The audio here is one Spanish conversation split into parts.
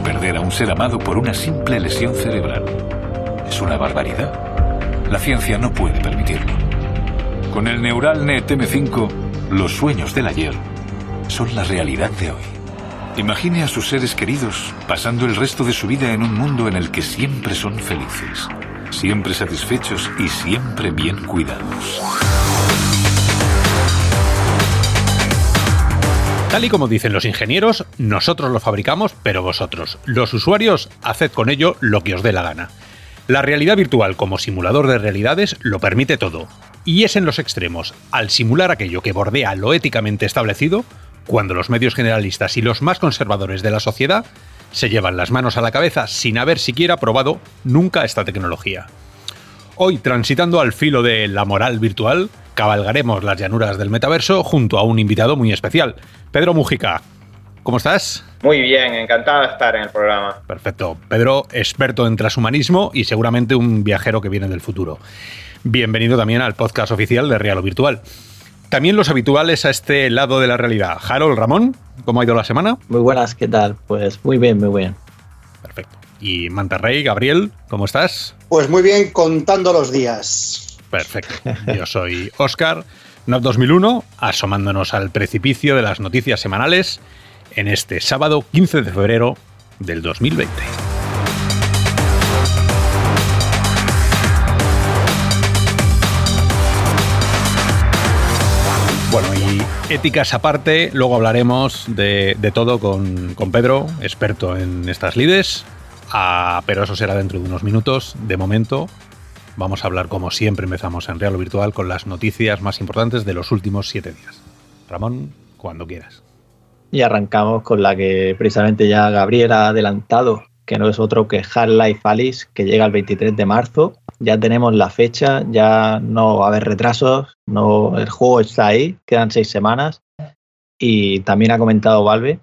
perder a un ser amado por una simple lesión cerebral. Es una barbaridad. La ciencia no puede permitirlo. Con el Neuralnet M5, los sueños del ayer son la realidad de hoy. Imagine a sus seres queridos pasando el resto de su vida en un mundo en el que siempre son felices, siempre satisfechos y siempre bien cuidados. Tal y como dicen los ingenieros, nosotros lo fabricamos, pero vosotros, los usuarios, haced con ello lo que os dé la gana. La realidad virtual como simulador de realidades lo permite todo, y es en los extremos, al simular aquello que bordea lo éticamente establecido, cuando los medios generalistas y los más conservadores de la sociedad se llevan las manos a la cabeza sin haber siquiera probado nunca esta tecnología. Hoy, transitando al filo de la moral virtual, cabalgaremos las llanuras del metaverso junto a un invitado muy especial, Pedro Mujica. ¿Cómo estás? Muy bien, encantado de estar en el programa. Perfecto. Pedro, experto en transhumanismo y seguramente un viajero que viene del futuro. Bienvenido también al podcast oficial de Real o Virtual. También los habituales a este lado de la realidad. Harold, Ramón, ¿cómo ha ido la semana? Muy buenas, ¿qué tal? Pues muy bien, muy bien. Perfecto. Y Mantarrey, Gabriel, ¿cómo estás? Pues muy bien, contando los días. Perfecto. Yo soy Oscar, NOT 2001, asomándonos al precipicio de las noticias semanales en este sábado 15 de febrero del 2020. Bueno, y éticas aparte, luego hablaremos de, todo con, Pedro, experto en estas lides, ah, pero eso será dentro de unos minutos. De momento, vamos a hablar como siempre empezamos en Real o Virtual con las noticias más importantes de los últimos siete días. Ramón, cuando quieras. Y arrancamos con la que precisamente ya Gabriel ha adelantado, que no es otro que Half-Life Alice, que llega el 23 de marzo ya tenemos la fecha, ya no va a haber retrasos, no, el juego está ahí, quedan seis semanas. Y también ha comentado Valve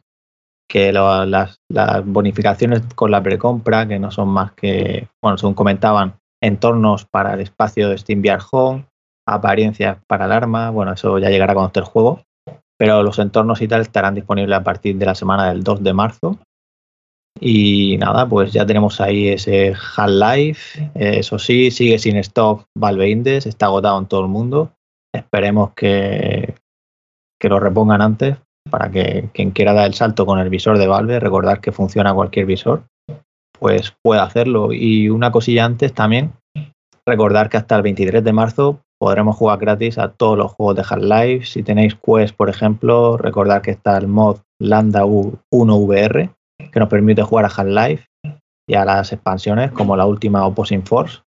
que las, bonificaciones con la precompra, que no son más que, bueno, según comentaban, entornos para el espacio de SteamVR Home, apariencias para el arma, bueno, eso ya llegará cuando esté el juego, pero los entornos y tal estarán disponibles a partir de la semana del 2 de marzo y nada, pues ya tenemos ahí ese Half-Life. Eso sí, sigue sin stock Valve Index, está agotado en todo el mundo. Esperemos que, que lo repongan antes para que quien quiera dar el salto con el visor de Valve, recordar que funciona cualquier visor, pues pueda hacerlo. Y una cosilla antes también, recordar que hasta el 23 de marzo podremos jugar gratis a todos los juegos de Half-Life. Si tenéis Quest, por ejemplo, recordar que está el mod Lambda 1 VR, que nos permite jugar a Half-Life y a las expansiones como la última Opposing Force.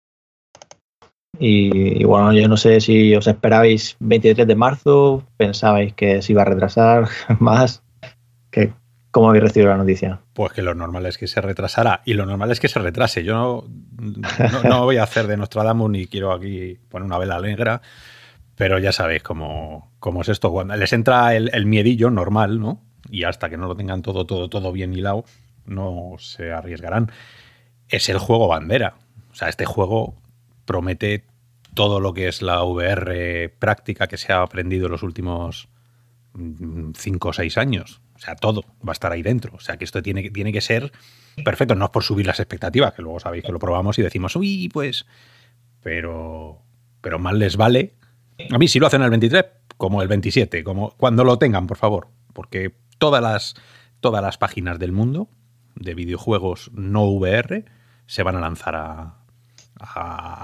Y, bueno, yo no sé si os esperabais 23 de marzo, pensabais que se iba a retrasar más. ¿Cómo habéis recibido la noticia? Pues que lo normal es que se retrasara y lo normal es que se retrase. Yo no, voy a hacer de Nostradamus ni quiero aquí poner una vela negra, pero ya sabéis cómo, es esto. Cuando les entra el, miedillo normal, ¿no? y hasta que no lo tengan todo, todo, todo bien hilado, no se arriesgarán. Es el juego bandera. O sea, este juego promete todo lo que es la VR práctica que se ha aprendido en los últimos 5 o 6 años. O sea, todo va a estar ahí dentro. O sea, que esto tiene, tiene que ser perfecto. No es por subir las expectativas, que luego sabéis que lo probamos y decimos, uy, pues. Pero, pero mal les vale. A mí, si lo hacen el 23, como el 27, como cuando lo tengan, por favor. Porque todas las, todas las páginas del mundo de videojuegos no VR se van a lanzar a,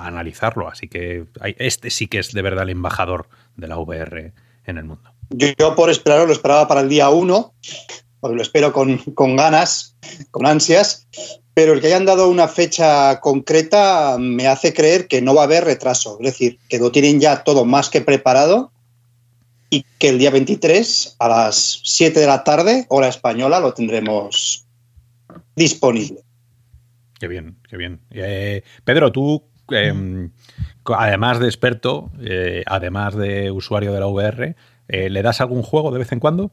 analizarlo. Así que este sí que es de verdad el embajador de la VR en el mundo. Yo, por esperarlo lo esperaba para el día 1, porque lo espero con, con, ganas, con ansias, pero el que hayan dado una fecha concreta me hace creer que no va a haber retraso. Es decir, que lo tienen ya todo más que preparado y que el día 23 a las 7 de la tarde, hora española, lo tendremos disponible. Qué bien, qué bien. Eh, Pedro, tú, em, además de experto, eh, además de usuario de la VR, eh, ¿le das algún juego de vez en cuando?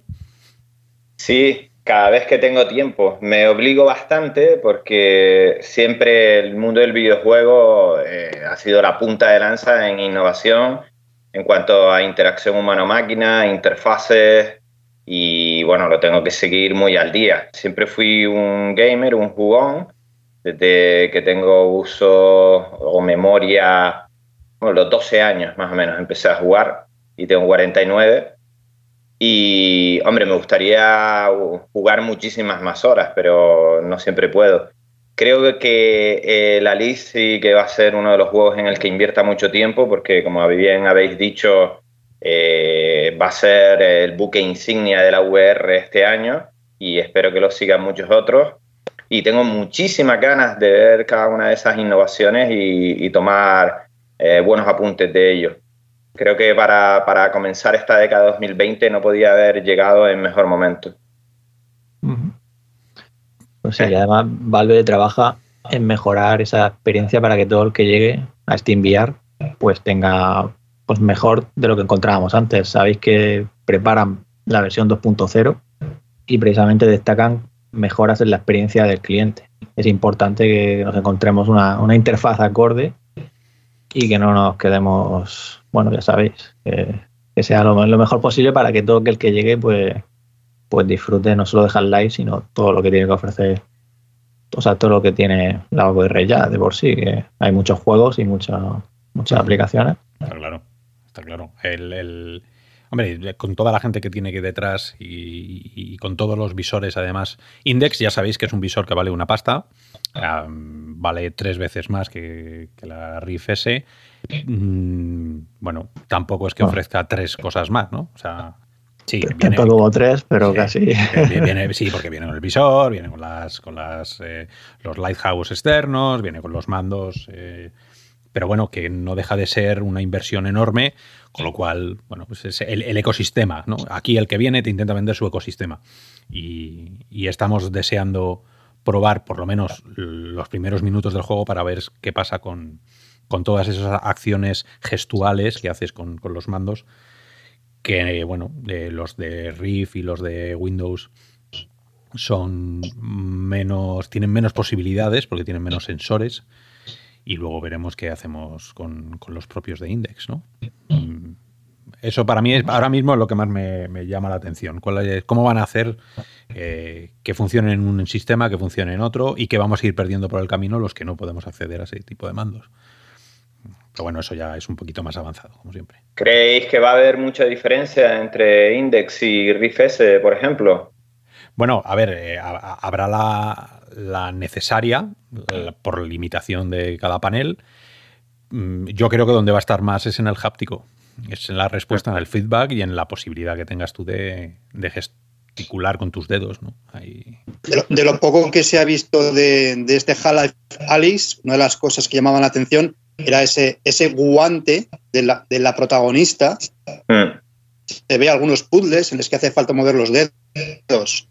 Sí, cada vez que tengo tiempo. Me obligo bastante porque siempre el mundo del videojuego ha sido la punta de lanza en innovación en cuanto a interacción humano-máquina, interfaces y bueno, lo tengo que seguir muy al día. Siempre fui un gamer, un jugón, desde que tengo uso o memoria, bueno, los 12 años más o menos empecé a jugar y tengo 49. Y, hombre, me gustaría jugar muchísimas más horas, pero no siempre puedo. Creo que eh, la Alice sí que va a ser uno de los juegos en el que invierta mucho tiempo, porque como bien habéis dicho, eh, va a ser el buque insignia de la VR este año y espero que lo sigan muchos otros. Y tengo muchísimas ganas de ver cada una de esas innovaciones y, tomar eh, buenos apuntes de ello. Creo que para, para, comenzar esta década de 2020 no podía haber llegado en mejor momento. O sea, y además Valve trabaja en mejorar esa experiencia para que todo el que llegue a SteamVR pues tenga pues mejor de lo que encontrábamos antes. Sabéis que preparan la versión 2.0 y precisamente destacan mejoras en la experiencia del cliente. Es importante que nos encontremos una, interfaz acorde y que no nos quedemos, bueno, ya sabéis, que, sea lo, mejor posible para que todo aquel que llegue pues, pues disfrute no solo de Half-Life, sino todo lo que tiene que ofrecer, o sea, todo lo que tiene la VR ya de por sí, que hay muchos juegos y muchas muchas aplicaciones. claro claro. El, hombre, con toda la gente que tiene que detrás y, con todos los visores, además, Index, ya sabéis que es un visor que vale una pasta, vale tres veces más que, la Rift S. Mm, bueno, tampoco es que ofrezca tres cosas más, ¿no? O sea, Sí, viene, como tres, pero casi. sí, porque viene con el visor, viene con las, con las eh, los lighthouse externos, viene con los mandos eh, pero bueno, que no deja de ser una inversión enorme, con lo cual, bueno, pues es el, ecosistema, ¿no? Aquí el que viene te intenta vender su ecosistema. Y, estamos deseando probar por lo menos los primeros minutos del juego para ver qué pasa con, todas esas acciones gestuales que haces con, los mandos, que, bueno, los de Rift y los de Windows son menos, tienen menos posibilidades porque tienen menos sensores y luego veremos qué hacemos con, los propios de Index, ¿no? Mm, eso para mí es ahora mismo es lo que más me, llama la atención. ¿Cómo van a hacer eh, que funcione en un sistema, que funcione en otro y que vamos a ir perdiendo por el camino los que no podemos acceder a ese tipo de mandos? Pero bueno, eso ya es un poquito más avanzado, como siempre. ¿Creéis que va a haber mucha diferencia entre Index y RIFS, por ejemplo? Bueno, a ver, eh, habrá la, necesaria por limitación de cada panel. Mm, yo creo que donde va a estar más es en el háptico, es en la respuesta, en el feedback y en la posibilidad que tengas tú de, gesticular con tus dedos. ¿no? De, lo, poco que se ha visto de, este Half-Life Alice, una de las cosas que llamaban la atención era ese, ese guante de la, de la protagonista. Mm. Se ve algunos puzzles en los que hace falta mover los dedos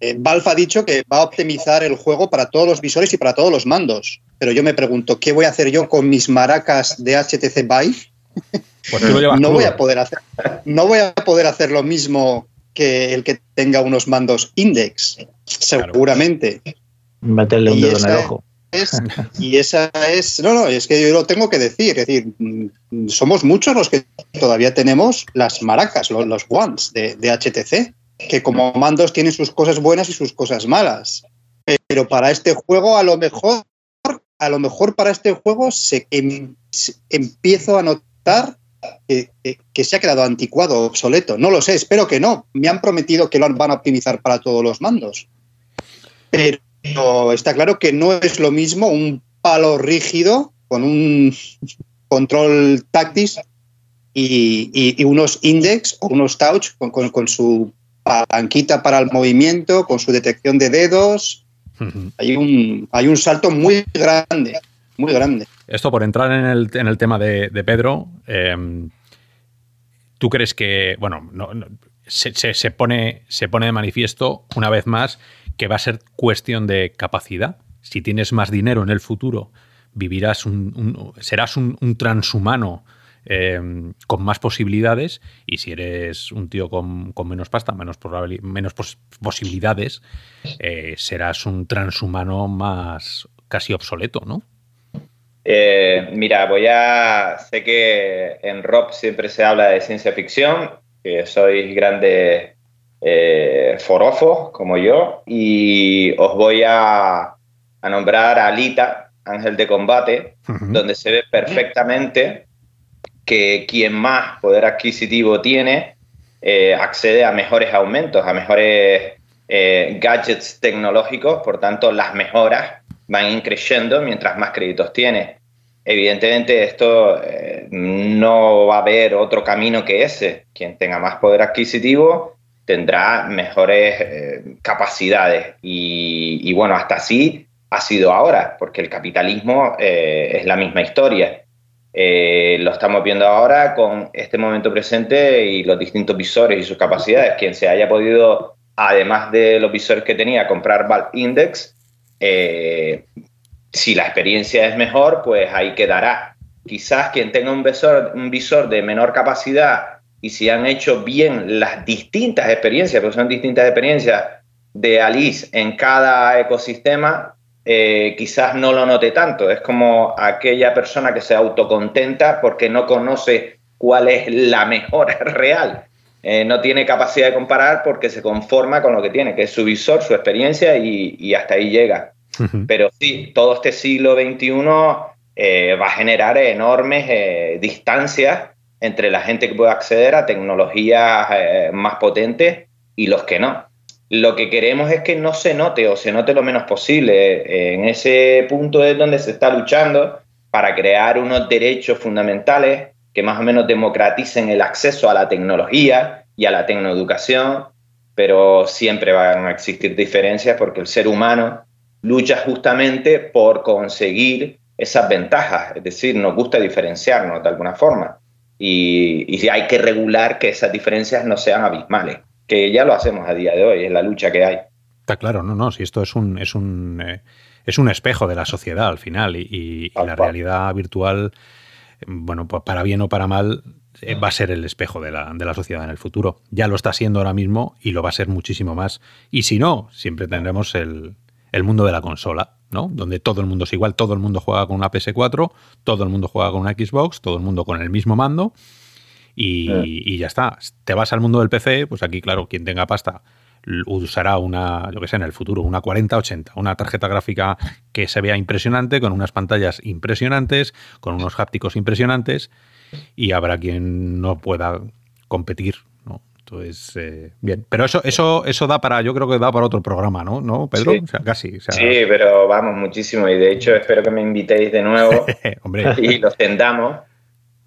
eh, Valve ha dicho que va a optimizar el juego para todos los visores y para todos los mandos. Pero yo me pregunto, ¿qué voy a hacer yo con mis maracas de HTC Vive? Pues no, voy a poder hacer, no voy a poder hacer lo mismo que el que tenga unos mandos Index, seguramente. Meterle un dedo en el ojo. y esa es, no, no, es que yo lo tengo que decir, es decir, mm, somos muchos los que todavía tenemos las maracas, los, los ones de, de HTC que como mandos tienen sus cosas buenas y sus cosas malas. Pero para este juego, a lo mejor, a lo mejor para este juego se, em, empiezo a notar que, se ha quedado anticuado, obsoleto. No lo sé, espero que no. Me han prometido que lo van a optimizar para todos los mandos. Pero está claro que no es lo mismo un palo rígido con un control táctil y, unos index o unos touch con su palanquita para el movimiento, con su detección de dedos. hay, un, hay un salto muy grande, muy grande. Esto por entrar en el, tema de, Pedro, em, ¿tú crees que, bueno, se, pone, se pone de manifiesto una vez más que va a ser cuestión de capacidad? Si tienes más dinero en el futuro, vivirás un, serás un, transhumano Em, con más posibilidades y si eres un tío con, menos pasta, menos, menos posibilidades, eh, serás un transhumano más casi obsoleto, ¿no? Eh, mira, voy a... Sé que en Rob siempre se habla de ciencia ficción, que sois grandes eh, forofos como yo y os voy a, nombrar a Alita, Ángel de Combate, donde se ve perfectamente que quien más poder adquisitivo tiene eh, accede a mejores aumentos, a mejores eh, gadgets tecnológicos, por tanto las mejoras van increciendo mientras más créditos tiene. Evidentemente esto eh, no va a haber otro camino que ese. Quien tenga más poder adquisitivo tendrá mejores capacidades y, bueno, hasta así ha sido ahora, porque el capitalismo es la misma historia. lo estamos viendo ahora con este momento presente y los distintos visores y sus capacidades. Quien se haya podido además de los visores que tenía, comprar Valve Index. Eh, si la experiencia es mejor, pues ahí quedará. Quizás quien tenga un visor, un visor de menor capacidad y si han hecho bien las distintas experiencias, porque son distintas experiencias de Alice en cada ecosistema, eh, quizás no lo note tanto. Es como aquella persona que se autocontenta porque no conoce cuál es la mejor real. Eh, no tiene capacidad de comparar porque se conforma con lo que tiene, que es su visor, su experiencia y, hasta ahí llega. Pero sí, todo este siglo XXI eh, va a generar enormes eh, distancias entre la gente que puede acceder a tecnologías más potentes y los que no. Lo que queremos es que no se note o se note lo menos posible. En ese punto es donde se está luchando para crear unos derechos fundamentales que más o menos democraticen el acceso a la tecnología y a la tecnoeducación, pero siempre van a existir diferencias porque el ser humano lucha justamente por conseguir esas ventajas, es decir, nos gusta diferenciarnos de alguna forma y, y hay que regular que esas diferencias no sean abismales, que ya lo hacemos a día de hoy, es la lucha que hay. Está claro, no, no, si esto es un, es un, eh, es un espejo de la sociedad al final y, y la realidad virtual bueno, pues para bien o para mal, eh, va a ser el espejo de la, de la, sociedad en el futuro. Ya lo está siendo ahora mismo y lo va a ser muchísimo más. Y si no, siempre tendremos el, el mundo de la consola, ¿no? Donde todo el mundo es igual, todo el mundo juega con una PS4, todo el mundo juega con una Xbox, todo el mundo con el mismo mando. Y, y, ya está. Te vas al mundo del PC, pues aquí, claro, quien tenga pasta usará una, yo que sé, en el futuro, una 4080, una tarjeta gráfica que se vea impresionante, con unas pantallas impresionantes, con unos hápticos impresionantes, y habrá quien no pueda competir, Entonces, eh, bien. Pero eso, eso, eso da para, yo creo que da para otro programa, ¿no? ¿No, Pedro? Sí. O sea, casi. O sea, sí, pero vamos muchísimo. Y de hecho, espero que me invitéis de nuevo y lo tendamos.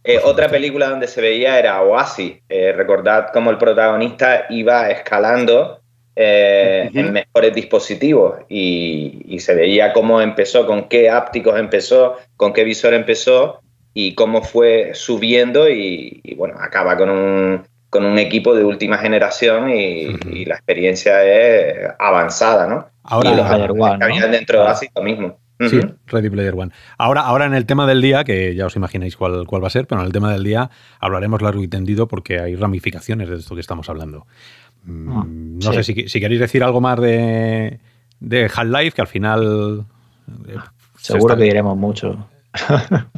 Eh, otra película donde se veía era Oasis. Eh, recordad cómo el protagonista iba escalando eh, en mejores dispositivos y, se veía cómo empezó, con qué ápticos empezó, con qué visor empezó y cómo fue subiendo y, bueno, acaba con un, con un equipo de última generación y, la experiencia es avanzada, ¿no? Ahora, y los Player One, ¿no? dentro de Oasis lo mismo. Sí, Ready Player One. Ahora, ahora en el tema del día, que ya os imagináis cuál, cuál va a ser, pero en el tema del día hablaremos largo y tendido porque hay ramificaciones de esto que estamos hablando. Ah, mm, no sé si, queréis decir algo más de, de Half-Life, que al final. Eh, Seguro que diremos mucho.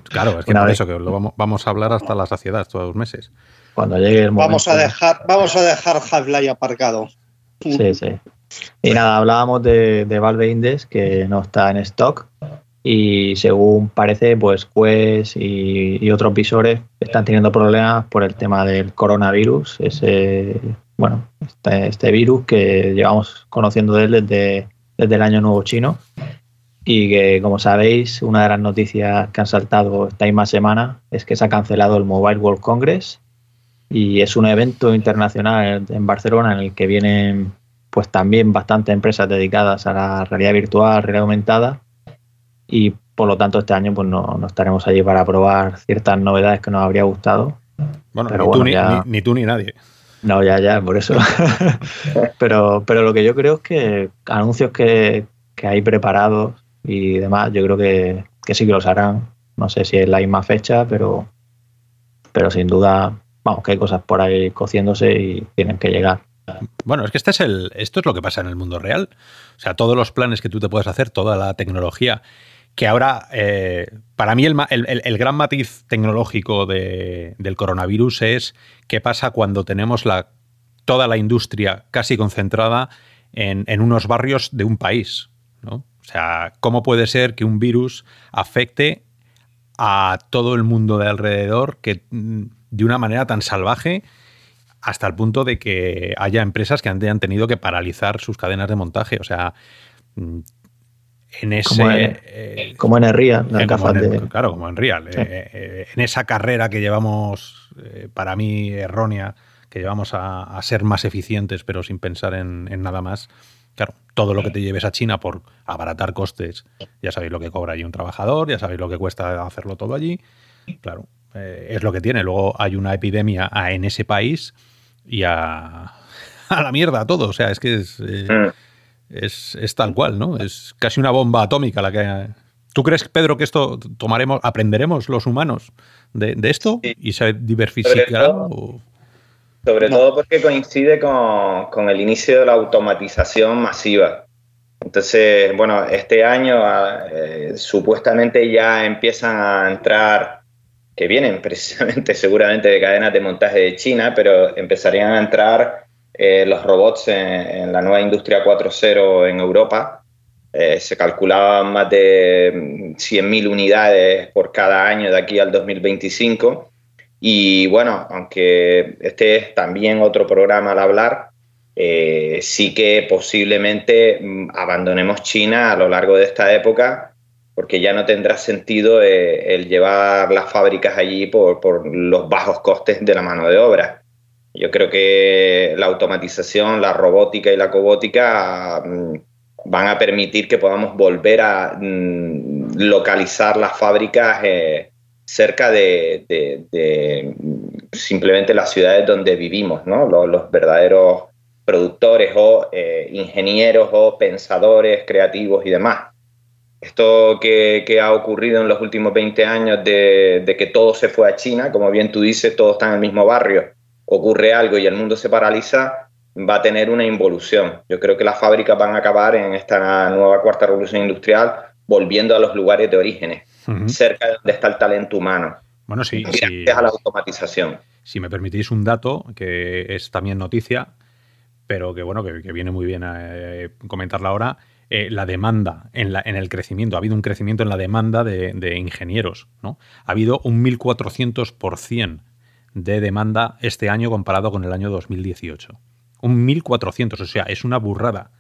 Claro, es que por eso que lo vamos, vamos, a hablar hasta la saciedad todos los meses. Cuando llegue el momento. Vamos a dejar, vamos a dejar Half-Life aparcado. Sí, sí. Y nada, hablábamos de, de, Valve Index, que no está en stock. Y según parece, pues Quest y, y otros visores están teniendo problemas por el tema del coronavirus, ese bueno, este, este, virus que llevamos conociendo de él desde, desde el año nuevo chino y que, como sabéis, una de las noticias que han saltado esta misma semana es que se ha cancelado el Mobile World Congress y es un evento internacional en Barcelona en el que vienen pues también bastantes empresas dedicadas a la realidad virtual, realidad aumentada y por lo tanto este año pues no, no estaremos allí para probar ciertas novedades que nos habría gustado. Bueno, Pero ni, bueno, tú, ya... ni, ni tú ni nadie. No, ya, ya, por eso. pero, pero lo que yo creo es que anuncios que, hay preparados y demás, yo creo que, sí que los harán. No sé si es la misma fecha, pero, pero sin duda, vamos, que hay cosas por ahí cociéndose y tienen que llegar. Bueno, es que este es el, esto es lo que pasa en el mundo real. O sea, todos los planes que tú te puedes hacer, toda la tecnología que ahora, eh, para mí, el, el, gran matiz tecnológico de, del coronavirus es qué pasa cuando tenemos la toda la industria casi concentrada en, unos barrios de un país. ¿no? O sea, ¿cómo puede ser que un virus afecte a todo el mundo de alrededor que mm, de una manera tan salvaje hasta el punto de que haya empresas que han tenido que paralizar sus cadenas de montaje? O sea, mm, en ese. Como en, eh, como en el Real, Claro, como en Real. Eh, eh, en esa carrera que llevamos, para mí errónea, que llevamos a, ser más eficientes, pero sin pensar en, nada más. Claro, todo lo que te lleves a China por abaratar costes, ya sabéis lo que cobra allí un trabajador, ya sabéis lo que cuesta hacerlo todo allí. Claro, es lo que tiene. Luego hay una epidemia en ese país y a, a la mierda todo. O sea, es que es. Mm es, tal cual, ¿no? Es casi una bomba atómica la que... ¿Tú crees, Pedro, que esto tomaremos, aprenderemos los humanos de, esto y se diversificará? Sobre, todo, porque coincide con, el inicio de la automatización masiva. Entonces, bueno, este año ah, eh, supuestamente ya empiezan a entrar, que vienen precisamente seguramente de cadenas de montaje de China, pero empezarían a entrar eh, los robots en, la nueva industria 4.0 en Europa. Eh, se calculaban más de 100.000 unidades por cada año de aquí al 2025. Y bueno, aunque este es también otro programa al hablar, eh, sí que posiblemente mm, abandonemos China a lo largo de esta época, porque ya no tendrá sentido el llevar las fábricas allí por, los bajos costes de la mano de obra. Yo creo que la automatización, la robótica y la cobótica mm, van a permitir que podamos volver a mm, localizar las fábricas eh, cerca de, simplemente las ciudades donde vivimos, ¿no? los, verdaderos productores o eh, ingenieros o pensadores creativos y demás. Esto que, que, ha ocurrido en los últimos 20 años de, de, que todo se fue a China, como bien tú dices, todo está en el mismo barrio ocurre algo y el mundo se paraliza, va a tener una involución. Yo creo que las fábricas van a acabar en esta nueva cuarta revolución industrial volviendo a los lugares de orígenes, cerca de donde está el talento humano. Bueno, sí. Gracias a la automatización. Si me permitís un dato, que es también noticia, pero que bueno, que, viene muy bien a eh, comentarla ahora, eh, la demanda en, el crecimiento, ha habido un crecimiento en la demanda de, ingenieros, ¿no? Ha habido un 1.400% de demanda este año comparado con el año 2018. Un 1.400, o sea, es una burrada.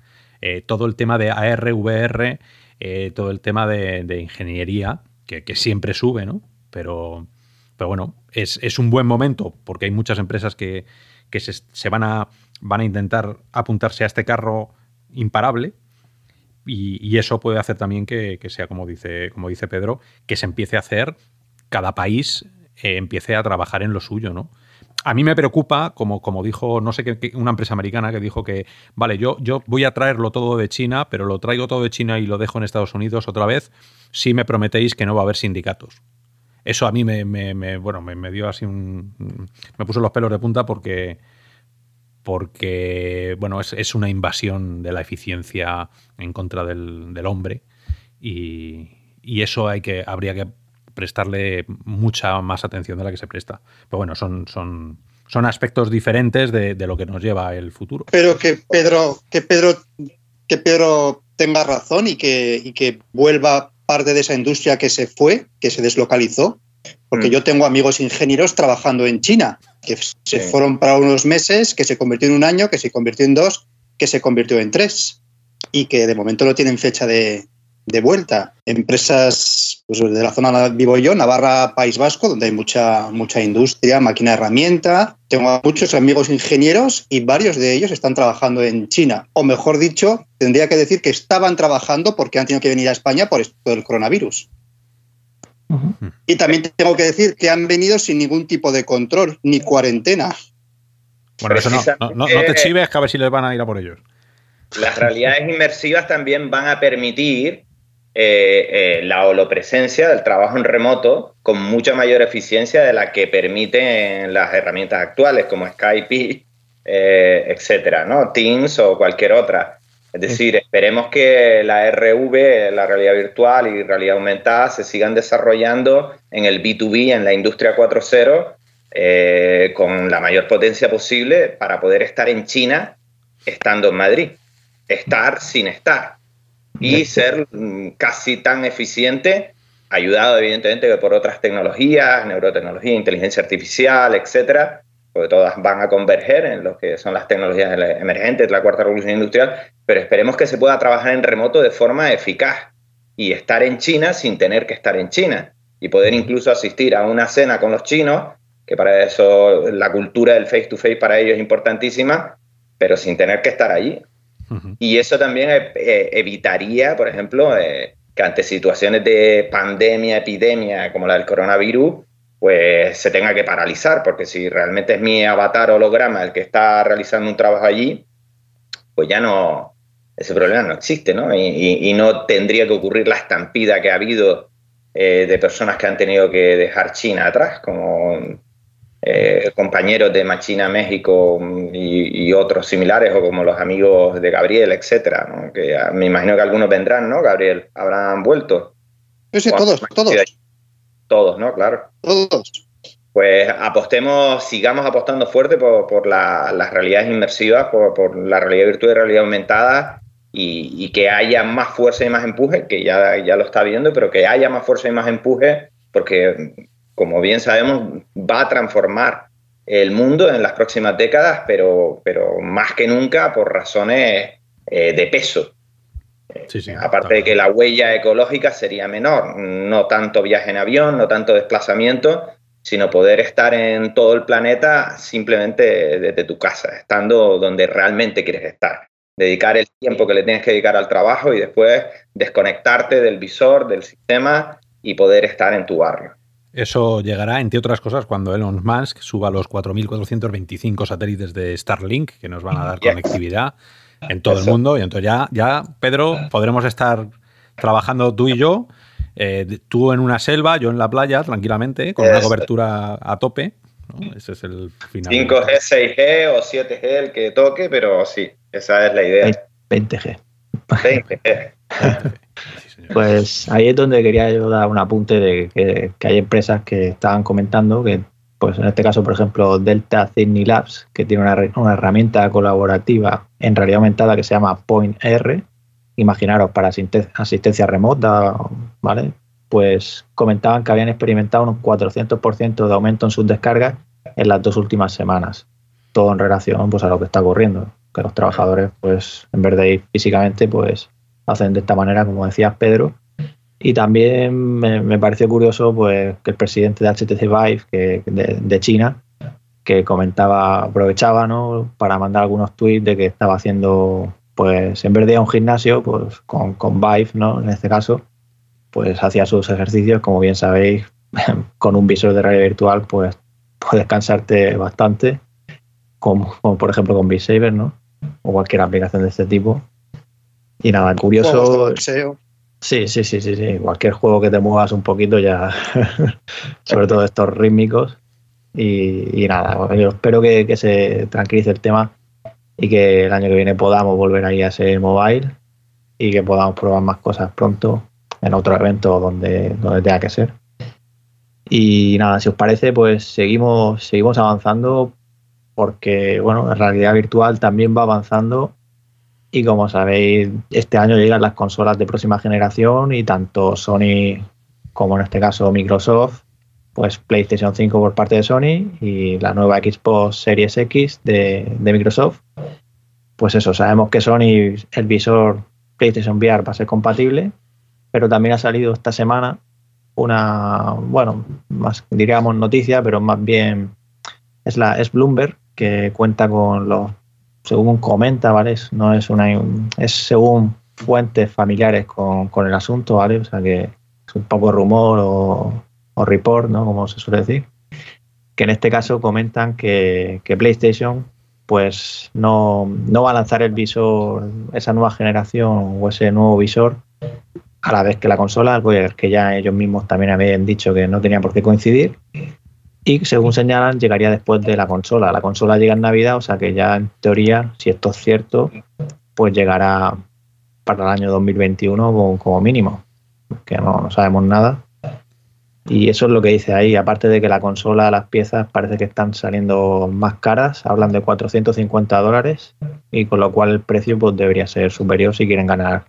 Eh, todo el tema de AR, VR, eh, todo el tema de, ingeniería, que, siempre sube, ¿no? Pero, pero bueno, es, un buen momento porque hay muchas empresas que, se, van, a, van a intentar apuntarse a este carro imparable. Y, eso puede hacer también que, que, sea, como dice, como dice Pedro, que se empiece a hacer cada país eh, empiece a trabajar en lo suyo, ¿no? A mí me preocupa, como, como dijo, no sé qué, una empresa americana que dijo que, vale, yo, yo voy a traerlo todo de China, pero lo traigo todo de China y lo dejo en Estados Unidos otra vez, si me prometéis que no va a haber sindicatos. Eso a mí me, bueno, me, dio así un... me puso los pelos de punta porque, porque bueno, es, una invasión de la eficiencia en contra del, hombre y, y, eso hay que, habría que prestarle mucha más atención de la que se presta. Pero bueno, son, son, son aspectos diferentes de, lo que nos lleva el futuro. Pero que Pedro, que Pedro, que Pedro tenga razón y que, que vuelva parte de esa industria que se fue, que se deslocalizó, porque mm. yo tengo amigos ingenieros trabajando en China, que se fueron para unos meses, que se convirtió en un año, que se convirtió en dos, que se convirtió en tres, y que de momento no tienen fecha de, de vuelta. Empresas pues, de la zona donde vivo yo, Navarra, País Vasco, donde hay mucha, mucha industria, máquina herramienta. Tengo muchos amigos ingenieros y varios de ellos están trabajando en China. O mejor dicho, tendría que decir que estaban trabajando porque han tenido que venir a España por esto del coronavirus. Y también tengo que decir que han venido sin ningún tipo de control ni cuarentena. Bueno, eso no, no, te chives que a ver si les van a ir a por ellos. Las realidades inmersivas también van a permitir eh, eh, la holopresencia del trabajo en remoto con mucha mayor eficiencia de la que permiten las herramientas actuales como Skype, eh, etcétera, ¿no? Teams o cualquier otra. Es decir, esperemos que la RV, la realidad virtual y realidad aumentada se sigan desarrollando en el B2B, en la industria 4.0 eh, con la mayor potencia posible para poder estar en China estando en Madrid. Estar sin estar. Y ser mm, casi tan eficiente, ayudado evidentemente por otras tecnologías, neurotecnología, inteligencia artificial, etcétera, porque todas van a converger en lo que son las tecnologías emergentes la cuarta revolución industrial, pero esperemos que se pueda trabajar en remoto de forma eficaz y estar en China sin tener que estar en China y poder incluso asistir a una cena con los chinos, que para eso la cultura del face to face para ellos es importantísima, pero sin tener que estar allí. Y eso también eh, eh, evitaría, por ejemplo, eh, que ante situaciones de pandemia, epidemia como la del coronavirus, pues se tenga que paralizar, porque si realmente es mi avatar holograma el que está realizando un trabajo allí, pues ya no, ese problema no existe, ¿no? Y, no tendría que ocurrir la estampida que ha habido eh, de personas que han tenido que dejar China atrás, como eh, compañeros de Machina México y, otros similares, o como los amigos de Gabriel, etcétera, ¿no? Que me imagino que algunos vendrán, ¿no, Gabriel? Habrán vuelto. Sí, todos, todos. Todos, ¿no? Claro. Todos. Pues apostemos, sigamos apostando fuerte por, las realidades inmersivas, por, la realidad virtual y realidad aumentada y, que haya más fuerza y más empuje, que ya, ya lo está viendo, pero que haya más fuerza y más empuje, porque como bien sabemos, va a transformar el mundo en las próximas décadas, pero, pero más que nunca por razones eh, de peso. Aparte de que la huella ecológica sería menor, no tanto viaje en avión, no tanto desplazamiento, sino poder estar en todo el planeta simplemente desde tu casa, estando donde realmente quieres estar. Dedicar el tiempo que le tienes que dedicar al trabajo y después desconectarte del visor, del sistema y poder estar en tu barrio. Eso llegará, entre otras cosas, cuando Elon Musk suba los 4.425 satélites de Starlink que nos van a dar conectividad en todo el mundo. Y entonces ya, ya, Pedro, podremos estar trabajando tú y yo, eh, tú en una selva, yo en la playa, tranquilamente, con una cobertura a tope. Ese es el final. 5G, 6G o 7G, el que toque, pero sí, esa es la idea. 20G. 20G. pues ahí es donde quería yo dar un apunte de que, que hay empresas que estaban comentando que pues en este caso, por ejemplo, Delta Sydney Labs, que tiene una, herramienta colaborativa en realidad aumentada que se llama Point R, imaginaros para asistencia remota, ¿vale? Pues comentaban que habían experimentado un 400% de aumento en sus descargas en las dos últimas semanas. Todo en relación pues, a lo que está ocurriendo, que los trabajadores, pues, en vez de ir físicamente, pues, hacen de esta manera, como decías Pedro, y también me, pareció curioso pues, que el presidente de HTC Vive que, de, China, que comentaba, aprovechaba ¿no? para mandar algunos tweets de que estaba haciendo, pues en vez de ir a un gimnasio, pues con, con Vive, ¿no? en este caso, pues hacía sus ejercicios, como bien sabéis, con un visor de realidad virtual, pues puedes cansarte bastante, como, por ejemplo con Beat Saber, ¿no? O cualquier aplicación de este tipo. Y nada, curioso. Sí, sí, sí, sí, sí. Cualquier juego que te muevas un poquito ya, sobre todo estos rítmicos. Y, nada, yo espero que, se tranquilice el tema y que el año que viene podamos volver ahí a ser mobile y que podamos probar más cosas pronto en otro evento donde, donde tenga que ser. Y nada, si os parece, pues seguimos, seguimos avanzando porque, bueno, la realidad virtual también va avanzando y como sabéis, este año llegan las consolas de próxima generación y tanto Sony como en este caso Microsoft, pues PlayStation 5 por parte de Sony y la nueva Xbox Series X de, Microsoft. Pues eso, sabemos que Sony, el visor PlayStation VR va a ser compatible, pero también ha salido esta semana una, bueno, más diríamos noticia, pero más bien es la es Bloomberg que cuenta con los según comenta, ¿vale? No es una es según fuentes familiares con, el asunto, ¿vale? O sea que es un poco rumor o, report, ¿no? Como se suele decir. Que en este caso comentan que, PlayStation pues no, no, va a lanzar el visor, esa nueva generación o ese nuevo visor a la vez que la consola, que ya ellos mismos también habían dicho que no tenía por qué coincidir y según señalan llegaría después de la consola. La consola llega en Navidad, o sea que ya en teoría, si esto es cierto, pues llegará para el año 2021 como, mínimo, que no, sabemos nada. Y eso es lo que dice ahí, aparte de que la consola, las piezas parece que están saliendo más caras, hablan de 450 dólares, y con lo cual el precio pues, debería ser superior si quieren ganar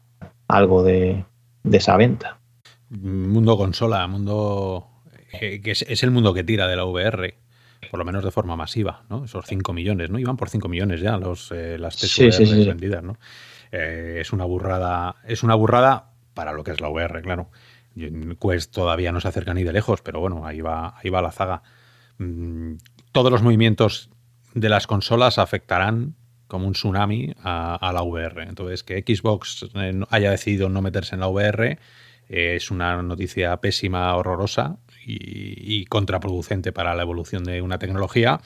algo de, esa venta. Mundo consola, mundo eh, que es, el mundo que tira de la VR, por lo menos de forma masiva, ¿no? Esos 5 millones, ¿no? Iban por 5 millones ya los, eh, las TVR vendidas, ¿no? Eh, es una burrada, es una burrada para lo que es la VR, claro. Quest todavía no se acerca ni de lejos, pero bueno, ahí va, ahí va la zaga. Mm, todos los movimientos de las consolas afectarán como un tsunami a, la VR. Entonces, que Xbox eh, haya decidido no meterse en la VR eh, es una noticia pésima, horrorosa y, contraproducente para la evolución de una tecnología.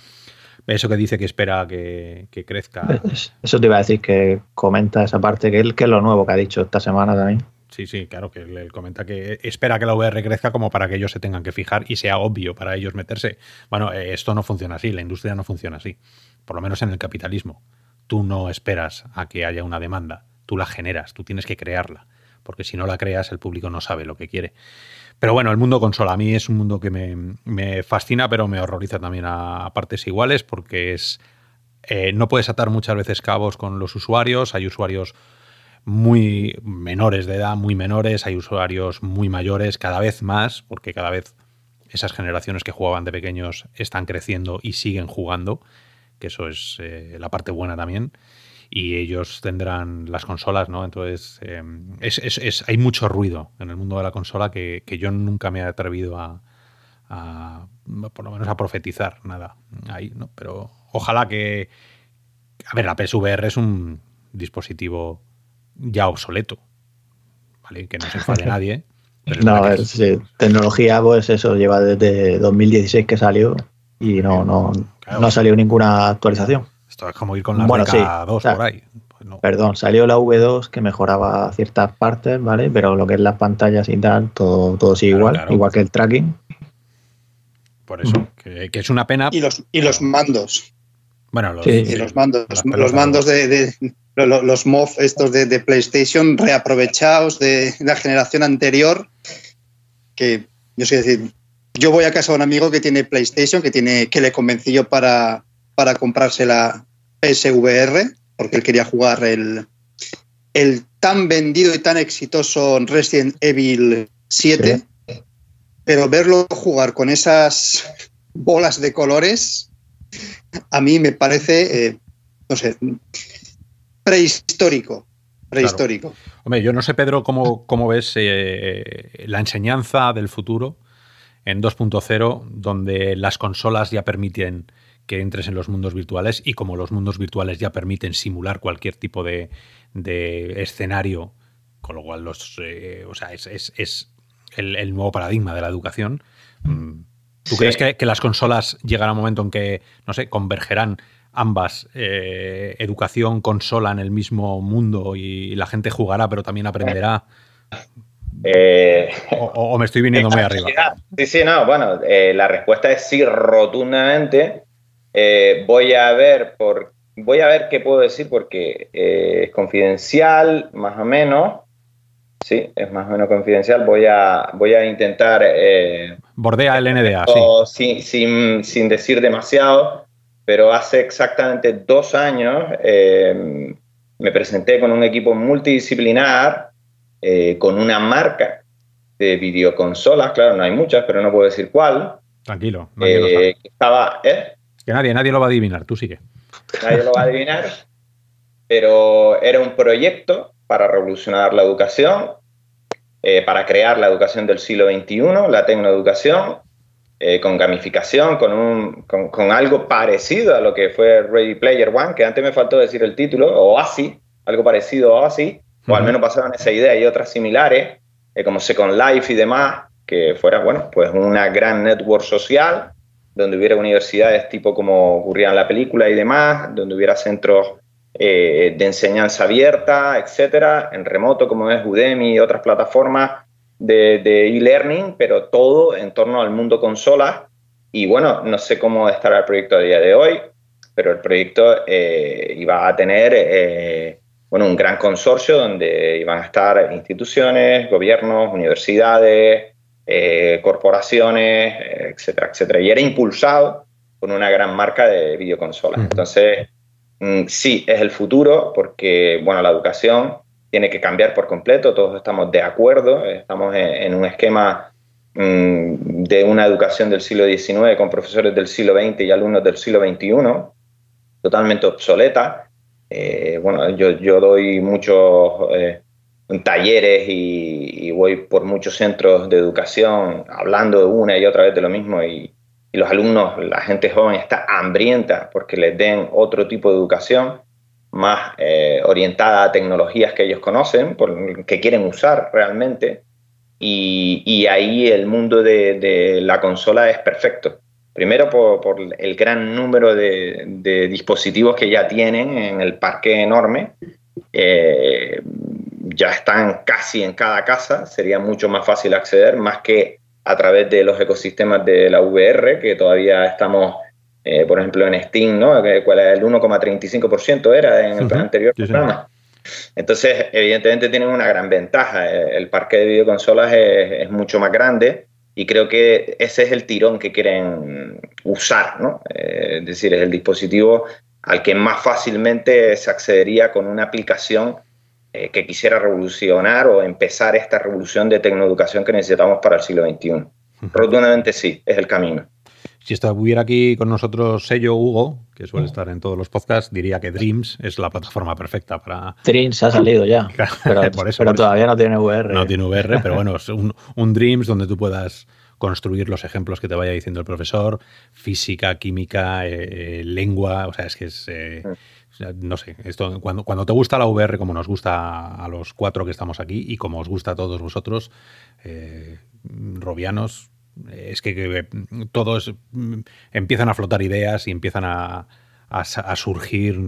Eso que dice que espera que, crezca. Eso te iba a decir que comenta esa parte, que, que es lo nuevo que ha dicho esta semana también. Sí, sí, claro, que él comenta que espera que la VR crezca como para que ellos se tengan que fijar y sea obvio para ellos meterse. Bueno, eh, esto no funciona así, la industria no funciona así, por lo menos en el capitalismo. Tú no esperas a que haya una demanda, tú la generas, tú tienes que crearla, porque si no la creas el público no sabe lo que quiere. Pero bueno, el mundo consola a mí es un mundo que me, fascina, pero me horroriza también a, partes iguales, porque es... Eh, no puedes atar muchas veces cabos con los usuarios, hay usuarios muy menores de edad, muy menores, hay usuarios muy mayores, cada vez más, porque cada vez esas generaciones que jugaban de pequeños están creciendo y siguen jugando, que eso es eh, la parte buena también. Y ellos tendrán las consolas, ¿no? Entonces, eh, es, hay mucho ruido en el mundo de la consola que, yo nunca me he atrevido a, a, por lo menos, a profetizar nada ahí, ¿no? Pero ojalá que. A ver, la PSVR es un dispositivo ya obsoleto. ¿Vale? Que no se enfade nadie. no, a ver, tecnología, pues eso, lleva desde 2016 que salió y no, no, no ha salido ninguna actualización. Esto es como ir con la bueno, 2 por ahí. Pues perdón, salió la V2 que mejoraba ciertas partes, ¿vale? Pero lo que es las pantallas y tal, todo, todo sigue igual, igual que el tracking. Por eso, que, es una pena. Y los, y los mandos. Bueno, los, los mandos, los mandos de, los, MOV estos de, PlayStation reaprovechados de la generación anterior, que yo sé decir, yo voy a casa de un amigo que tiene PlayStation, que, tiene, que le convencí yo para, para comprarse la PSVR, porque él quería jugar el, el tan vendido y tan exitoso Resident Evil 7, pero verlo jugar con esas bolas de colores, a mí me parece, eh, no sé, prehistórico. Prehistórico. Hombre, yo no sé, Pedro, cómo, cómo ves eh, la enseñanza del futuro en 2.0, donde las consolas ya permiten que entres en los mundos virtuales y como los mundos virtuales ya permiten simular cualquier tipo de, escenario, con lo cual los, eh, o sea, es, el, nuevo paradigma de la educación. Mm, ¿Tú crees que, que, las consolas llegarán a un momento en que, no sé, convergerán ambas, eh, educación, consola en el mismo mundo y la gente jugará, pero también aprenderá? Eh, o, me estoy viniendo muy arriba? Sí, sí, no, bueno, eh, la respuesta es sí, rotundamente. voy a ver por, voy a ver qué puedo decir porque es confidencial, más o menos. Sí, es más o menos confidencial. Voy a, voy a intentar. Bordea el NDA, sí. sin, sin decir demasiado pero hace exactamente dos años eh, me presenté con un equipo multidisciplinar, eh, con una marca de videoconsolas, claro, no hay muchas, pero no puedo decir cuál. Tranquilo, nadie lo sabe. Eh, estaba, Que nadie, nadie lo va a adivinar, tú sigue. Nadie lo va a adivinar, pero era un proyecto para revolucionar la educación, para crear la educación del siglo XXI, la tecnoeducación, eh, con gamificación, con, un, con, algo parecido a lo que fue Ready Player One, que antes me faltó decir el título, o así, algo parecido a así, o al menos pasaban esa idea y otras similares, eh, como Second Life y demás, que fuera, bueno, pues una gran network social, donde hubiera universidades tipo como ocurría en la película y demás, donde hubiera centros eh, de enseñanza abierta, etcétera, en remoto como es Udemy y otras plataformas, de e-learning, pero todo en torno al mundo consola. Y bueno, no sé cómo estará el proyecto a día de hoy, pero el proyecto eh, iba a tener eh, bueno, un gran consorcio donde iban a estar instituciones, gobiernos, universidades, eh, corporaciones, etcétera, etcétera. Y era impulsado por una gran marca de videoconsolas. Entonces, mm, sí, es el futuro porque, bueno, la educación tiene que cambiar por completo, todos estamos de acuerdo, estamos en, un esquema mm, de una educación del siglo XIX con profesores del siglo XX y alumnos del siglo XXI, totalmente obsoleta. Eh, bueno, yo, doy muchos eh, talleres y, voy por muchos centros de educación hablando una y otra vez de lo mismo y, los alumnos, la gente joven está hambrienta porque les den otro tipo de educación más eh, orientada a tecnologías que ellos conocen, que quieren usar realmente. Y, ahí el mundo de, la consola es perfecto. Primero por, el gran número de, dispositivos que ya tienen en el parque enorme. Eh, ya están casi en cada casa, sería mucho más fácil acceder, más que a través de los ecosistemas de la VR, que todavía estamos, eh, por ejemplo, en Steam, ¿no? ¿Cuál el 1,35% era en el anterior programa? Entonces, evidentemente tienen una gran ventaja. El parque de videoconsolas es, mucho más grande y creo que ese es el tirón que quieren usar, ¿no? Eh, es decir, es el dispositivo al que más fácilmente se accedería con una aplicación eh, que quisiera revolucionar o empezar esta revolución de tecnoeducación que necesitamos para el siglo XXI. Rotundamente sí, es el camino. Si estuviera aquí con nosotros sello Hugo, que suele estar en todos los podcasts, diría que Dreams es la plataforma perfecta para... Dreams ha salido ya, pero, todavía no tiene VR. No tiene VR, pero bueno, es un, Dreams donde tú puedas construir los ejemplos que te vaya diciendo el profesor, física, química, eh, lengua, o sea, es que es... Eh, no sé, esto, cuando, cuando te gusta la VR, como nos gusta a los cuatro que estamos aquí y como os gusta a todos vosotros, eh, robianos, es que, todos mm, empiezan a flotar ideas y empiezan a, surgir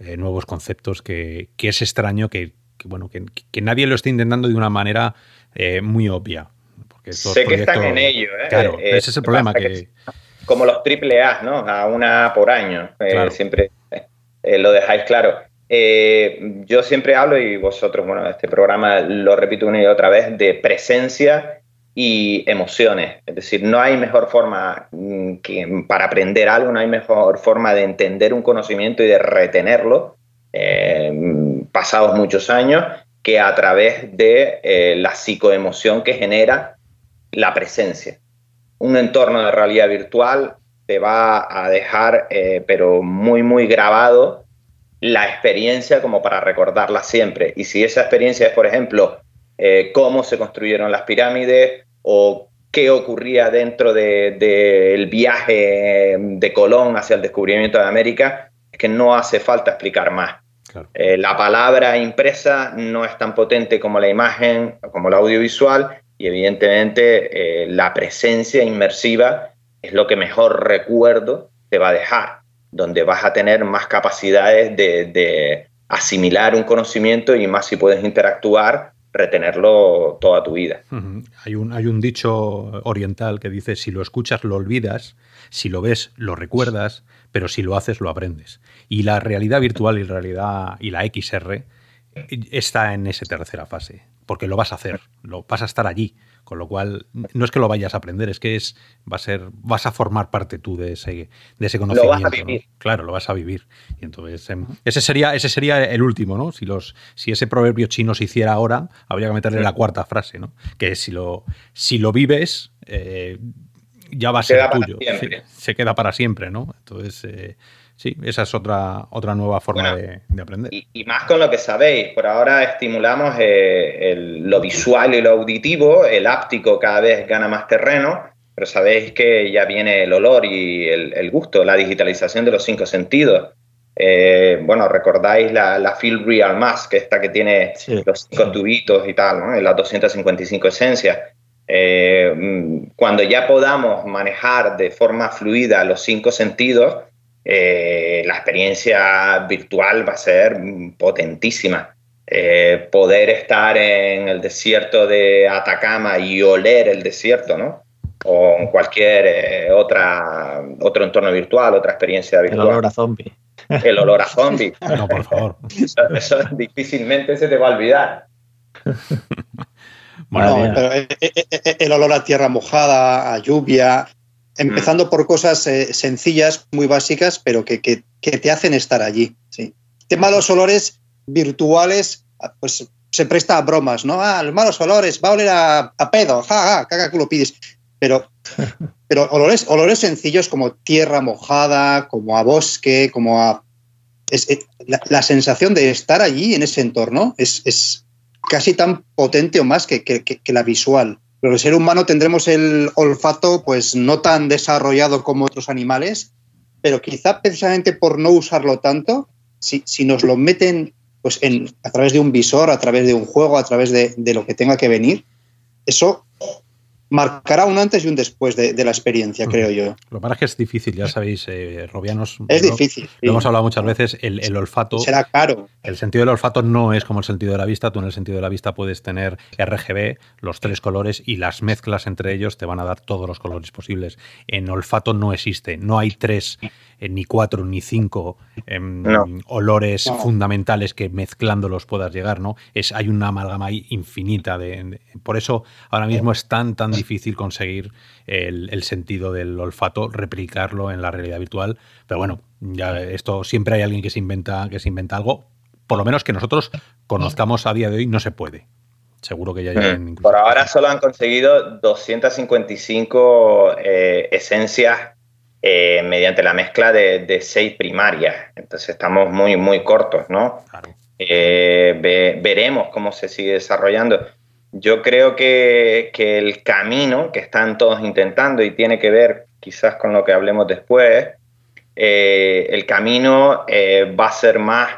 eh, nuevos conceptos que, es extraño que, bueno, que, nadie lo esté intentando de una manera eh, muy obvia. Porque sé que están en ello. Claro, ese es el problema. Que, como los triple A, ¿no? A una por año. Siempre eh, lo dejáis claro. Eh, yo siempre hablo, y vosotros, bueno, este programa lo repito una y otra vez, de presencia y emociones. Es decir, no hay mejor forma mm, que para aprender algo, no hay mejor forma de entender un conocimiento y de retenerlo, eh, pasados muchos años, que a través de la psicoemoción que genera la presencia. Un entorno de realidad virtual te va a dejar, eh, pero muy, muy grabado, la experiencia como para recordarla siempre. Y si esa experiencia es, por ejemplo, eh, cómo se construyeron las pirámides o qué ocurría dentro del viaje de Colón hacia el descubrimiento de América, es que no hace falta explicar más. Eh, la palabra impresa no es tan potente como la imagen, como el audiovisual, y evidentemente la presencia inmersiva es lo que mejor recuerdo te va a dejar, donde vas a tener más capacidades de, asimilar un conocimiento y más si puedes interactuar, retenerlo toda tu vida. hay, un, hay un dicho oriental que dice, si lo escuchas lo olvidas, si lo ves lo recuerdas, pero si lo haces lo aprendes. Y la realidad virtual y realidad y la XR está en esa tercera fase, porque lo vas a hacer, lo vas a estar allí. Con lo cual, no es que lo vayas a aprender, es que es, va a ser, vas a formar parte tú de ese, de ese conocimiento. Lo vas a vivir. Claro, lo vas a vivir. Y entonces, em, ese sería, ese sería el último, ¿no? Si los, si ese proverbio chino se hiciera ahora, habría que meterle la cuarta frase, ¿no? Que si lo, si lo vives, eh, ya va a ser tuyo. Se, queda para siempre, ¿no? Entonces, eh, sí, esa es otra, otra nueva forma de, aprender. Y, más con lo que sabéis, por ahora estimulamos eh, lo visual y lo auditivo, el áptico cada vez gana más terreno, pero sabéis que ya viene el olor y el, gusto, la digitalización de los cinco sentidos. Eh, bueno, recordáis la, la Feel Real Mask, esta que tiene los cinco tubitos y tal, ¿no? las 255 esencias. Eh, mm, cuando ya podamos manejar de forma fluida los cinco sentidos, eh, la experiencia virtual va a ser potentísima. Eh, poder estar en el desierto de Atacama y oler el desierto, ¿no? O en cualquier eh, otra, otro entorno virtual, otra experiencia virtual. El olor a zombie. El olor a zombie. No, por favor. Eso, difícilmente se te va a olvidar. Bueno, pero el olor a tierra mojada, a lluvia, empezando mm. por cosas sencillas, muy básicas, pero que, te hacen estar allí. Sí. El tema de los olores virtuales, pues se presta a bromas, ¿no? Ah, los malos olores, va a oler a, pedo, ja, ja, caga que lo pides. Pero, pero olores, olores sencillos como tierra mojada, como a bosque, como a... la, sensación de estar allí en ese entorno es, es casi tan potente o más que, la visual. Pero el ser humano tendremos el olfato pues no tan desarrollado como otros animales, pero quizá precisamente por no usarlo tanto, si, si nos lo meten pues en, a través de un visor, a través de un juego, a través de, de lo que tenga que venir, eso marcará un antes y un después de, la experiencia, creo yo. Lo que es que es difícil, ya sabéis, eh, Robianos. Es difícil. Lo hemos hablado muchas veces, el, olfato. Será caro. El sentido del olfato no es como el sentido de la vista. Tú en el sentido de la vista puedes tener RGB, los tres colores, y las mezclas entre ellos te van a dar todos los colores posibles. En olfato no existe, no hay tres eh, ni cuatro ni cinco em, olores fundamentales que mezclándolos puedas llegar, ¿no? Es, hay una amalgama ahí infinita. De, por eso ahora mismo es tan, tan difícil conseguir el, sentido del olfato, replicarlo en la realidad virtual. Pero bueno, ya esto siempre hay alguien que se inventa, que se inventa algo. Por lo menos que nosotros conozcamos a día de hoy, no se puede. Seguro que ya mm. Por ahora solo han conseguido 255 eh, esencias eh, mediante la mezcla de, seis primarias. Entonces estamos muy, muy cortos, ¿no? Eh, veremos cómo se sigue desarrollando. Yo creo que, el camino que están todos intentando y tiene que ver quizás con lo que hablemos después, eh, el camino va a ser más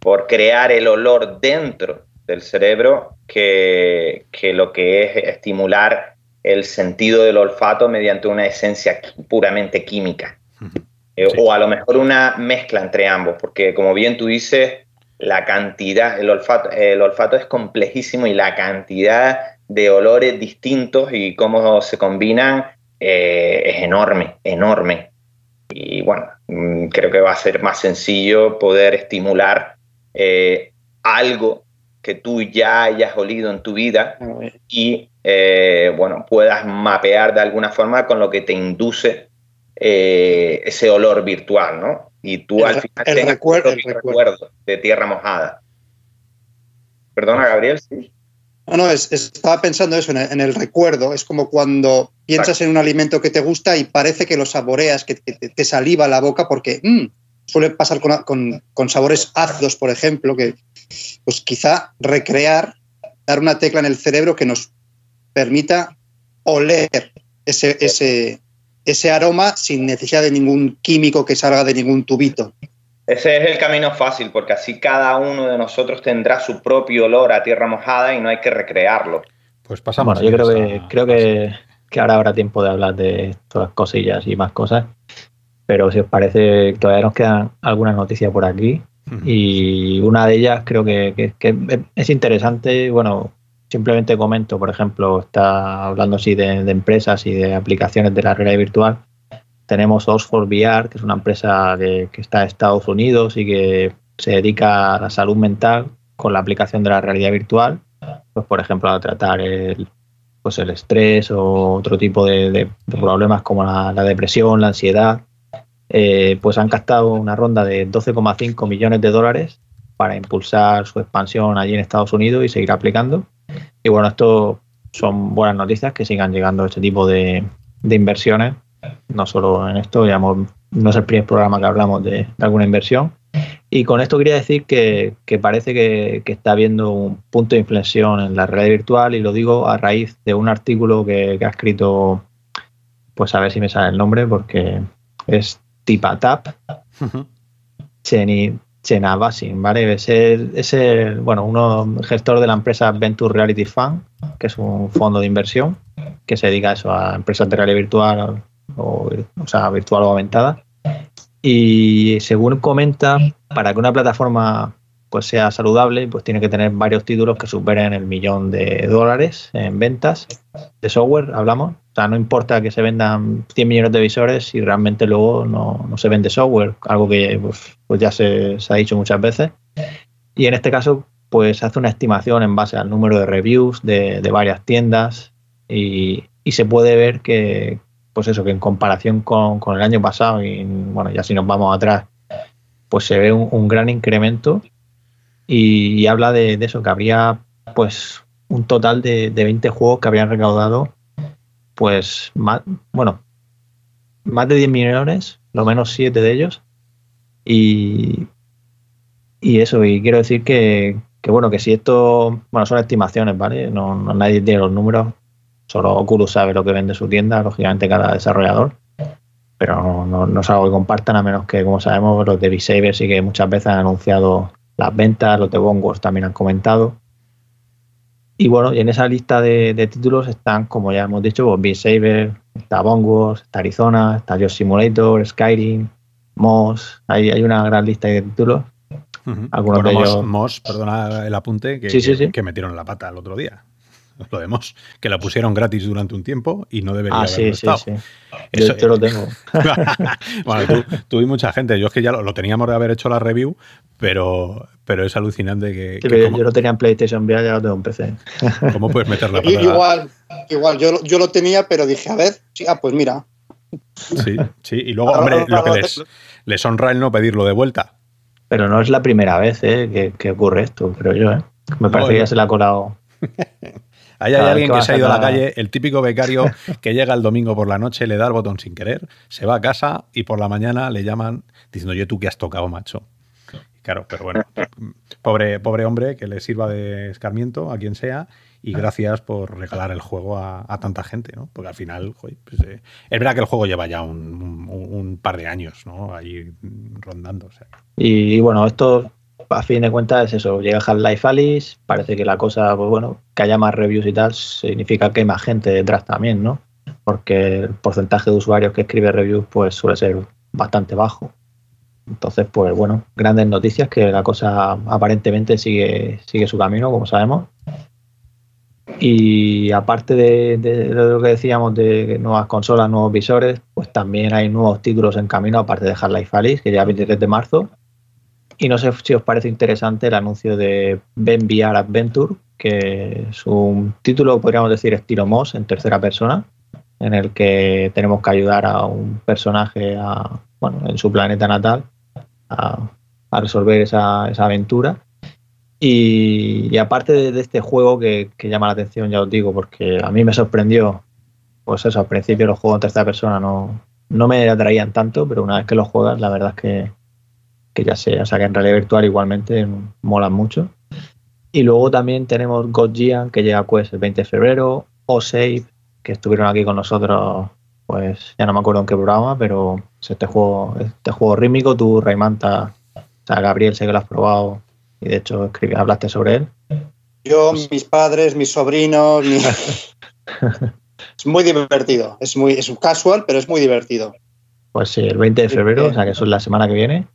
por crear el olor dentro del cerebro que, que lo que es estimular el sentido del olfato mediante una esencia puramente química. Eh, o a lo mejor una mezcla entre ambos, porque como bien tú dices, la cantidad, el olfato, el olfato es complejísimo y la cantidad de olores distintos y cómo se combinan eh, es enorme, enorme. Y bueno, mm, creo que va a ser más sencillo poder estimular eh, algo que tú ya hayas olido en tu vida y eh, bueno, puedas mapear de alguna forma con lo que te induce eh, ese olor virtual, ¿no? Y tú al final el recuerdo, el recuerdo. de tierra mojada. Perdona, Gabriel, sí. No, no, estaba pensando eso, en el, recuerdo. Es como cuando piensas en un alimento que te gusta y parece que lo saboreas, que te, saliva la boca, porque mm, suele pasar con, con, sabores ácidos, por ejemplo, que pues quizá recrear, dar una tecla en el cerebro que nos permita oler ese, ese, ese aroma sin necesidad de ningún químico que salga de ningún tubito. Ese es el camino fácil, porque así cada uno de nosotros tendrá su propio olor a tierra mojada y no hay que recrearlo. Pues pasamos. Bueno, yo creo que creo que, que, ahora habrá tiempo de hablar de todas las cosillas y más cosas. Pero si os parece, todavía nos quedan algunas noticias por aquí. Y una de ellas creo que, es interesante. Bueno, Simplemente comento, por ejemplo, está hablando así de, empresas y de aplicaciones de la realidad virtual. Tenemos Oxford VR, que es una empresa que, está en Estados Unidos y que se dedica a la salud mental con la aplicación de la realidad virtual. Pues, por ejemplo, a tratar el, pues el estrés o otro tipo de, problemas como la, depresión, la ansiedad. Eh, pues han captado una ronda de 12,5 millones de dólares para impulsar su expansión allí en Estados Unidos y seguir aplicando. Y bueno, esto son buenas noticias que sigan llegando este tipo de, inversiones, no solo en esto, digamos, no es el primer programa que hablamos de, alguna inversión. Y con esto quería decir que, parece que, está habiendo un punto de inflexión en la realidad virtual y lo digo a raíz de un artículo que, ha escrito, pues a ver si me sale el nombre, porque es Tipatap, Cheni, Chenabasin, ¿vale? Es el, bueno, uno gestor de la empresa Venture Reality Fund, que es un fondo de inversión que se dedica a eso, a empresas de realidad virtual o, o sea, virtual o aumentada. Y según comenta, para que una plataforma pues sea saludable, pues tiene que tener varios títulos que superen el millón de dólares en ventas de software, hablamos. O sea, no importa que se vendan 100 millones de visores si realmente luego no, se vende software, algo que pues, pues ya se, ha dicho muchas veces. Y en este caso, pues hace una estimación en base al número de reviews de, varias tiendas y, se puede ver que, pues eso, que en comparación con, el año pasado y bueno, ya si nos vamos atrás, pues se ve un, gran incremento y, habla de, eso, que habría pues un total de, de 20 juegos que habrían recaudado pues bueno, más de 10 millones, lo menos 7 de ellos. Y, y eso, y quiero decir que, bueno, que si esto, bueno, son estimaciones, ¿vale? No, nadie tiene los números, solo Oculus sabe lo que vende su tienda, lógicamente cada desarrollador, pero no, no, es algo que compartan, a menos que, como sabemos, los de Beat sí que muchas veces han anunciado las ventas, los de Bongos también han comentado. Y bueno, en esa lista de, títulos están, como ya hemos dicho, pues, Beat Saber, está Bongos, está Arizona, está Josh Simulator, Skyrim, Moss, hay, hay una gran lista de títulos. Algunos de ellos... Moss, perdona el apunte, que, que, metieron la pata el otro día. Lo de Moss, que la pusieron gratis durante un tiempo y no debería ah, haberlo estado. Sí, Eso, yo, lo tengo. bueno, tú, y mucha gente. Yo es que ya lo, teníamos de haber hecho la review, pero, pero es alucinante que. yo lo tenía en PlayStation VR, ya lo tengo en PC. ¿Cómo puedes meter la pata? Igual, igual yo, yo lo tenía, pero dije, a ver, sí, ah, pues mira. Sí, sí. Y luego, hombre, lo que les, les honra el no pedirlo de vuelta. Pero no es la primera vez ¿eh? que, ocurre esto, creo yo. ¿eh? Me parece que ya se le ha colado. Ahí hay alguien que, se ha ido a la calle, el típico becario que llega el domingo por la noche, le da el botón sin querer, se va a casa y por la mañana le llaman diciendo, yo tú que has tocado, macho. Claro, pero bueno, pobre, pobre hombre, que le sirva de escarmiento a quien sea y gracias por regalar el juego a, tanta gente, ¿no? Porque al final, pues, eh, es verdad que el juego lleva ya un, par de años, ¿no? Ahí rondando. y, bueno, esto a fin de cuentas es eso, llega Half-Life Alice, parece que la cosa, pues bueno, que haya más reviews y tal, significa que hay más gente detrás también, ¿no? Porque el porcentaje de usuarios que escribe reviews pues suele ser bastante bajo. Entonces, pues bueno, grandes noticias que la cosa aparentemente sigue, sigue su camino, como sabemos. Y aparte de, lo que decíamos de nuevas consolas, nuevos visores, pues también hay nuevos títulos en camino, aparte de Half-Life Alice, que ya 23 de marzo. Y no sé si os parece interesante el anuncio de Ben VR Adventure, que es un título, podríamos decir, estilo Moss, en tercera persona, en el que tenemos que ayudar a un personaje a, bueno, en su planeta natal a, resolver esa, esa aventura. Y, aparte de, este juego que, llama la atención, ya os digo, porque a mí me sorprendió, pues eso, al principio los juegos en tercera persona no, no me atraían tanto, pero una vez que los juegas, la verdad es que, que ya sé, o sea que en realidad virtual igualmente molan mucho. Y luego también tenemos God que llega pues el 20 de febrero, o Save, que estuvieron aquí con nosotros, pues ya no me acuerdo en qué programa, pero este juego, este juego rítmico, tú, Raimanta, o sea, Gabriel, sé que lo has probado y de hecho escribí, hablaste sobre él. Yo, pues mis padres, mis sobrinos. es muy divertido. Es muy es casual, pero es muy divertido. Pues sí, el 20 de febrero, o sea que eso es la semana que viene.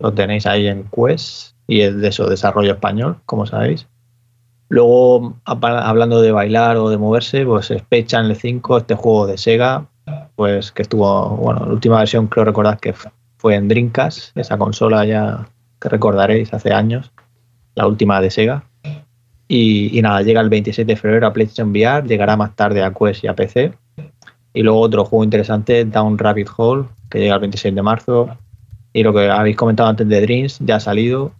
Lo tenéis ahí en Quest y es de eso, desarrollo español, como sabéis. Luego, hablando de bailar o de moverse, pues Space Channel 5, este juego de Sega, pues que estuvo, bueno, la última versión creo recordar que fue en Dreamcast, esa consola ya que recordaréis hace años, la última de Sega. Y, nada, llega el 26 de febrero a PlayStation VR, llegará más tarde a Quest y a PC. Y luego otro juego interesante, Down Rabbit Hole, que llega el 26 de marzo. Y lo que habéis comentado antes de Dreams ya ha salido,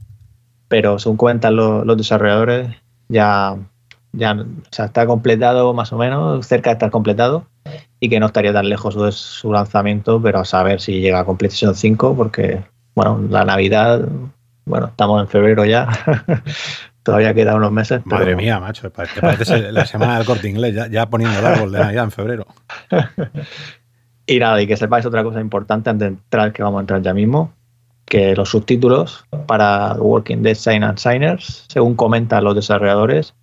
pero según cuentan los, desarrolladores, ya, ya está completado más o menos, cerca de estar completado, y que no estaría tan lejos de su lanzamiento, pero a saber si llega a PlayStation 5, porque bueno, la Navidad bueno, estamos en febrero ya. Todavía quedan unos meses. Madre mía, macho. parece la semana del corte inglés, ya, poniendo el árbol de Navidad en febrero. y nada, y que sepáis otra cosa importante antes de entrar, que vamos a entrar ya mismo, que los subtítulos para Walking Dead Sign and Signers, según comentan los desarrolladores,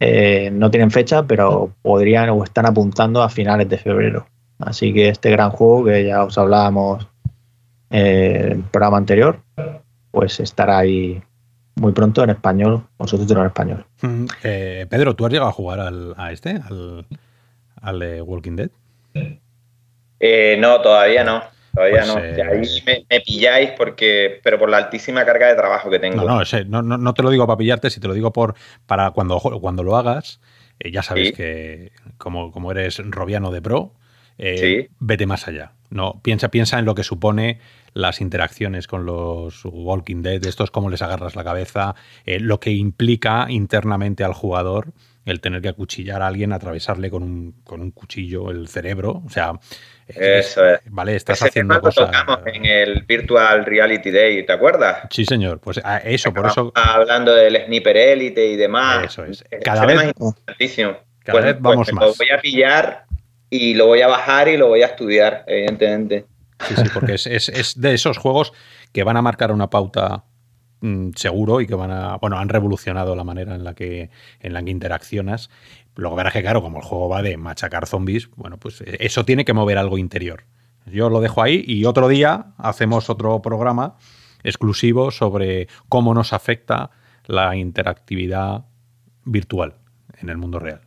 eh, no tienen fecha, pero podrían o están apuntando a finales de febrero. Así que este gran juego que ya os hablábamos eh, en el programa anterior, pues estará ahí muy pronto en español, con subtítulos en español. Mm, eh, Pedro, ¿tú has llegado a jugar al, a este, al, al Walking Dead? Eh, no, todavía no. Todavía Pues, no. eh, ahí me, me pilláis porque, pero por la altísima carga de trabajo que tengo. No, no, ese- no, no, no te lo digo para pillarte, si te lo digo por para cuando, cuando lo hagas, eh, ya sabes Sí. que como, como eres robiano de pro, eh, Sí. vete más allá. No, piensa, piensa en lo que supone las interacciones con los Walking Dead, estos cómo les agarras la cabeza, lo que implica internamente al jugador el tener que acuchillar a alguien, atravesarle con un, con un cuchillo el cerebro. O sea, Eso es. Vale, estás Ese haciendo tema cosas. tocamos en el Virtual Reality Day, ¿te acuerdas? Sí, señor. Pues a eso, por eso. Hablando del Sniper Elite y demás. Eso es. Cada vez- es importantísimo. cada Pues- vez vamos pues más. Lo voy a pillar y lo voy a bajar y lo voy a estudiar, evidentemente. Sí, sí, porque es, es- es de esos juegos que van a marcar una pauta mm, seguro y que van a. Bueno, han revolucionado la manera en la que, en la que interaccionas. Luego verás que, claro, como el juego va de machacar zombies, bueno, pues eh, eso tiene que mover algo interior. Yo lo dejo ahí y otro día hacemos otro programa exclusivo sobre cómo nos afecta la interactividad virtual en el mundo real.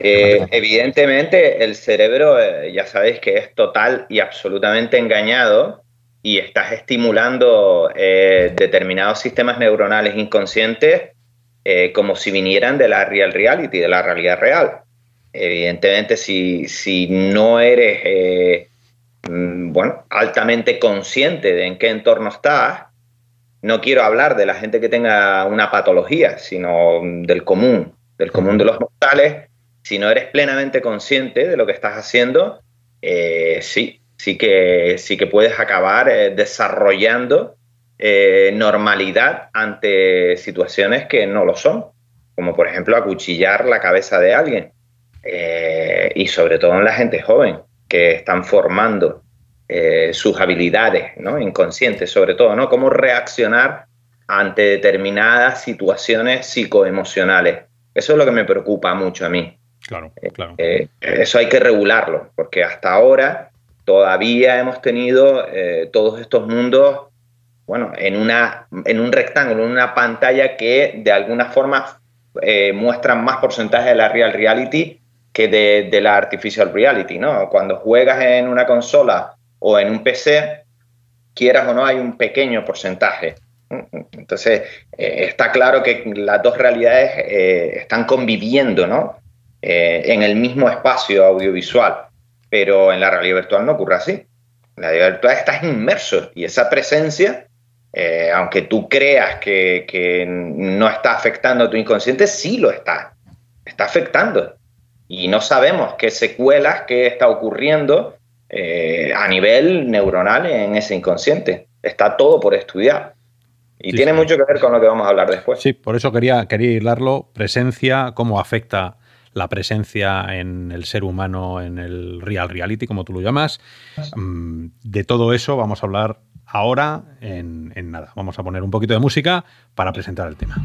Eh, evidentemente, el cerebro, eh, ya sabéis que es total y absolutamente engañado y estás estimulando determinados sistemas neuronales inconscientes eh, como si vinieran de la real reality, de la realidad real. Evidentemente, si, si no eres eh, mm, bueno, altamente consciente de en qué entorno estás, no quiero hablar de la gente que tenga una patología, sino del común, del común de los mortales. Si no eres plenamente consciente de lo que estás haciendo, eh, sí, sí que, sí que puedes acabar desarrollando eh, normalidad ante situaciones que no lo son, como por ejemplo acuchillar la cabeza de alguien. Eh, y sobre todo en la gente joven, que están formando eh, sus habilidades ¿no? inconscientes, sobre todo, ¿no? Cómo reaccionar ante determinadas situaciones psicoemocionales. Eso es lo que me preocupa mucho a mí. Claro, claro. Eh, eso hay que regularlo, porque hasta ahora todavía hemos tenido eh, todos estos mundos, bueno, en, una, en un rectángulo, en una pantalla que de alguna forma eh, más porcentaje de la real reality que de, de, la artificial reality, ¿no? Cuando juegas en una consola o en un PC, quieras o no, hay un pequeño porcentaje. Entonces, eh, está claro que las dos realidades eh, están conviviendo, ¿no? Eh, en el mismo espacio audiovisual, pero en la realidad virtual no ocurre así. En la realidad virtual estás inmerso y esa presencia, eh, aunque tú creas que, que, no está afectando a tu inconsciente, sí lo está. Está afectando. Y no sabemos qué secuelas, qué está ocurriendo eh, a nivel neuronal en ese inconsciente. Está todo por estudiar. Y sí, tiene sí. mucho que ver con lo que vamos a hablar después. Sí, por eso quería, quería hilarlo. Presencia, cómo afecta la presencia en el ser humano, en el real reality, como tú lo llamas. Mm, De todo eso vamos a hablar ahora en, nada. Vamos a poner un poquito de música para presentar el tema.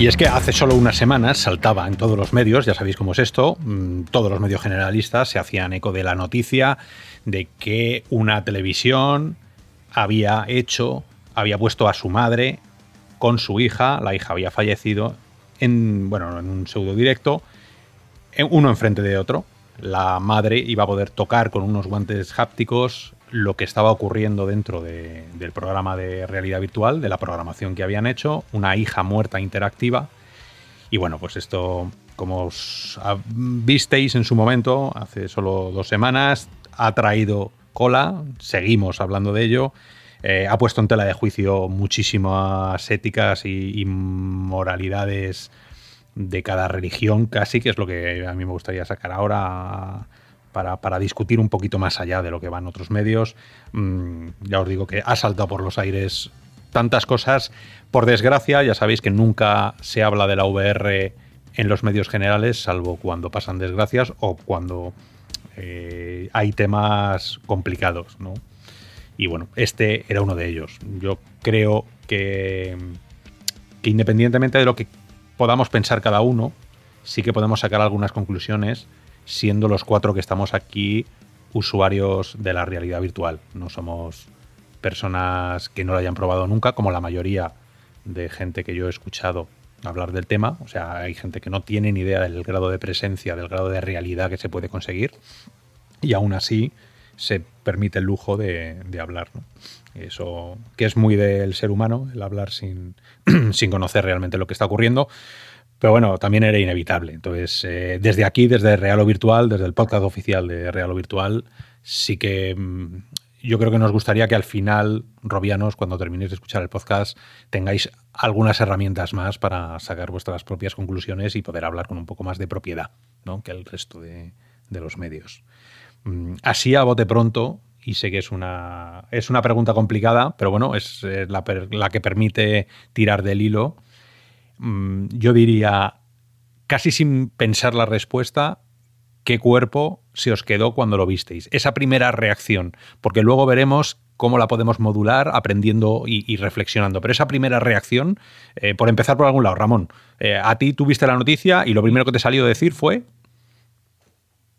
Y es que hace solo unas semanas saltaba en todos los medios, ya sabéis cómo es esto, mm, todos los medios generalistas se hacían eco de la noticia de que una televisión había hecho, había puesto a su madre con su hija, la hija había fallecido en, bueno, en un pseudo directo, uno enfrente de otro. La madre iba a poder tocar con unos guantes hápticos lo que estaba ocurriendo dentro de, del programa de realidad virtual, de la programación que habían hecho, una hija muerta interactiva. Y bueno, pues esto, como os visteis en su momento, hace solo dos semanas, ha traído cola, seguimos hablando de ello, eh, ha puesto en tela de juicio muchísimas éticas y, y moralidades de cada religión casi, que es lo que a mí me gustaría sacar ahora para, para, discutir un poquito más allá de lo que van otros medios. Mm, ya os digo que ha saltado por los aires tantas cosas. Por desgracia, ya sabéis que nunca se habla de la VR en los medios generales, salvo cuando pasan desgracias o cuando eh, hay temas complicados, ¿no? Y bueno, este era uno de ellos. Yo creo que que independientemente de lo que podamos pensar cada uno, sí que podemos sacar algunas conclusiones siendo los cuatro que estamos aquí usuarios de la realidad virtual. No somos personas que no lo hayan probado nunca, como la mayoría de gente que yo he escuchado hablar del tema. O sea, hay gente que no tiene ni idea del grado de presencia, del grado de realidad que se puede conseguir. Y aún así se permite el lujo de, hablar. Eso que es muy del ser humano, el hablar sin, sin conocer realmente lo que está ocurriendo. Pero bueno, también era inevitable. Entonces, eh, desde aquí, desde Real o Virtual, desde el podcast oficial de Real o Virtual, sí que mm, yo creo que nos gustaría que al final, Robianos, cuando terminéis de escuchar el podcast, tengáis algunas herramientas más para sacar vuestras propias conclusiones y poder hablar con un poco más de propiedad ¿no? que el resto de, los medios. Mm, así a bote pronto, y sé que es una, es una pregunta complicada, pero bueno, es eh, la, la que permite tirar del hilo. Mm, yo diría, casi sin pensar la respuesta, qué cuerpo se os quedó cuando lo visteis. Esa primera reacción, porque luego veremos cómo la podemos modular aprendiendo y, reflexionando. Pero esa primera reacción, eh, por empezar por algún lado, Ramón, eh, a ti tuviste la noticia y lo primero que te salió a decir fue...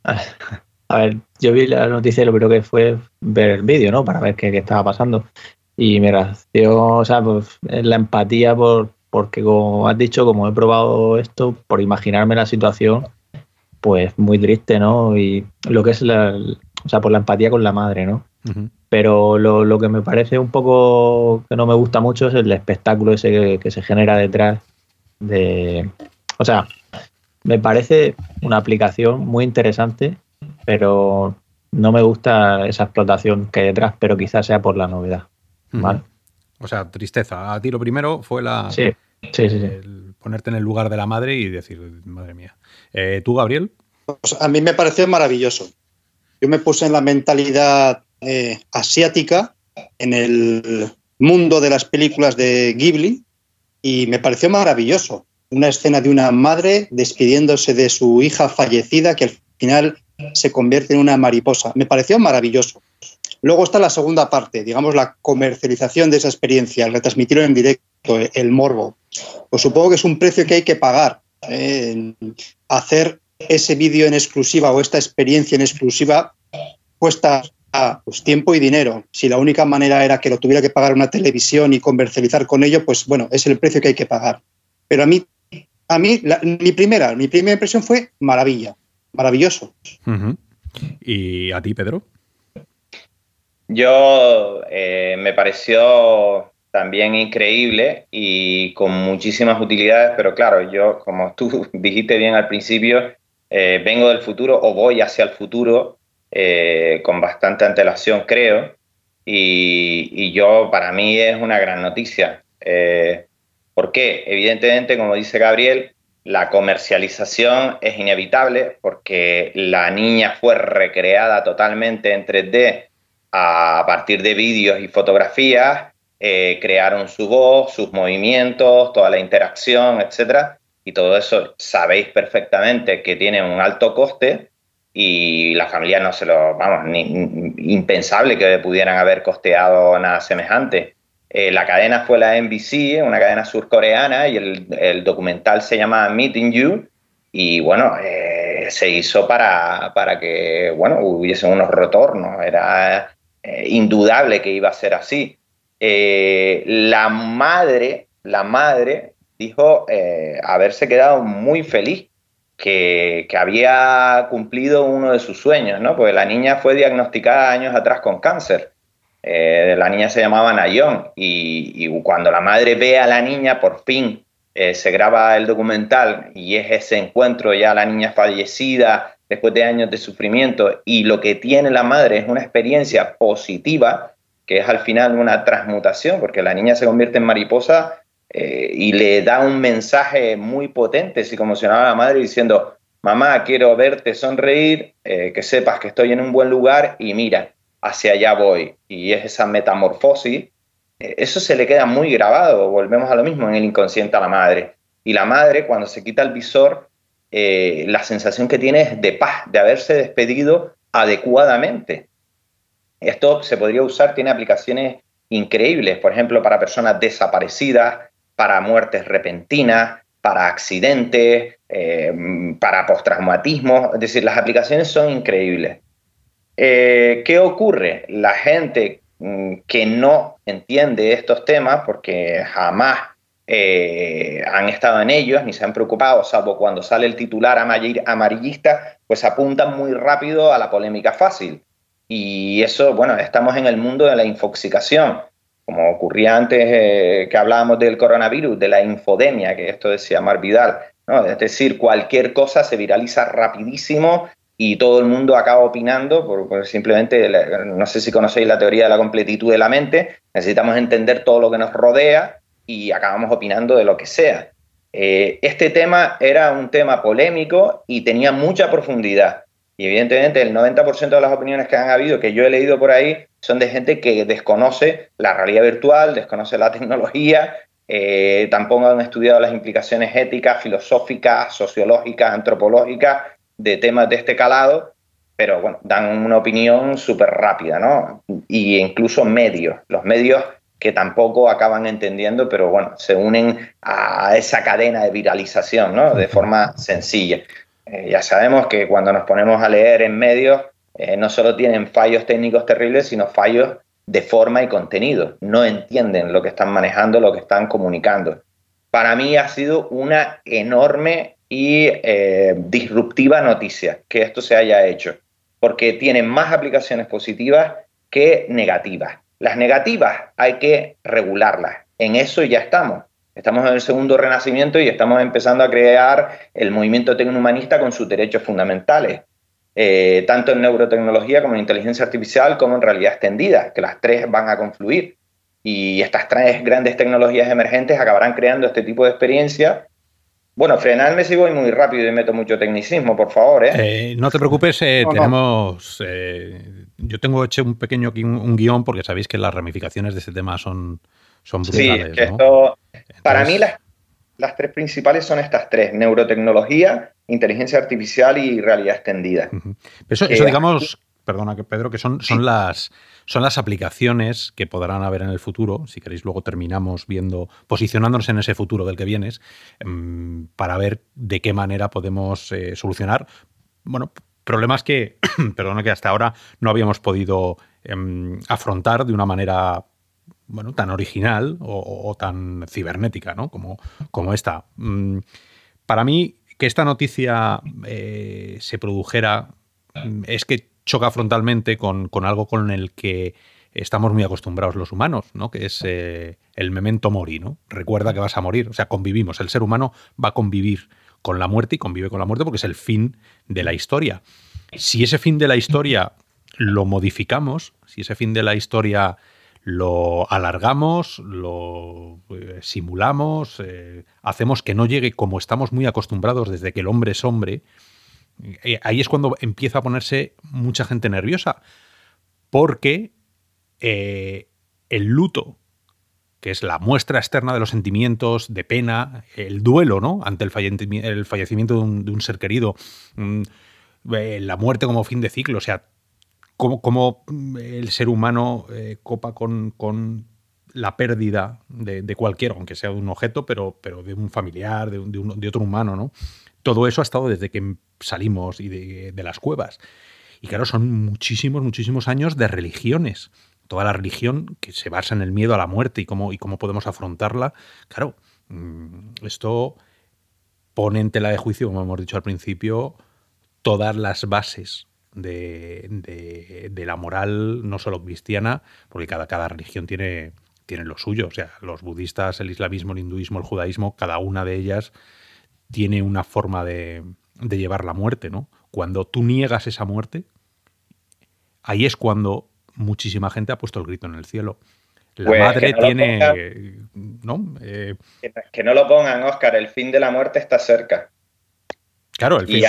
A ver, yo vi la noticia y lo primero que fue ver el vídeo, ¿no? Para ver qué, estaba pasando. Y me reacción, o sea, pues la empatía por, porque como has dicho, como he probado esto, por imaginarme la situación, pues muy triste, ¿no? Y lo que es la, o sea, por la empatía con la madre, ¿no? Pero lo, que me parece un poco que no me gusta mucho es el espectáculo ese que, se genera detrás de... O sea, me parece una aplicación muy interesante, pero no me gusta esa explotación que hay detrás, pero quizás sea por la novedad. ¿vale? O sea, tristeza. A ti lo primero fue la... Sí, sí, sí. ponerte en el lugar de la madre y decir, madre mía. Eh, ¿Tú, Gabriel? Pues a mí me pareció maravilloso. Yo me puse en la mentalidad eh, asiática, en el mundo de las películas de Ghibli, y me pareció maravilloso. Una escena de una madre despidiéndose de su hija fallecida que al final se convierte en una mariposa. Me pareció maravilloso. Luego está la segunda parte, digamos, la comercialización de esa experiencia, el retransmitirlo en directo, el morbo. Pues supongo que es un precio que hay que pagar. Eh, hacer ese vídeo en exclusiva o esta experiencia en exclusiva cuesta pues, tiempo y dinero. Si la única manera era que lo tuviera que pagar una televisión y comercializar con ello, pues bueno, es el precio que hay que pagar. Pero a mí, a mí mi primera, mi primera impresión fue maravilla, maravilloso. ¿Y a ti, Pedro? Yo eh, me pareció también increíble y con muchísimas utilidades, pero claro, yo, como tú dijiste bien al principio, eh, vengo del futuro o voy hacia el futuro eh, con bastante antelación, creo, y, yo, para mí es una gran noticia. ¿Por qué? Evidentemente, como dice Gabriel, la comercialización es inevitable porque la niña fue recreada totalmente en 3D a partir de vídeos y fotografías, eh, crearon su voz, sus movimientos, toda la interacción, etc. Y todo eso sabéis perfectamente que tiene un alto coste y la familia no se lo, vamos, ni, impensable que pudieran haber costeado nada semejante. Eh, la cadena fue la NBC, una cadena surcoreana, y el, documental se llama Meeting You. Y bueno, eh, se hizo para, para que bueno, hubiese unos retornos. Era indudable que iba a ser así. Eh, la madre, la madre dijo eh, haberse quedado muy feliz, que, había cumplido uno de sus sueños, ¿no? Porque la niña fue diagnosticada años atrás con cáncer. la niña se llamaba Nayon y, y, cuando la madre ve a la niña, por fin se graba el documental y es ese encuentro ya la niña fallecida, después de años de sufrimiento y lo que tiene la madre es una experiencia positiva, que es al final una transmutación, porque la niña se convierte en mariposa eh, y le da un mensaje muy potente psicoemocional a la madre diciendo, mamá, quiero verte sonreír, eh, que sepas que estoy en un buen lugar y mira, hacia allá voy. Y es esa metamorfosis, eh, eso se le queda muy grabado, volvemos a lo mismo en el inconsciente a la madre. Y la madre, cuando se quita el visor, eh, la sensación que tiene es de paz, de haberse despedido adecuadamente. Esto se podría usar, tiene aplicaciones increíbles, por ejemplo, para personas desaparecidas, para muertes repentinas, para accidentes, eh, para postraumatismo. Es decir, las aplicaciones son increíbles. Eh, ¿Qué ocurre? La gente mm, que no entiende estos temas, porque jamás eh, han estado en ellos ni se han preocupado, salvo cuando sale el titular amarillista, pues apuntan muy rápido a la polémica fácil. Y eso, bueno, estamos en el mundo de la infoxicación, como ocurría antes eh, que hablábamos del coronavirus, de la infodemia, que esto decía Mar Vidal. ¿no? Es decir, cualquier cosa se viraliza rapidísimo y todo el mundo acaba opinando, por, simplemente, no sé si conocéis la teoría de la completitud de la mente, necesitamos entender todo lo que nos rodea y acabamos opinando de lo que sea. Eh, este tema era un tema polémico y tenía mucha profundidad. Y evidentemente el 90% de las opiniones que han habido, que yo he leído por ahí, son de gente que desconoce la realidad virtual, desconoce la tecnología, eh, tampoco han estudiado las implicaciones éticas, filosóficas, sociológicas, antropológicas de temas de este calado, pero bueno, dan una opinión súper rápida, ¿no? Y incluso medios, los medios que tampoco acaban entendiendo, pero bueno, se unen a esa cadena de viralización, ¿no? De forma sencilla. Eh, ya sabemos que cuando nos ponemos a leer en medios, eh, no solo tienen fallos técnicos terribles, sino fallos de forma y contenido. No entienden lo que están manejando, lo que están comunicando. Para mí ha sido una enorme y eh, disruptiva noticia que esto se haya hecho, porque tiene más aplicaciones positivas que negativas. Las negativas hay que regularlas. En eso ya estamos. Estamos en el segundo renacimiento y estamos empezando a crear el movimiento tecnohumanista con sus derechos fundamentales, eh, tanto en neurotecnología como en inteligencia artificial, como en realidad extendida, que las tres van a confluir. Y estas tres grandes tecnologías emergentes acabarán creando este tipo de experiencia. Bueno, frenadme si voy muy rápido y meto mucho tecnicismo, por favor. ¿eh? eh no te preocupes, eh, tenemos. yo tengo hecho un pequeño un guion porque sabéis que las ramificaciones de este tema son, son brutales. Sí, esto, para mí las, las tres principales son estas tres, neurotecnología, inteligencia artificial y realidad extendida. Eso, digamos, perdona que Pedro, que son, son, las, son las aplicaciones que podrán haber en el futuro, si queréis luego terminamos viendo, posicionándonos en ese futuro del que vienes, em, para ver de qué manera podemos eh, solucionar, bueno, problemas que, perdona, que hasta ahora no habíamos podido em, afrontar de una manera bueno, tan original o, tan cibernética, ¿no? Como, como esta. Mm, para mí, que esta noticia eh, se produjera mm, es que choca frontalmente con, algo con el que estamos muy acostumbrados los humanos, ¿no? Que es eh, el memento mori, ¿no? Recuerda que vas a morir. O sea, convivimos. El ser humano va a convivir con la muerte y convive con la muerte porque es el fin de la historia. Si ese fin de la historia lo modificamos, si ese fin de la historia lo alargamos, lo eh, simulamos, eh, hacemos que no llegue como estamos muy acostumbrados desde que el hombre es hombre, eh, ahí es cuando empieza a ponerse mucha gente nerviosa, porque el luto, que es la muestra externa de los sentimientos de pena, el duelo ¿no? ante el, fallecimiento, de, un, ser querido, mm, la muerte como fin de ciclo, o sea, cómo, el ser humano eh, copa con, la pérdida de, cualquiera, aunque sea de un objeto, pero, pero de un familiar, de, de, otro humano, ¿no? Todo eso ha estado desde que salimos y de, las cuevas. Y claro, son muchísimos, muchísimos años de religiones. Toda la religión que se basa en el miedo a la muerte y cómo, y cómo podemos afrontarla. Claro, mm, esto pone en tela de juicio, como hemos dicho al principio, todas las bases de, la moral no solo cristiana, porque cada, cada religión tiene, tiene lo suyo. O sea, los budistas, el islamismo, el hinduismo, el judaísmo, cada una de ellas tiene una forma de, de llevar la muerte, ¿no? Cuando tú niegas esa muerte, ahí es cuando muchísima gente ha puesto el grito en el cielo. La pues madre tiene. ¿no? Eh, que, no lo pongan, Oscar, el fin de la muerte está cerca. Claro, el fin.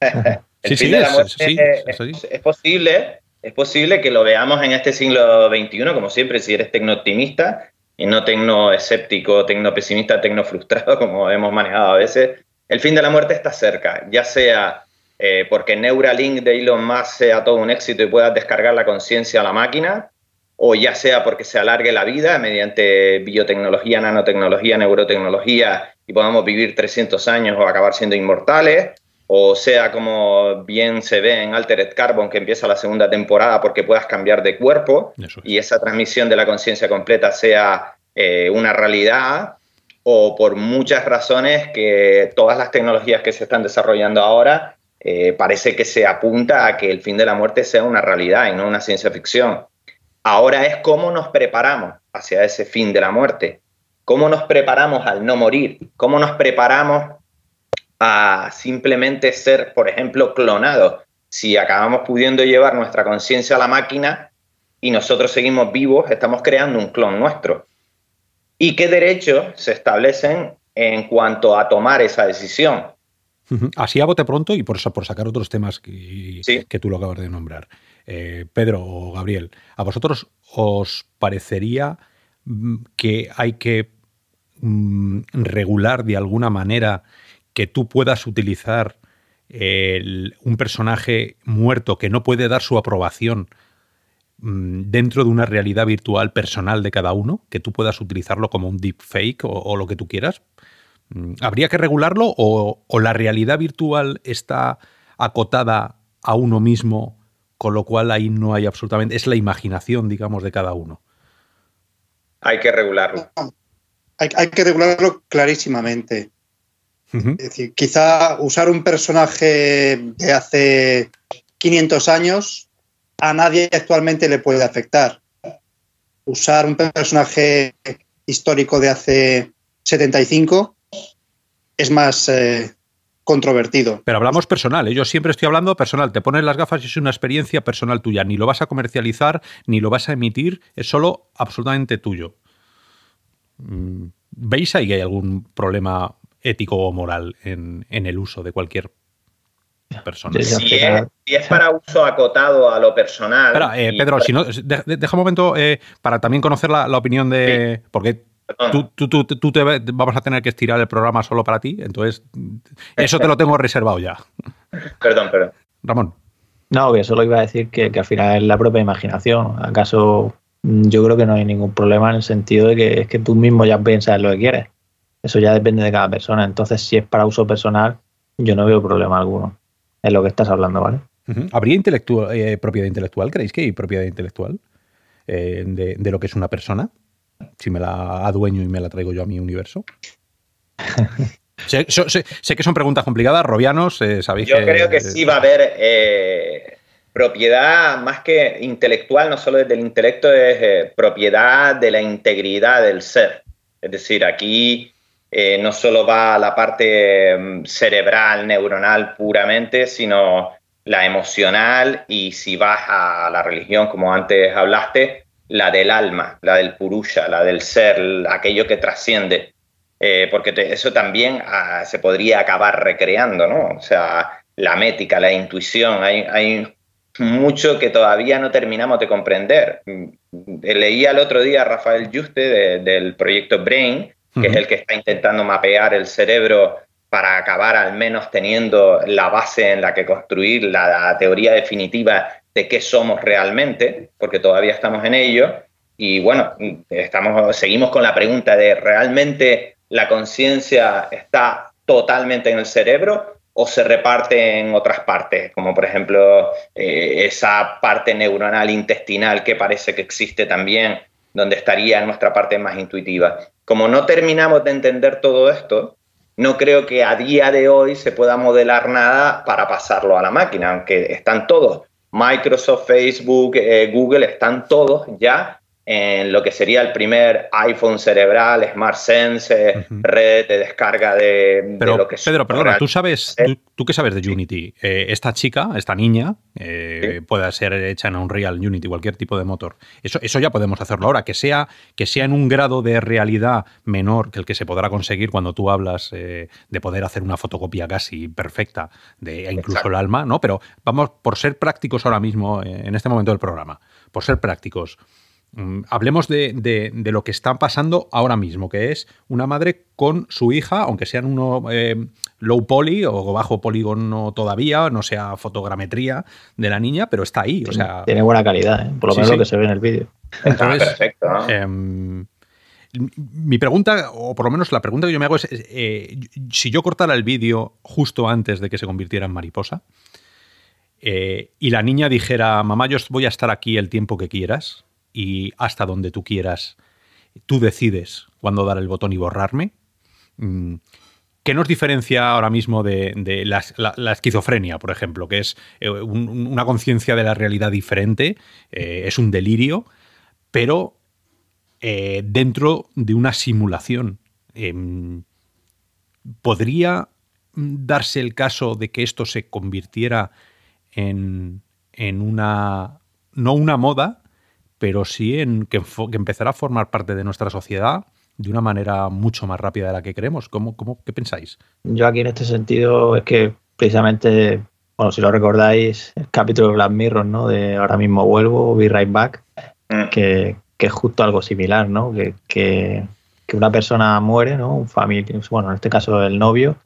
El fin de la muerte es, posible, es posible que lo veamos en este siglo XXI, como siempre, si eres tecno-optimista y no tecno-escéptico, tecno-pesimista, tecno-frustrado, como hemos manejado a veces. El fin de la muerte está cerca, ya sea eh, porque Neuralink de Elon Musk sea todo un éxito y puedas descargar la conciencia a la máquina, o ya sea porque se alargue la vida mediante biotecnología, nanotecnología, neurotecnología y podamos vivir 300 años o acabar siendo inmortales, o sea como bien se ve en Altered Carbon que empieza la segunda temporada porque puedas cambiar de cuerpo y esa transmisión de la conciencia completa sea eh, una realidad, o por muchas razones que todas las tecnologías que se están desarrollando ahora eh, parece que se apunta a que el fin de la muerte sea una realidad y no una ciencia ficción. Ahora es cómo nos preparamos hacia ese fin de la muerte, cómo nos preparamos al no morir, cómo nos preparamos a simplemente ser, por ejemplo, clonados. Si acabamos pudiendo llevar nuestra conciencia a la máquina y nosotros seguimos vivos, estamos creando un clon nuestro y qué derechos se establecen en cuanto a tomar esa decisión. Así a bote pronto y por, por sacar otros temas que, que tú lo acabas de nombrar. Eh, Pedro o Gabriel, ¿a vosotros os parecería mm, que hay que mm, regular de alguna manera que tú puedas utilizar un personaje muerto que no puede dar su aprobación Mm, dentro de una realidad virtual personal de cada uno, que tú puedas utilizarlo como un deepfake o, o lo que tú quieras. Mm, ¿Habría que regularlo o, la realidad virtual está acotada a uno mismo, con lo cual ahí no hay absolutamente... Es la imaginación, digamos, de cada uno. Hay que regularlo. Hay, hay que regularlo clarísimamente. Es decir, quizá usar un personaje de hace 500 años a nadie actualmente le puede afectar. Usar un personaje histórico de hace 75 es más eh, controvertido. Pero hablamos personal, ¿eh? yo siempre estoy hablando personal. Te pones las gafas y es una experiencia personal tuya. Ni lo vas a comercializar, ni lo vas a emitir, es solo absolutamente tuyo. Mm, ¿Veis ahí que hay algún problema ético o moral en, en el uso de cualquier personas. Si es, para uso acotado a lo personal. Eh, Pedro, si no, deja un momento eh, para también conocer la, opinión de. Porque tú, tú, tú, te vamos a tener que estirar el programa solo para ti, entonces eso te lo tengo reservado ya. Perdón, perdón. Ramón. No, que solo iba a decir que, que al final es la propia imaginación. ¿Acaso mm, yo creo que no hay ningún problema en el sentido de que es que tú mismo ya piensas lo que quieres? Eso ya depende de cada persona. Entonces, si es para uso personal, yo no veo problema alguno en lo que estás hablando, ¿vale? ¿Habría eh, propiedad intelectual? ¿Creéis que hay propiedad intelectual eh, de, lo que es una persona? Si me la adueño y me la traigo yo a mi universo. sé, que son preguntas complicadas, robianos, eh, sabéis Yo creo que sí va a haber propiedad más que intelectual, no solo desde el intelecto, es propiedad de la integridad del ser. Es decir, aquí eh, no solo va a la parte mm, cerebral, neuronal puramente, sino la emocional y si vas a la religión, como antes hablaste, la del alma, la del purusha, la del ser, aquello que trasciende. Eh, porque eso también ah, se podría acabar recreando, ¿no? O sea, la mética, la intuición, hay, mucho que todavía no terminamos de comprender. Mm, leía el otro día a Rafael Juste del proyecto Brain, que es el que está intentando mapear el cerebro para acabar al menos teniendo la base en la que construir la, teoría definitiva de qué somos realmente, porque todavía estamos en ello. Y bueno, estamos, seguimos con la pregunta de ¿realmente la conciencia está totalmente en el cerebro o se reparte en otras partes, como por ejemplo eh, esa parte neuronal intestinal que parece que existe también, donde estaría nuestra parte más intuitiva. Como no terminamos de entender todo esto, no creo que a día de hoy se pueda modelar nada para pasarlo a la máquina, aunque están todos. Microsoft, Facebook, eh, Google, están todos ya en lo que sería el primer iPhone cerebral, Smart Sense, red de descarga de, lo que Pedro, perdona, tú sabes, tú, qué sabes de Unity. Eh, esta chica, esta niña, eh, puede ser hecha en Unreal, Unity, cualquier tipo de motor. Eso, eso ya podemos hacerlo ahora, que sea, que sea en un grado de realidad menor que el que se podrá conseguir cuando tú hablas eh, de poder hacer una fotocopia casi perfecta de incluso el alma, ¿no? Pero vamos, por ser prácticos ahora mismo, en este momento del programa, por ser prácticos. Mm, hablemos de, lo que está pasando ahora mismo, que es una madre con su hija, aunque sean uno eh, low poly o bajo polígono todavía, no sea fotogrametría de la niña, pero está ahí. O sea, tiene buena calidad, ¿eh? por lo menos lo que se ve en el vídeo. perfecto. Em, mi pregunta, o por lo menos la pregunta que yo me hago es, eh, si yo cortara el vídeo justo antes de que se convirtiera en mariposa, eh, y la niña dijera, mamá, yo voy a estar aquí el tiempo que quieras y hasta donde tú quieras, tú decides cuándo dar el botón y borrarme. Mm, ¿Qué nos diferencia ahora mismo de, la, esquizofrenia, por ejemplo, que es eh, una conciencia de la realidad diferente, es un delirio, pero eh, dentro de una simulación. Em, ¿Podría darse el caso de que esto se convirtiera en, una, no una moda, pero sí en que, empezara a formar parte de nuestra sociedad de una manera mucho más rápida de la que creemos. ¿Cómo, cómo, ¿Qué pensáis? Yo aquí en este sentido es que precisamente, bueno, si lo recordáis, el capítulo de Black Mirror, ¿no? De ahora mismo vuelvo, Be Right Back, mm. que, que es justo algo similar, ¿no? Que, que, una persona muere, ¿no? Un familia, bueno, en este caso el novio,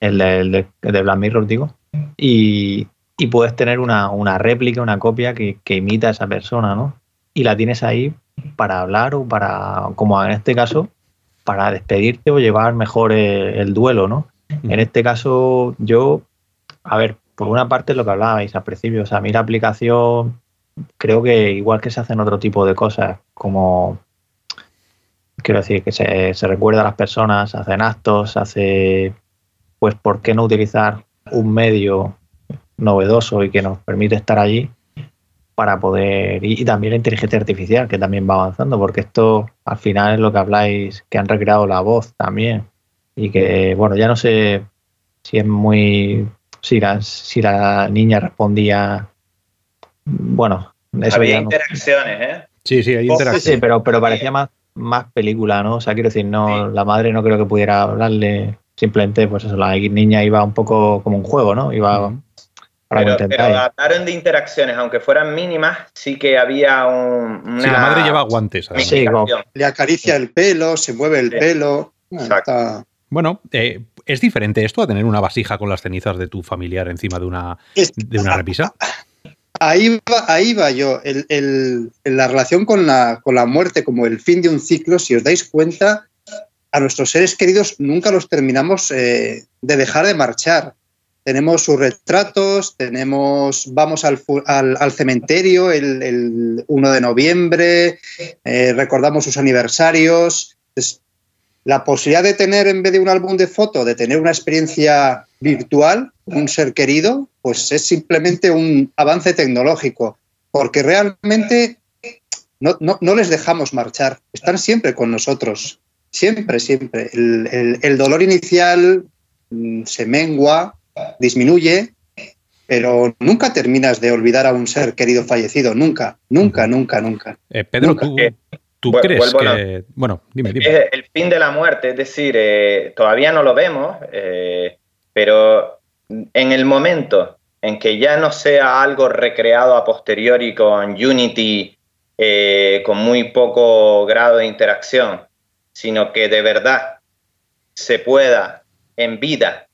el de, de, Black Mirror, digo, y, y puedes tener una, una, réplica, una copia que, que, imita a esa persona, ¿no? Y la tienes ahí para hablar o para, como en este caso, para despedirte o llevar mejor el, el duelo, ¿no? En este caso, yo, a ver, por una parte lo que hablabais al principio, o sea, a mí la aplicación creo que igual que se hacen otro tipo de cosas, como quiero decir, que se, se recuerda a las personas, hacen actos, hace, pues, ¿por qué no utilizar un medio novedoso y que nos permite estar allí para poder, y, también la inteligencia artificial, que también va avanzando, porque esto al final es lo que habláis, que han recreado la voz también, y que, bueno, ya no sé si es muy, si la, si la niña respondía bueno, eso Había interacciones, ¿eh? Sí, sí, hay interacciones. Sí, pero, pero parecía más, más película, ¿no? O sea, quiero decir, no, la madre no creo que pudiera hablarle. Simplemente, pues eso, la niña iba un poco como un juego, ¿no? Iba para pero, pero hablaron de interacciones, aunque fueran mínimas, sí que había un. Una sí, la madre lleva guantes. Sí, le acaricia el pelo, se mueve el pelo. Exacto. Bueno, eh, ¿es diferente esto a tener una vasija con las cenizas de tu familiar encima de una, de una repisa? Ahí va, ahí va yo. El, la relación con la, con la muerte como el fin de un ciclo, si os dais cuenta, a nuestros seres queridos nunca los terminamos eh, de dejar de marchar. Tenemos sus retratos, tenemos, vamos al, al, cementerio el, 1 de noviembre, eh, recordamos sus aniversarios. La posibilidad de tener, en vez de un álbum de fotos, de tener una experiencia virtual, un ser querido, pues es simplemente un avance tecnológico, porque realmente no, les dejamos marchar, están siempre con nosotros, siempre, siempre. El, dolor inicial mm, se mengua, disminuye, pero nunca terminas de olvidar a un ser querido fallecido, nunca, nunca, nunca, nunca. Eh, Pedro, Tú, ¿Tú crees que.? Bueno, dime, dime. el fin de la muerte, es decir, eh, todavía no lo vemos, eh, pero en el momento en que ya no sea algo recreado a posteriori con Unity, eh, con muy poco grado de interacción, sino que de verdad se pueda en vida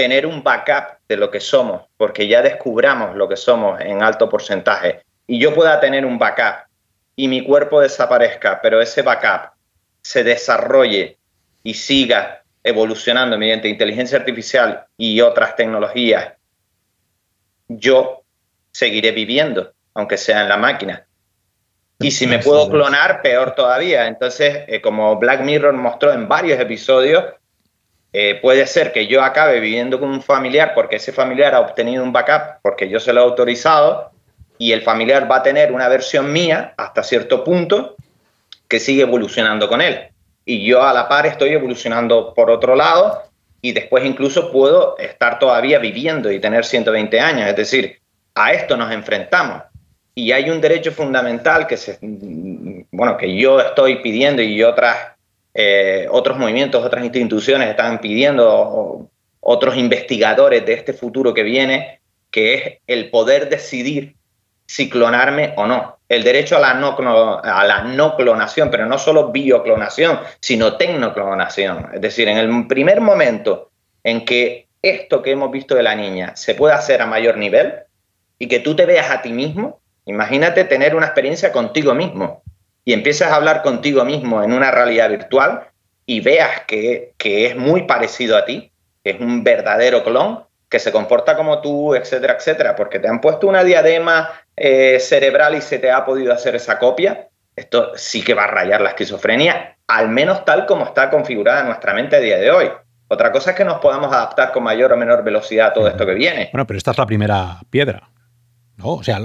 tener un backup de lo que somos, porque ya descubramos lo que somos en alto porcentaje, y yo pueda tener un backup y mi cuerpo desaparezca, pero ese backup se desarrolle y siga evolucionando mediante inteligencia artificial y otras tecnologías, yo seguiré viviendo, aunque sea en la máquina. Y si me puedo clonar, peor todavía. Entonces, eh, como Black Mirror mostró en varios episodios, eh, puede ser que yo acabe viviendo con un familiar porque ese familiar ha obtenido un backup porque yo se lo he autorizado y el familiar va a tener una versión mía hasta cierto punto que sigue evolucionando con él. Y yo a la par estoy evolucionando por otro lado y después incluso puedo estar todavía viviendo y tener 120 años. Es decir, a esto nos enfrentamos. Y hay un derecho fundamental que, se, bueno, que yo estoy pidiendo y otras, eh, otros movimientos, otras instituciones están pidiendo, otros investigadores de este futuro que viene, que es el poder decidir si clonarme o no. El derecho a la no, a la no clonación, pero no solo bioclonación, sino tecnoclonación. Es decir, en el primer momento en que esto que hemos visto de la niña se puede hacer a mayor nivel y que tú te veas a ti mismo, imagínate tener una experiencia contigo mismo y empiezas a hablar contigo mismo en una realidad virtual y veas que, que es muy parecido a ti, que es un verdadero clon, que se comporta como tú, etcétera, etcétera, porque te han puesto una diadema eh, cerebral y se te ha podido hacer esa copia, esto sí que va a rayar la esquizofrenia, al menos tal como está configurada nuestra mente a día de hoy. Otra cosa es que nos podamos adaptar con mayor o menor velocidad a todo esto que viene. Bueno, pero esta es la primera piedra. ¿no? O sea,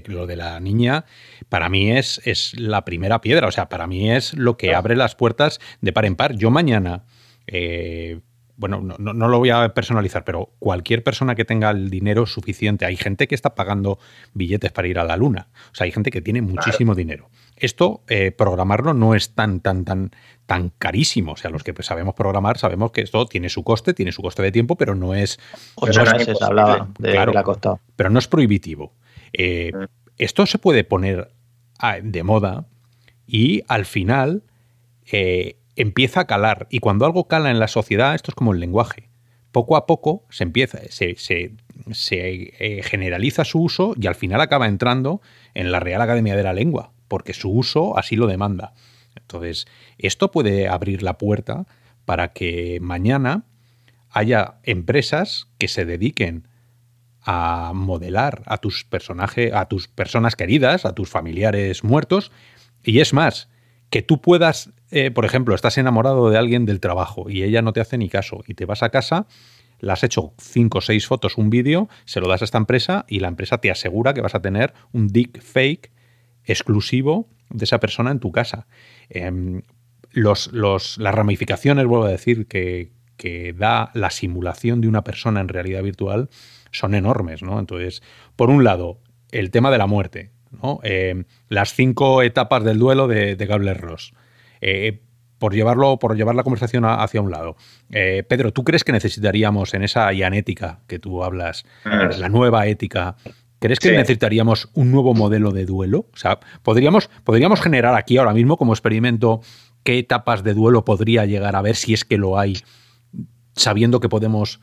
que lo de la niña para mí es, es la primera piedra. O sea, para mí es lo que abre las puertas de par en par. Yo mañana eh, bueno, no, lo voy a personalizar, pero cualquier persona que tenga el dinero suficiente, hay gente que está pagando billetes para ir a la luna, o sea, hay gente que tiene muchísimo dinero. Esto, eh, programarlo no es tan, tan, tan, tan carísimo. O sea, los que sabemos programar sabemos que esto tiene su coste, tiene su coste de tiempo, pero no es. Ocho meses hablaba de claro, la costa. Pero no es prohibitivo. Eh, mm. Esto se puede poner de moda y al final eh, empieza a calar. Y cuando algo cala en la sociedad, esto es como el lenguaje. Poco a poco se empieza, se, se, eh, generaliza su uso y al final acaba entrando en la Real Academia de la Lengua, porque su uso así lo demanda. Entonces, esto puede abrir la puerta para que mañana haya empresas que se dediquen a modelar a tus personajes, a tus personas queridas, a tus familiares muertos. Y es más, que tú puedas, eh, por ejemplo, estás enamorado de alguien del trabajo y ella no te hace ni caso y te vas a casa, le has hecho cinco o seis fotos, un vídeo, se lo das a esta empresa y la empresa te asegura que vas a tener un dick fake exclusivo de esa persona en tu casa. Em, los, las ramificaciones, vuelvo a decir, que, que da la simulación de una persona en realidad virtual son enormes, ¿no? Entonces, por un lado, el tema de la muerte, eh, las cinco etapas del duelo de, de Ross. Eh, por llevarlo, por llevar la conversación hacia un lado. Eh, Pedro, ¿tú crees que necesitaríamos en esa ética que tú hablas, mm. la nueva ética, ¿crees que necesitaríamos un nuevo modelo de duelo? O sea, podríamos, podríamos generar aquí ahora mismo como experimento qué etapas de duelo podría llegar a ver si es que lo hay, sabiendo que podemos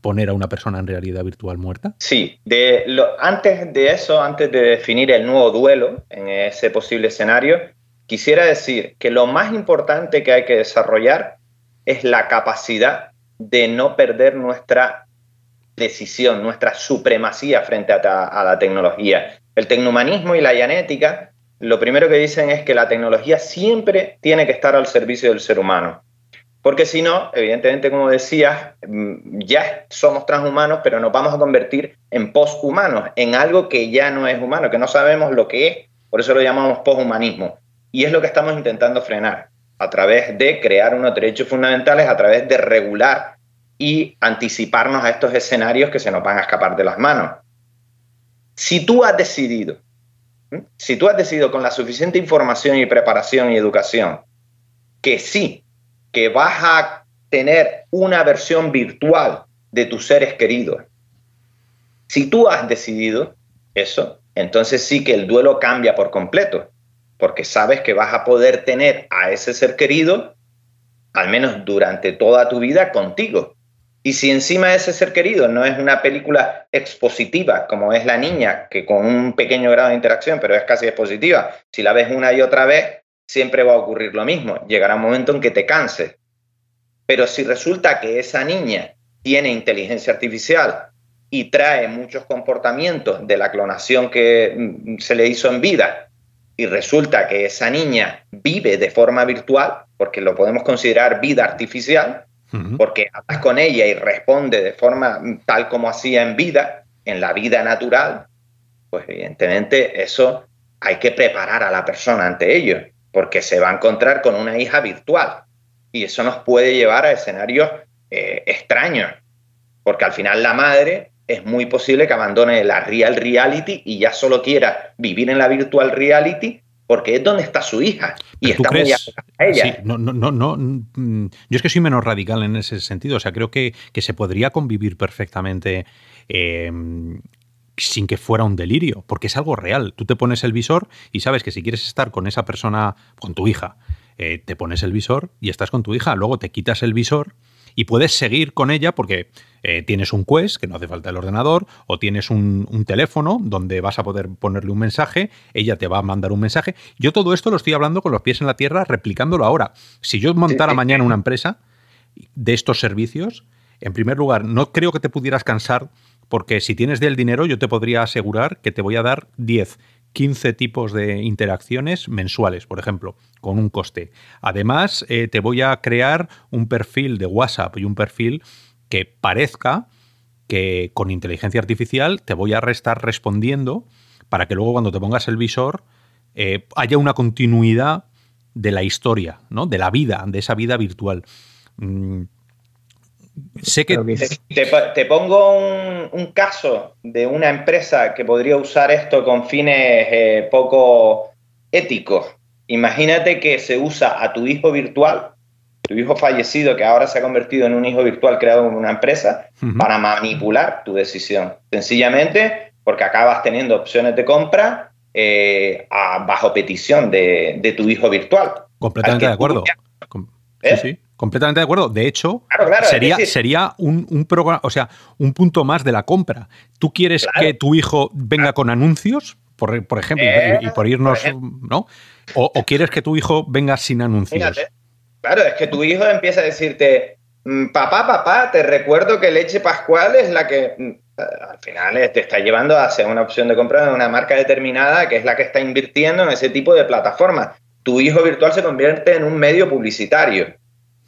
poner a una persona en realidad virtual muerta? Sí, de antes de eso, antes de definir el nuevo duelo en ese posible escenario, quisiera decir que lo más importante que hay que desarrollar es la capacidad de no perder nuestra decisión, nuestra supremacía frente a, la tecnología. El tecnohumanismo y la genética, lo primero que dicen es que la tecnología siempre tiene que estar al servicio del ser humano. Porque si no, evidentemente, como decías, mm, ya somos transhumanos, pero nos vamos a convertir en posthumanos, en algo que ya no es humano, que no sabemos lo que es, por eso lo llamamos posthumanismo. Y es lo que estamos intentando frenar a través de crear unos derechos fundamentales, a través de regular y anticiparnos a estos escenarios que se nos van a escapar de las manos. Si tú has decidido, si tú has decidido con la suficiente información y preparación y educación que sí, que vas a tener una versión virtual de tus seres queridos. Si tú has decidido eso, entonces sí que el duelo cambia por completo, porque sabes que vas a poder tener a ese ser querido, al menos durante toda tu vida, contigo. Y si encima ese ser querido no es una película expositiva, como es la niña, que con un pequeño grado de interacción, pero es casi expositiva, si la ves una y otra vez, siempre va a ocurrir lo mismo. Llegará un momento en que te canses. Pero si resulta que esa niña tiene inteligencia artificial y trae muchos comportamientos de la clonación que mm, se le hizo en vida, y resulta que esa niña vive de forma virtual, porque lo podemos considerar vida artificial, porque hablas con ella y responde de forma mm, tal como hacía en vida, en la vida natural, pues evidentemente eso hay que preparar a la persona ante ello porque se va a encontrar con una hija virtual. Y eso nos puede llevar a escenarios eh, extraños, porque al final la madre es muy posible que abandone la real reality y ya solo quiera vivir en la virtual reality porque es donde está su hija y está muy a ella. no, no, no, no, mm, yo es que soy menos radical en ese sentido, o sea, creo que, que se podría convivir perfectamente eh, sin que fuera un delirio, porque es algo real. Tú te pones el visor y sabes que si quieres estar con esa persona, con tu hija, eh, te pones el visor y estás con tu hija, luego te quitas el visor y puedes seguir con ella porque eh, tienes un Quest, que no hace falta el ordenador, o tienes un, un, teléfono donde vas a poder ponerle un mensaje, ella te va a mandar un mensaje. Yo todo esto lo estoy hablando con los pies en la tierra, replicándolo ahora. Si yo montara mañana una empresa de estos servicios, en primer lugar, no creo que te pudieras cansar porque si tienes del dinero, yo te podría asegurar que te voy a dar 10, 15 tipos de interacciones mensuales, por ejemplo, con un coste. Además, eh, te voy a crear un perfil de WhatsApp y un perfil que parezca que con inteligencia artificial te voy a estar respondiendo para que luego cuando te pongas el visor eh, haya una continuidad de la historia, ¿no? de la vida, de esa vida virtual. Mm, sé que... Te, pongo un, caso de una empresa que podría usar esto con fines eh, poco éticos. Imagínate que se usa a tu hijo virtual, tu hijo fallecido que ahora se ha convertido en un hijo virtual creado en una empresa, para manipular tu decisión. Sencillamente porque acabas teniendo opciones de compra eh, bajo petición de, tu hijo virtual. Completamente de acuerdo. ¿Eh? Sí, sí. Completamente de acuerdo. De hecho, sería, sería un, programa, o sea, un punto más de la compra. ¿Tú quieres que tu hijo venga con anuncios? Por, ejemplo, y, por irnos, ¿no? O, quieres que tu hijo venga sin anuncios? Claro, es que tu hijo empieza a decirte, mm, papá, papá, te recuerdo que leche pascual es la que mm, al final te está llevando hacia una opción de compra de una marca determinada que es la que está invirtiendo en ese tipo de plataformas. Tu hijo virtual se convierte en un medio publicitario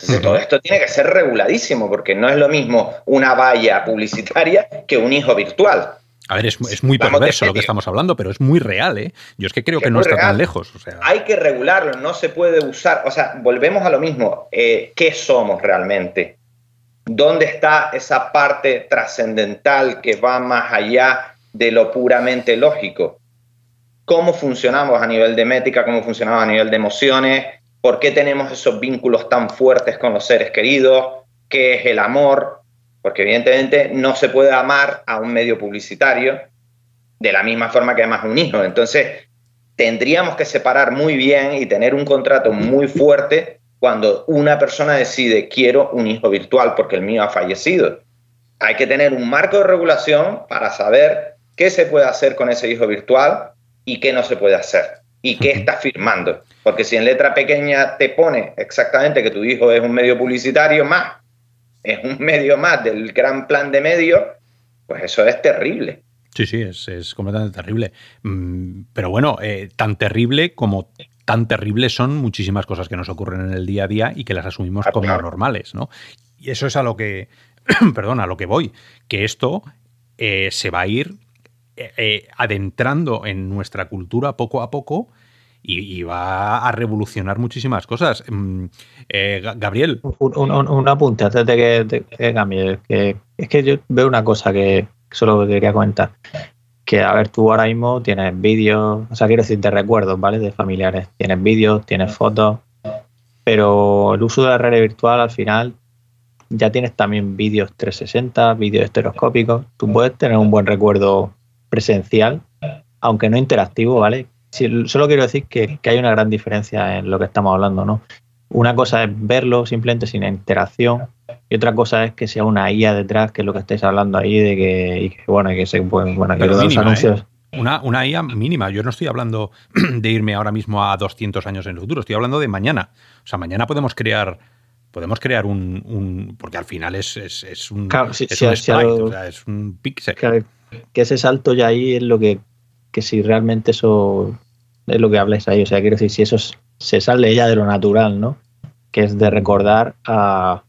entonces, todo esto tiene que ser reguladísimo, porque no es lo mismo una valla publicitaria que un hijo virtual. A ver, es, muy perverso lo que estamos hablando, pero es muy real, ¿eh? Yo es que creo que, no está tan lejos. Hay que regularlo, no se puede usar. O sea, volvemos a lo mismo. Eh, ¿Qué somos realmente? ¿Dónde está esa parte trascendental que va más allá de lo puramente lógico? ¿Cómo funcionamos a nivel de métrica? ¿Cómo funcionamos a nivel de emociones? ¿Por qué tenemos esos vínculos tan fuertes con los seres queridos? ¿Qué es el amor? Porque evidentemente no se puede amar a un medio publicitario de la misma forma que amas a un hijo. Entonces, tendríamos que separar muy bien y tener un contrato muy fuerte cuando una persona decide quiero un hijo virtual porque el mío ha fallecido. Hay que tener un marco de regulación para saber qué se puede hacer con ese hijo virtual y qué no se puede hacer y qué está firmando. Porque si en letra pequeña te pone exactamente que tu hijo es un medio publicitario más, es un medio más del gran plan de medios, pues eso es terrible. Sí, sí, es, completamente terrible. Mm, pero bueno, eh, tan terrible como tan terribles son muchísimas cosas que nos ocurren en el día a día y que las asumimos como normales, ¿no? Y eso es a lo que, perdón, a lo que voy, que esto eh, se va a ir eh, adentrando en nuestra cultura poco a poco y, va a revolucionar muchísimas cosas. Mm, eh, Gabriel. Un, apunte antes de que, cambie. Que, es que yo veo una cosa que solo quería comentar. Que, a ver, tú ahora mismo tienes vídeos, o sea, quiero decir, de recuerdos, ¿vale? De familiares. Tienes vídeos, tienes fotos, pero el uso de la red virtual al final ya tienes también vídeos 360, vídeos estereoscópicos. Tú puedes tener un buen recuerdo presencial, aunque no interactivo, ¿vale? Solo quiero decir que, hay una gran diferencia en lo que estamos hablando, ¿no? Una cosa es verlo simplemente sin interacción y otra cosa es que sea una IA detrás, que es lo que estáis hablando ahí, de que, y que bueno, que se pueden, bueno, que los anuncios. ¿eh? Una, una IA mínima. Yo no estoy hablando de irme ahora mismo a 200 años en el futuro, estoy hablando de mañana. O sea, mañana podemos crear podemos crear un, porque al final es, es, un, es, un es un pixel. que ese salto ya ahí es lo que que si realmente eso es lo que habláis ahí, o sea, quiero decir, si eso se sale ya de lo natural, ¿no? Que es de recordar a,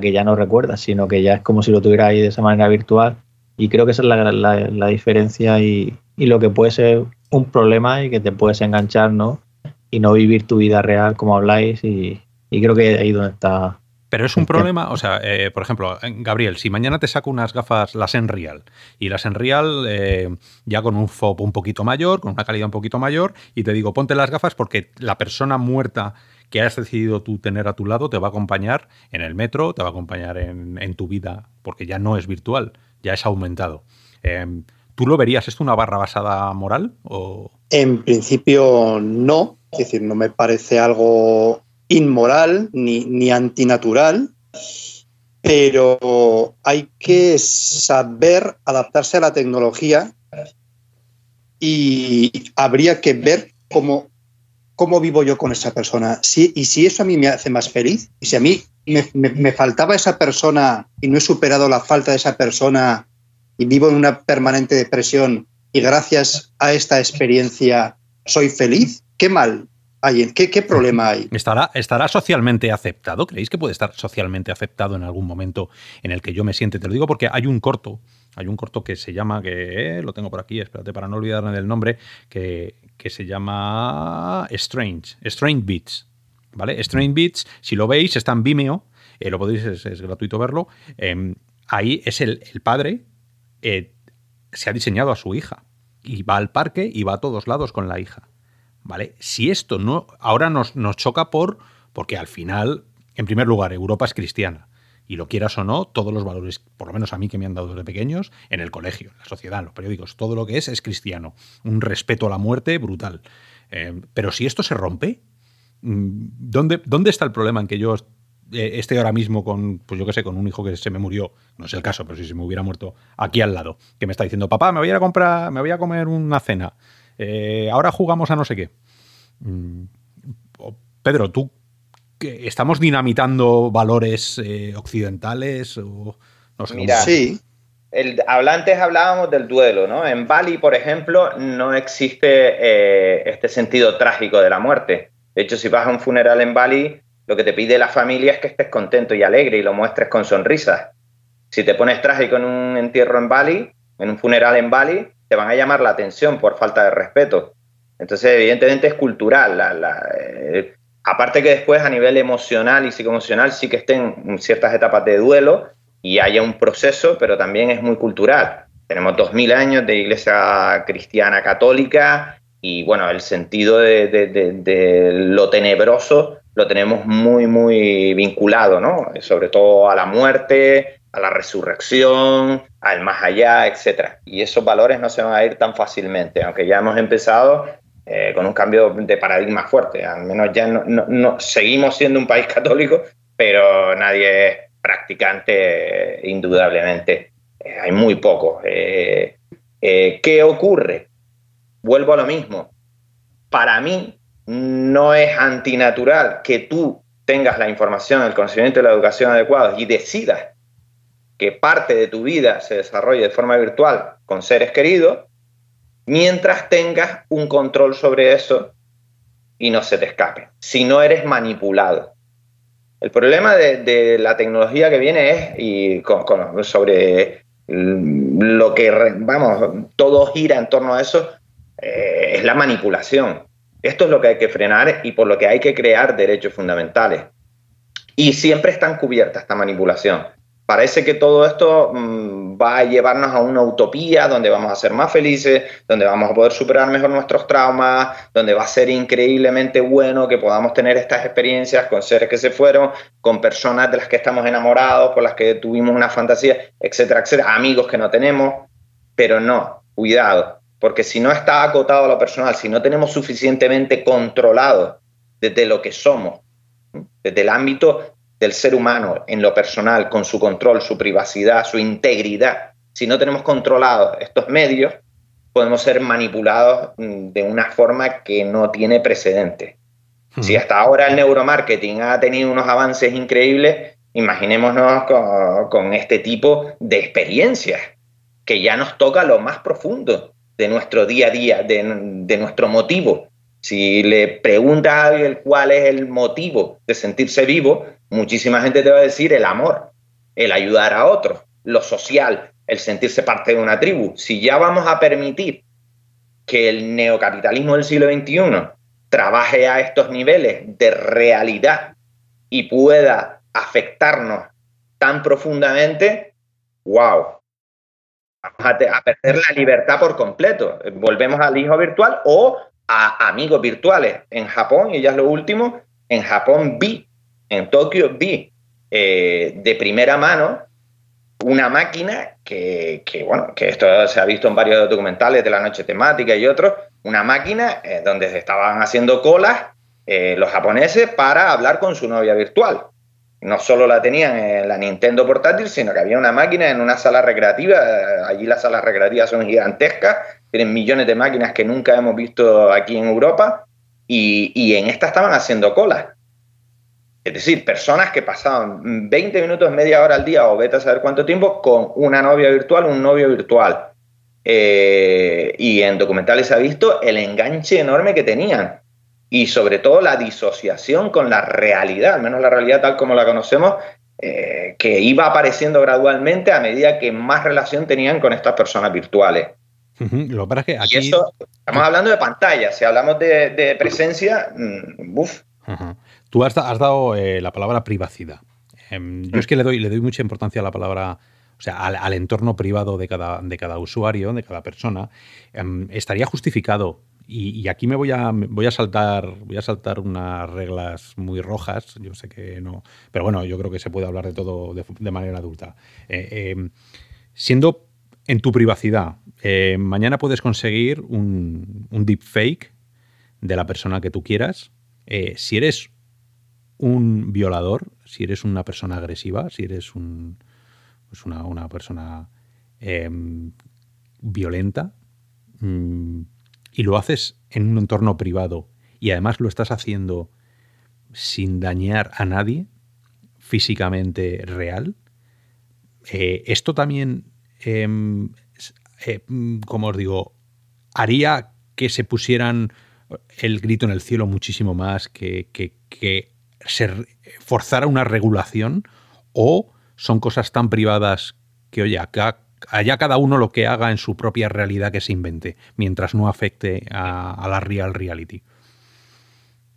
que ya no recuerdas, sino que ya es como si lo tuviera ahí de esa manera virtual. Y creo que esa es la, diferencia y, lo que puede ser un problema y que te puedes enganchar, ¿no? Y no vivir tu vida real como habláis y, y creo que ahí donde está pero es un problema, o sea, eh, por ejemplo, Gabriel, si mañana te saco unas gafas, las Enreal, y las Enreal eh, ya con un FOB un poquito mayor, con una calidad un poquito mayor, y te digo, ponte las gafas porque la persona muerta que has decidido tú tener a tu lado te va a acompañar en el metro, te va a acompañar en, tu vida, porque ya no es virtual, ya es aumentado. Em, ¿Tú lo verías esto una barra basada moral? O... En principio no, es decir, no me parece algo inmoral ni, ni antinatural, pero hay que saber adaptarse a la tecnología y habría que ver cómo, cómo vivo yo con esa persona. y si eso a mí me hace más feliz, y si a mí me, faltaba esa persona y no he superado la falta de esa persona y vivo en una permanente depresión y gracias a esta experiencia soy feliz, qué mal hay, qué, problema hay. ¿Estará, ¿Estará socialmente aceptado? ¿Creéis que puede estar socialmente aceptado en algún momento en el que yo me siente? Te lo digo porque hay un corto hay un corto que se llama, que eh, lo tengo por aquí, espérate para no olvidarme del nombre, que, se llama Strange, Strange Beats. ¿Vale? Strange Beats, si lo veis, está en Vimeo, eh, lo podéis, es, gratuito verlo. Em, ahí es el, padre, eh, se ha diseñado a su hija y va al parque y va a todos lados con la hija. ¿Vale? Si esto no, ahora nos, nos choca por, porque al final, en primer lugar, Europa es cristiana y lo quieras o no, todos los valores, por lo menos a mí que me han dado desde pequeños, en el colegio, en la sociedad, en los periódicos, todo lo que es es cristiano. Un respeto a la muerte brutal. Eh, pero si esto se rompe, mm, ¿dónde, ¿dónde está el problema en que yo eh, esté ahora mismo con, pues yo qué sé, con un hijo que se me murió, no es el caso, pero si se me hubiera muerto aquí al lado, que me está diciendo, papá, me voy a, comprar, me voy a comer una cena, eh, ahora jugamos a no sé qué. Mm, Pedro, ¿tú estamos dinamitando valores eh, occidentales o no sé Mira, sí. El, antes hablábamos del duelo, ¿no? En Bali, por ejemplo, no existe eh, este sentido trágico de la muerte. De hecho, si vas a un funeral en Bali, lo que te pide la familia es que estés contento y alegre y lo muestres con sonrisas. Si te pones trágico en un entierro en Bali, en un funeral en Bali, te van a llamar la atención por falta de respeto. Entonces, evidentemente es cultural. La, eh, Aparte que después a nivel emocional y psicoemocional sí que estén en ciertas etapas de duelo y haya un proceso, pero también es muy cultural. Tenemos 2000 años de iglesia cristiana católica y bueno, el sentido de, lo tenebroso lo tenemos muy, muy vinculado, ¿no? Sobre todo a la muerte, a la resurrección, al más allá, etc. Y esos valores no se van a ir tan fácilmente, aunque ya hemos empezado eh, con un cambio de paradigma fuerte. Al menos ya no, seguimos siendo un país católico, pero nadie es practicante, indudablemente. Eh, hay muy poco. Eh, ¿Qué ocurre? Vuelvo a lo mismo. Para mí no es antinatural que tú tengas la información, el conocimiento y la educación adecuados y decidas que parte de tu vida se desarrolle de forma virtual con seres queridos, mientras tengas un control sobre eso y no se te escape, si no eres manipulado. El problema de, la tecnología que viene es, y sobre lo que, vamos, todo gira en torno a eso, eh, es la manipulación. Esto es lo que hay que frenar y por lo que hay que crear derechos fundamentales. Y siempre están cubiertas esta manipulación parece que todo esto mm, va a llevarnos a una utopía donde vamos a ser más felices, donde vamos a poder superar mejor nuestros traumas, donde va a ser increíblemente bueno que podamos tener estas experiencias con seres que se fueron, con personas de las que estamos enamorados, con las que tuvimos una fantasía, etcétera, etcétera, amigos que no tenemos, pero no, cuidado, porque si no está acotado a lo personal, si no tenemos suficientemente controlado desde lo que somos, desde el ámbito del ser humano en lo personal, con su control, su privacidad, su integridad, si no tenemos controlados estos medios, podemos ser manipulados mm, de una forma que no tiene precedente. Si hasta ahora el neuromarketing ha tenido unos avances increíbles, imaginémonos con, este tipo de experiencias, que ya nos toca lo más profundo de nuestro día a día, de, de nuestro motivo. Si le preguntas a alguien cuál es el motivo de sentirse vivo, muchísima gente te va a decir el amor, el ayudar a otros, lo social, el sentirse parte de una tribu. Si ya vamos a permitir que el neocapitalismo del siglo XXI trabaje a estos niveles de realidad y pueda afectarnos tan profundamente, wow, vamos a, perder la libertad por completo. Volvemos al hijo virtual o a amigos virtuales. En Japón, y ya es lo último, en Japón vi en Tokio vi eh, de primera mano una máquina que, bueno, que esto se ha visto en varios documentales de la noche temática y otros, una máquina eh, donde se estaban haciendo colas eh, los japoneses para hablar con su novia virtual. No solo la tenían en la Nintendo portátil, sino que había una máquina en una sala recreativa. Allí las salas recreativas son gigantescas, tienen millones de máquinas que nunca hemos visto aquí en Europa y, y en esta estaban haciendo colas. Es decir, personas que pasaban 20 minutos, media hora al día o vete a saber cuánto tiempo con una novia virtual, un novio virtual. Eh, y en documentales se ha visto el enganche enorme que tenían y sobre todo la disociación con la realidad, al menos la realidad tal como la conocemos, eh, que iba apareciendo gradualmente a medida que más relación tenían con estas personas virtuales. Lo que que aquí... Y eso, estamos hablando de pantalla, si hablamos de, presencia, mm, buf. Tú has, dado eh, la palabra privacidad. Em, yo es que le doy, le doy mucha importancia a la palabra, o sea, al, entorno privado de cada, de cada usuario, de cada persona. Em, estaría justificado y, aquí me voy a, voy a saltar voy a saltar unas reglas muy rojas. Yo sé que no, pero bueno, yo creo que se puede hablar de todo de, manera adulta. Eh, em, siendo en tu privacidad, eh, mañana puedes conseguir un, un deepfake de la persona que tú quieras. si eres un violador, si eres una persona agresiva, si eres un, pues una, persona em, violenta mm, y lo haces en un entorno privado y además lo estás haciendo sin dañar a nadie físicamente real, eh, esto también, em, eh, como os digo, haría que se pusieran el grito en el cielo muchísimo más, que, se forzara una regulación o son cosas tan privadas que, oye, acá, allá cada uno lo que haga en su propia realidad que se invente, mientras no afecte a, la real reality.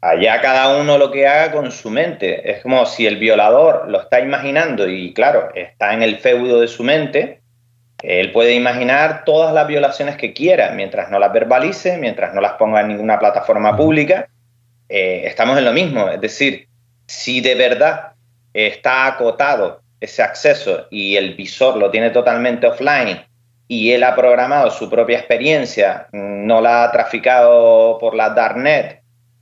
Allá cada uno lo que haga con su mente. Es como si el violador lo está imaginando y, claro, está en el feudo de su mente. Él puede imaginar todas las violaciones que quiera, mientras no las verbalice, mientras no las ponga en ninguna plataforma pública. Eh, estamos en lo mismo. Es decir, si de verdad está acotado ese acceso y el visor lo tiene totalmente offline y él ha programado su propia experiencia, no la ha traficado por la darknet,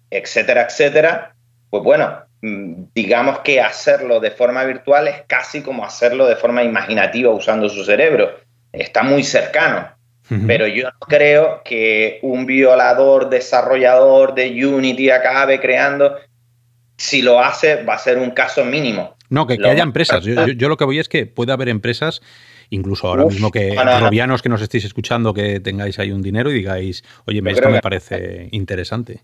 etcétera, etcétera, pues bueno, mm, digamos que hacerlo de forma virtual es casi como hacerlo de forma imaginativa usando su cerebro. Está muy cercano. Pero yo no creo que un violador desarrollador de Unity acabe creando si lo hace, va a ser un caso mínimo. No, que, haya empresas. Yo, lo que voy es que puede haber empresas, incluso ahora mismo que robianos que nos estéis escuchando, que tengáis ahí un dinero y digáis, oye, esto me parece interesante.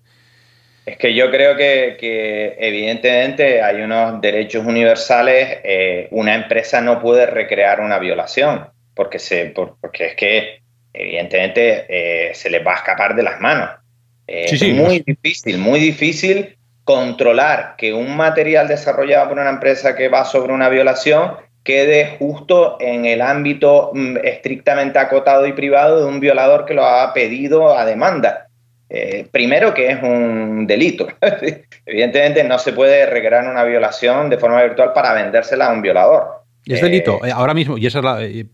Es que yo creo que, evidentemente hay unos derechos universales. Eh, una empresa no puede recrear una violación, porque, se, porque es que evidentemente eh, se les va a escapar de las manos. Eh, es muy difícil, muy difícil controlar que un material desarrollado por una empresa que va sobre una violación quede justo en el ámbito mm, estrictamente acotado y privado de un violador que lo ha pedido a demanda. Eh, primero que es un delito. Evidentemente no se puede recrear una violación de forma virtual para vendérsela a un violador. Es delito, eh, ahora mismo, y esa es la. Eh,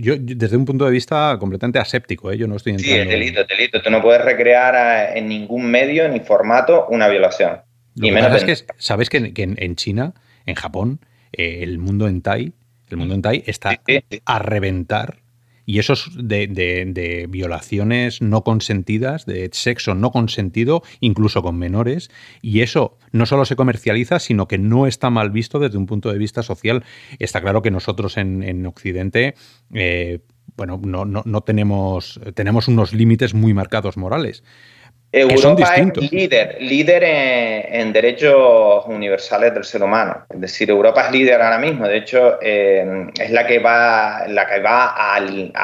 yo, desde un punto de vista completamente aséptico, yo no estoy entrando... Sí, es delito, es delito. Tú no puedes recrear en ningún medio ni formato una violación. Lo que pasa es que sabes que, en, China, en Japón, eh, el mundo en Tai, el mundo en Tai está a reventar. Y esos de, de, violaciones no consentidas, de sexo no consentido, incluso con menores. Y eso no solo se comercializa, sino que no está mal visto desde un punto de vista social. Está claro que nosotros en, Occidente, eh, bueno, no, no, no, tenemos, tenemos unos límites muy marcados morales. Europa es líder, líder en, derechos universales del ser humano. Es decir, Europa es líder ahora mismo. De hecho, eh, es la que va, la que va a,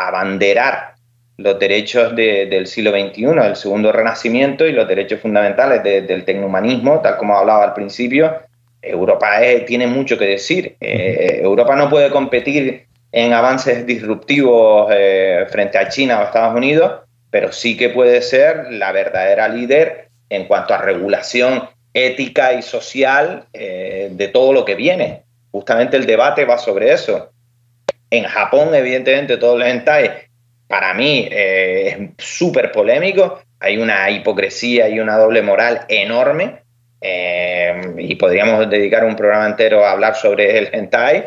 abanderar los derechos del siglo XXI, del segundo renacimiento y los derechos fundamentales del tecnohumanismo, tal como hablaba al principio. Europa tiene mucho que decir. Eh, Europa no puede competir en avances disruptivos eh, frente a China o Estados Unidos pero sí que puede ser la verdadera líder en cuanto a regulación ética y social eh, de todo lo que viene. Justamente el debate va sobre eso. En Japón, evidentemente, todo el hentai para mí eh, es súper polémico. Hay una hipocresía y una doble moral enorme. Eh, y podríamos dedicar un programa entero a hablar sobre el hentai.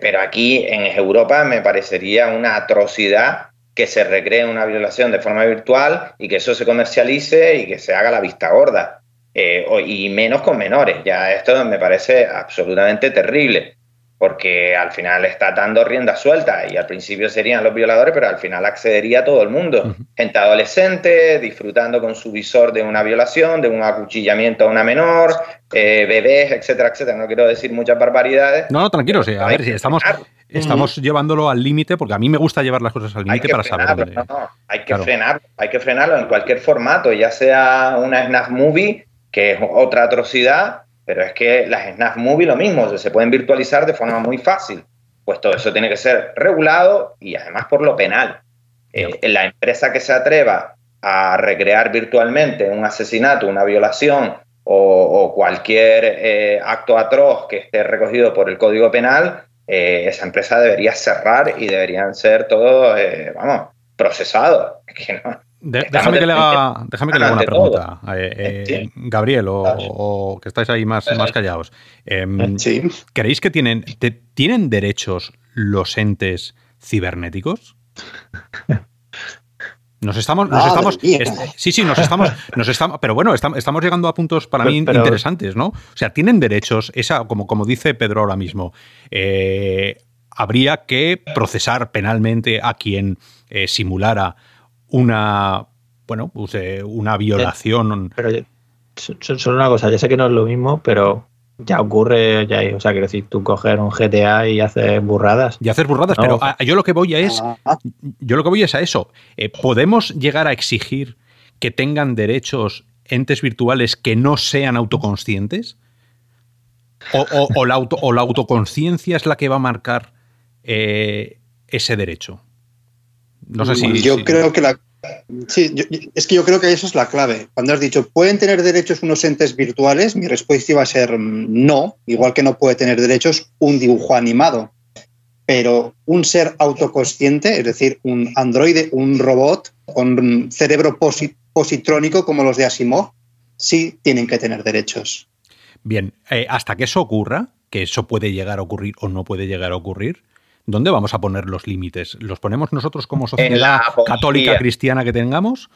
Pero aquí en Europa me parecería una atrocidad que se recree una violación de forma virtual y que eso se comercialice y que se haga la vista gorda. y menos con menores. Ya esto me parece absolutamente terrible porque al final está dando rienda suelta y al principio serían los violadores, pero al final accedería todo el mundo. Gente adolescente, disfrutando con su visor de una violación, de un acuchillamiento a una menor, eh, bebés, etcétera, etcétera. No quiero decir muchas barbaridades. No, no, tranquilo, sí. a ver, si estamos, estamos llevándolo al límite, porque a mí me gusta llevar las cosas al límite para saber. No, no, hay que frenarlo, hay que frenarlo en cualquier formato, ya sea una snap movie, que es otra atrocidad, pero es que las Snap Movie lo mismo, se pueden virtualizar de forma muy fácil. Pues todo eso tiene que ser regulado y además por lo penal. Eh, la empresa que se atreva a recrear virtualmente un asesinato, una violación o, cualquier eh, acto atroz que esté recogido por el Código Penal, eh, esa empresa debería cerrar y deberían ser todos, vamos, procesados. Que no, déjame, que le haga, déjame que le haga una pregunta. Eh, eh, Gabriel, o, que estáis ahí más, más callados. Em, ¿Creéis que tienen, tienen derechos los entes cibernéticos? Nos estamos, nos estamos, sí, sí, nos estamos, nos estamos, pero bueno, estamos, llegando a puntos para mí interesantes, ¿no? O sea, tienen derechos, esa, como, como dice Pedro ahora mismo, eh, habría que procesar penalmente a quien simulara una, bueno, pues, eh, una violación. Pero solo una cosa, ya sé que no es lo mismo, pero ya ocurre, ya, o sea, quiero decir, tú coger un GTA y haces burradas. Y haces burradas, pero yo lo que voy a es, ah. yo lo que voy es a eso. Eh, ¿Podemos llegar a exigir que tengan derechos entes virtuales que no sean autoconscientes? ¿O, la, auto, o la, autoconciencia es la que va a marcar eh, ese derecho? No sé si. Yo creo que la. Sí, es que yo creo que eso es la clave. Cuando has dicho, ¿pueden tener derechos unos entes virtuales? Mi respuesta iba a ser mm, no, igual que no puede tener derechos un dibujo animado. Pero un ser autoconsciente, es decir, un androide, un robot con cerebro positrónico como los de Asimov, sí tienen que tener derechos. Bien, eh, hasta que eso ocurra, que eso puede llegar a ocurrir o no puede llegar a ocurrir, ¿Dónde vamos a poner los límites? ¿Los ponemos nosotros como sociedad católica cristiana que tengamos?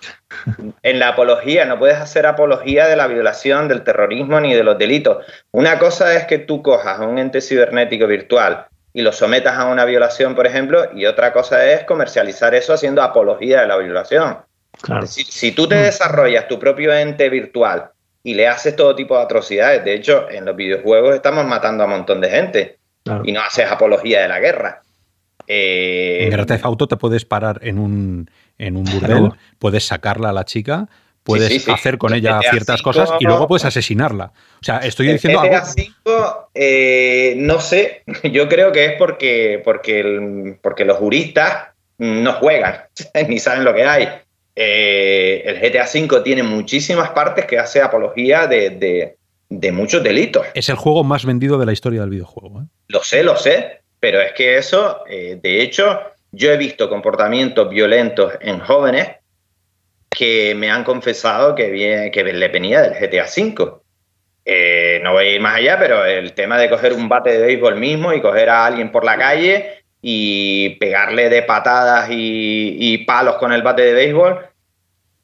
En la apología, no puedes hacer apología de la violación, del terrorismo ni de los delitos. Una cosa es que tú cojas a un ente cibernético virtual y lo sometas a una violación, por ejemplo, y otra cosa es comercializar eso haciendo apología de la violación. si, tú te desarrollas tu propio ente virtual y le haces todo tipo de atrocidades, de hecho, en los videojuegos estamos matando a un montón de gente y no haces apología de la guerra. Eh, en Grand Auto te puedes parar en un, en un burdel, puedes sacarla a la chica, puedes hacer con ella ciertas cosas y luego puedes asesinarla. O sea, estoy diciendo GTA algo. Eh, no sé, yo creo que es porque, porque, porque los juristas no juegan ni saben lo que hay. Eh, el GTA V tiene muchísimas partes que hace apología de, de muchos delitos. Es el juego más vendido de la historia del videojuego. ¿eh? Lo sé, lo sé, pero es que eso, eh, de hecho, yo he visto comportamientos violentos en jóvenes que me han confesado que, que le venía del GTA V. Eh, no voy a ir más allá, pero el tema de coger un bate de béisbol mismo y coger a alguien por la calle y pegarle de patadas y palos con el bate de béisbol,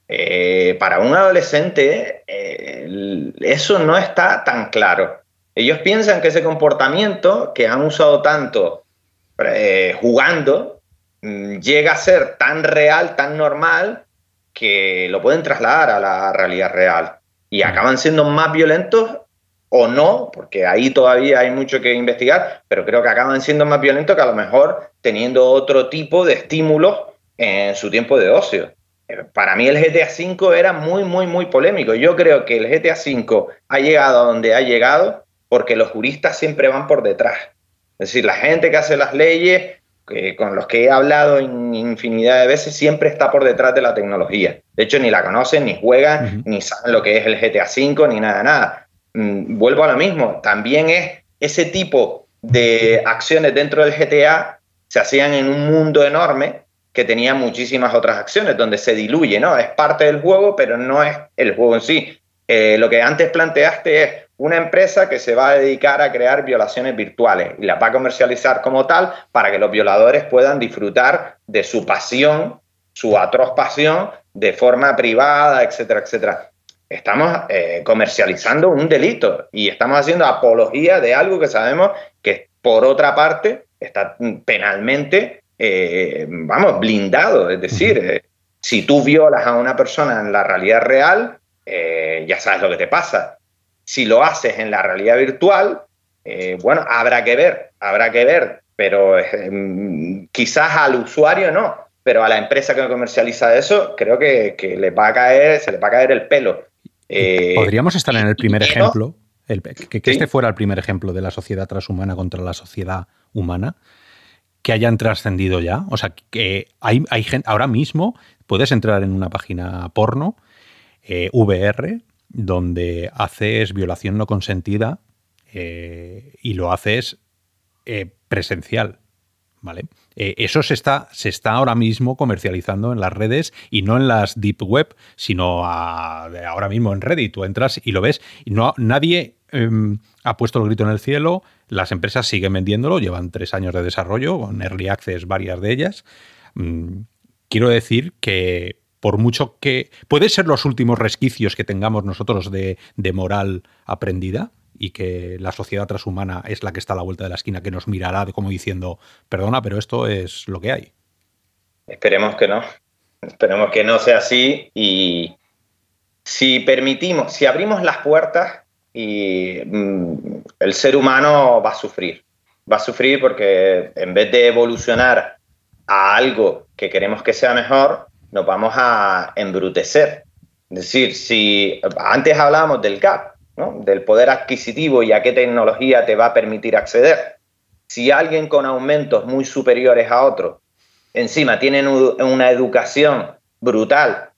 eh, para un adolescente eso no está tan claro. Ellos piensan que ese comportamiento que han usado tanto eh, jugando mm, llega a ser tan real, tan normal, que lo pueden trasladar a la realidad real. Y acaban siendo más violentos o no, porque ahí todavía hay mucho que investigar, pero creo que acaban siendo más violentos que a lo mejor teniendo otro tipo de estímulos en su tiempo de ocio para mí el GTA V era muy, muy, muy polémico. Yo creo que el GTA V ha llegado a donde ha llegado porque los juristas siempre van por detrás. Es decir, la gente que hace las leyes, que, con los que he hablado infinidad de veces, siempre está por detrás de la tecnología. De hecho, ni la conocen, ni juegan, ni saben lo que es el GTA V, ni nada, nada. Mm, vuelvo a lo mismo. También es ese tipo de acciones dentro del GTA se hacían en un mundo enorme que tenía muchísimas otras acciones, donde se diluye, ¿no? Es parte del juego, pero no es el juego en sí. Eh, lo que antes planteaste es una empresa que se va a dedicar a crear violaciones virtuales y las va a comercializar como tal para que los violadores puedan disfrutar de su pasión, su atroz pasión, de forma privada, etcétera, etcétera. Estamos eh, comercializando un delito y estamos haciendo apología de algo que sabemos que, por otra parte, está penalmente eh, vamos, blindado. Es decir, eh, si tú violas a una persona en la realidad real, ya sabes lo que te pasa. Si lo haces en la realidad virtual, bueno, habrá que ver, habrá que ver, pero mm, quizás al usuario no, pero a la empresa que comercializa eso, creo que, les va a caer, se les va a caer el pelo. Podríamos estar en el primer ejemplo, que, este fuera el primer ejemplo de la sociedad transhumana contra la sociedad humana que hayan trascendido ya. O sea, que hay, hay gente, ahora mismo puedes entrar en una página porno eh, VR donde haces violación no consentida eh, y lo haces eh, presencial. ¿Vale? eso se está, se está ahora mismo comercializando en las redes y no en las deep web, sino ahora mismo en Reddit. Tú entras y lo ves y no, nadie em, ha puesto el grito en el cielo, las empresas siguen vendiéndolo, llevan tres años de desarrollo, con Early Access varias de ellas. Mm, quiero decir que por mucho que... Puede ser los últimos resquicios que tengamos nosotros de, moral aprendida y que la sociedad transhumana es la que está a la vuelta de la esquina, que nos mirará como diciendo, perdona, pero esto es lo que hay. Esperemos que no. Esperemos que no sea así y si permitimos, si abrimos las puertas y mm, el ser humano va a sufrir. Va a sufrir porque en vez de evolucionar a algo que queremos que sea mejor, nos vamos a embrutecer. Es decir, si antes hablábamos del gap, del poder adquisitivo y a qué tecnología te va a permitir acceder, si alguien con aumentos muy superiores a otro, encima tiene una educación brutal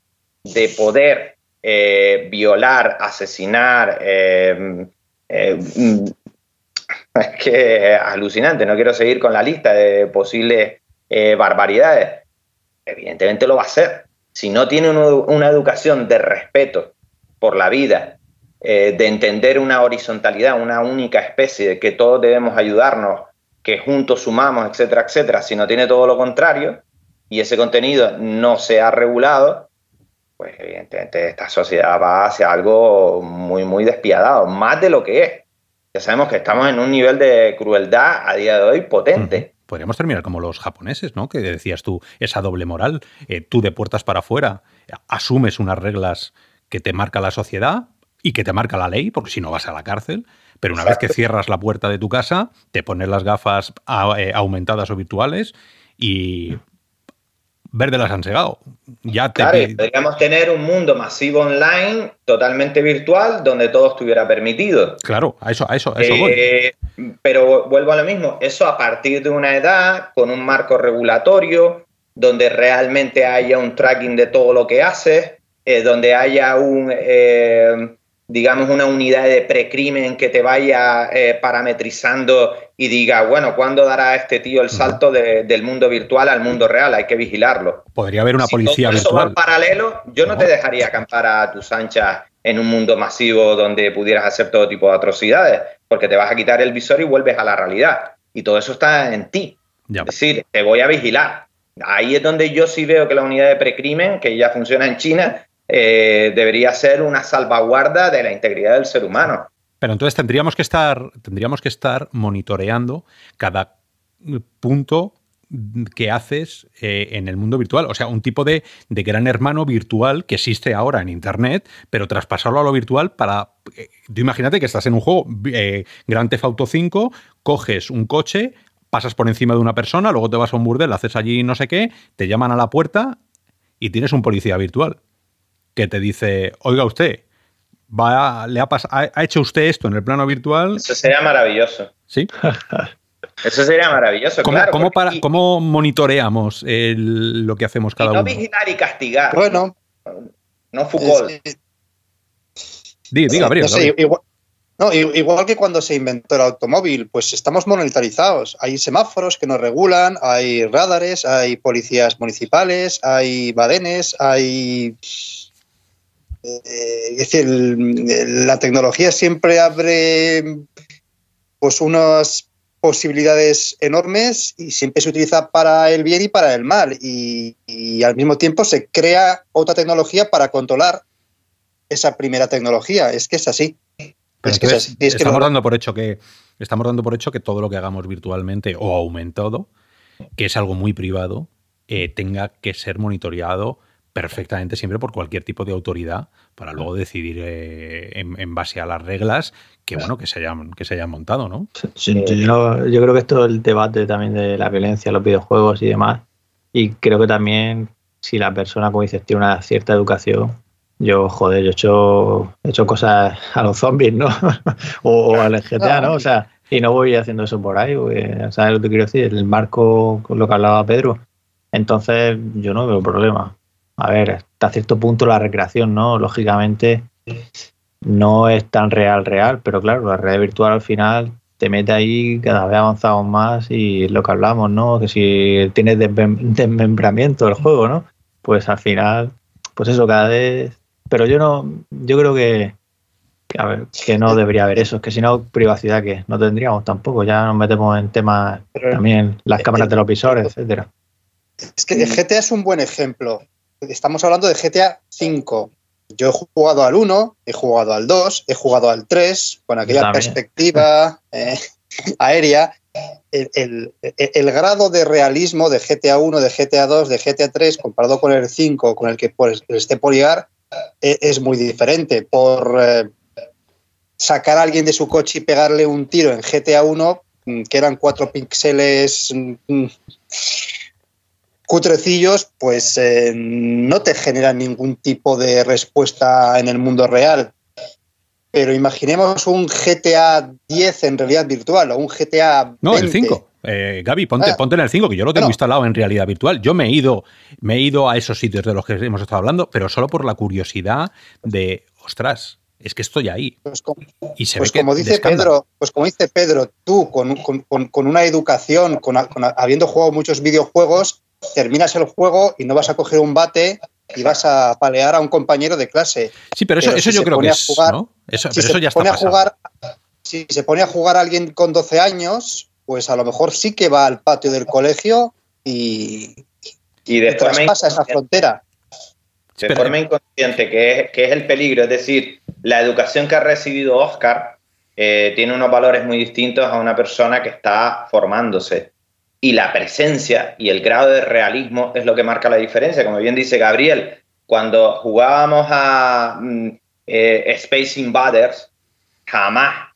de poder eh, violar, asesinar. Eh, eh, es que es alucinante, no quiero seguir con la lista de posibles barbaridades. Evidentemente lo va a hacer. Si no tiene una educación de respeto por la vida, de entender una horizontalidad, una única especie, de que todos debemos ayudarnos, que juntos sumamos, etcétera, etcétera, si no tiene todo lo contrario y ese contenido no se ha regulado, pues evidentemente esta sociedad va hacia algo muy, muy despiadado, más de lo que es. Ya sabemos que estamos en un nivel de crueldad a día de hoy potente. Podríamos terminar como los japoneses, ¿no? Que decías tú, esa doble moral, eh, tú de puertas para afuera asumes unas reglas que te marca la sociedad y que te marca la ley, porque si no vas a la cárcel, pero una vez que cierras la puerta de tu casa, te pones las gafas eh, aumentadas o virtuales y verde las han segado. Ya te claro, podríamos tener un mundo masivo online, totalmente virtual, donde todo estuviera permitido. Claro, a eso, a eso, a eso voy. Eh, pero vuelvo a lo mismo, eso a partir de una edad, con un marco regulatorio, donde realmente haya un tracking de todo lo que haces, eh, donde haya un, eh, digamos, una unidad de precrimen que te vaya parametrizando y diga, bueno, ¿cuándo dará este tío el salto del mundo virtual al mundo real? Hay que vigilarlo. Podría haber una policía todo eso Va en paralelo, yo no, te dejaría acampar a tus anchas en un mundo masivo donde pudieras hacer todo tipo de atrocidades, porque te vas a quitar el visor y vuelves a la realidad. Y todo eso está en ti. Es decir, te voy a vigilar. Ahí es donde yo sí veo que la unidad de precrimen, que ya funciona en China, eh, debería ser una salvaguarda de la integridad del ser humano. Pero entonces tendríamos que estar, tendríamos que estar monitoreando cada punto que haces eh, en el mundo virtual. O sea, un tipo de, gran hermano virtual que existe ahora en Internet, pero traspasarlo a lo virtual para... Eh, tú imagínate que estás en un juego Grand Theft Auto 5, coges un coche, pasas por encima de una persona, luego te vas a un burdel, haces allí no sé qué, te llaman a la puerta y tienes un policía virtual que te dice, oiga usted, va, le ha, ha, hecho usted esto en el plano virtual. Eso sería maravilloso. Sí. Eso sería maravilloso. ¿Cómo, claro, ¿cómo, para, ¿cómo monitoreamos lo que hacemos cada y no uno? No vigilar y castigar. Bueno. No Foucault. diga, diga, Gabriel, no sé, igual, No, igual que cuando se inventó el automóvil, pues estamos monetarizados. Hay semáforos que nos regulan, hay radares, hay policías municipales, hay badenes, hay... Eh, es decir, la tecnología siempre abre pues unas posibilidades enormes y siempre se utiliza para el bien y para el mal. Y, y al mismo tiempo se crea otra tecnología para controlar esa primera tecnología. Es que es así estamos dando por hecho que estamos dando por hecho que todo lo que hagamos virtualmente o aumentado, que es algo muy privado, eh, tenga que ser monitoreado perfectamente siempre por cualquier tipo de autoridad para luego decidir eh, en, base a las reglas que bueno que se hayan que se hayan montado, ¿no? yo, yo, creo que esto es el debate también de la violencia, los videojuegos y demás. Y creo que también si la persona, como dices, tiene una cierta educación, yo, joder, yo he hecho, he hecho cosas a los zombies, ¿no? o, al GTA, ¿no? O sea, y no voy haciendo eso por ahí, ¿sabes lo que quiero decir? El marco con lo que hablaba Pedro. Entonces, yo no veo problema. A ver, hasta cierto punto la recreación, ¿no? Lógicamente, no es tan real, real, pero claro, la realidad virtual al final te mete ahí, cada vez avanzamos más y es lo que hablamos, ¿no? Que si tienes desmembramiento del juego, ¿no? Pues al final, pues eso, cada vez pero yo no, yo creo que, a ver, que no debería haber eso, es que si no, privacidad que no tendríamos tampoco, ya nos metemos en temas también, las cámaras de los visores, etcétera. Es que GTA es un buen ejemplo. Estamos hablando de GTA 5. Yo he jugado al 1, he jugado al 2, he jugado al 3, con aquella perspectiva eh, aérea. El, el, grado de realismo de GTA 1, de GTA 2, de GTA 3, comparado con el 5, con el que pues, esté por llegar, e, es muy diferente. Por eh, sacar a alguien de su coche y pegarle un tiro en GTA 1, mm, que eran cuatro píxeles mm, cutrecillos, pues eh, no te genera ningún tipo de respuesta en el mundo real. Pero imaginemos un GTA 10 en realidad virtual o un GTA No, el 5. Eh, Gaby, ponte, ah. ponte en el 5, que yo lo tengo instalado en realidad virtual. Yo me he ido, me he ido a esos sitios de los que hemos estado hablando, pero solo por la curiosidad de, ostras, es que estoy ahí. Pues como, y se pues como dice Pedro, pues como dice Pedro, tú con, una educación, con, habiendo jugado muchos videojuegos, terminas el juego y no vas a coger un bate y vas a palear a un compañero de clase. Sí, pero eso, eso yo creo que es, ¿no? Eso, pero eso ya está a jugar, Si se pone a jugar alguien con 12 años, pues a lo mejor sí que va al patio del colegio y, y de traspasa esa frontera. De forma inconsciente, que es, que es el peligro. Es decir, la educación que ha recibido Oscar eh, tiene unos valores muy distintos a una persona que está formándose. Y la presencia y el grado de realismo es lo que marca la diferencia. Como bien dice Gabriel, cuando jugábamos a mm, eh, Space Invaders, jamás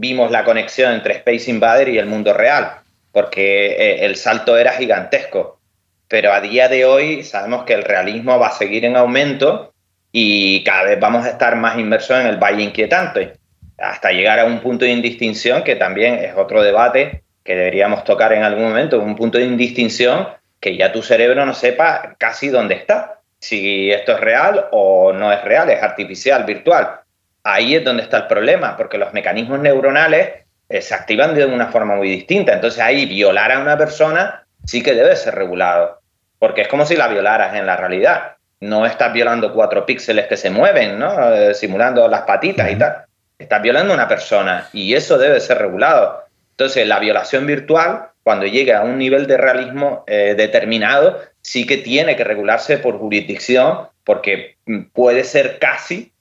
vimos la conexión entre Space Invader y el mundo real, porque eh, el salto era gigantesco. Pero a día de hoy sabemos que el realismo va a seguir en aumento y cada vez vamos a estar más inmersos en el valle inquietante, hasta llegar a un punto de indistinción que también es otro debate que deberíamos tocar en algún momento, un punto de indistinción que ya tu cerebro no sepa casi dónde está, si esto es real o no es real, es artificial, virtual ahí es donde está el problema, porque los mecanismos neuronales eh, se activan de una forma muy distinta. Entonces ahí violar a una persona sí que debe ser regulado, porque es como si la violaras en la realidad. No estás violando cuatro píxeles que se mueven, ¿no? Eh, simulando las patitas y tal. Estás violando a una persona y eso debe ser regulado. Entonces la violación virtual, cuando llegue a un nivel de realismo eh, determinado, sí que tiene que regularse por jurisdicción, porque mm, puede ser casi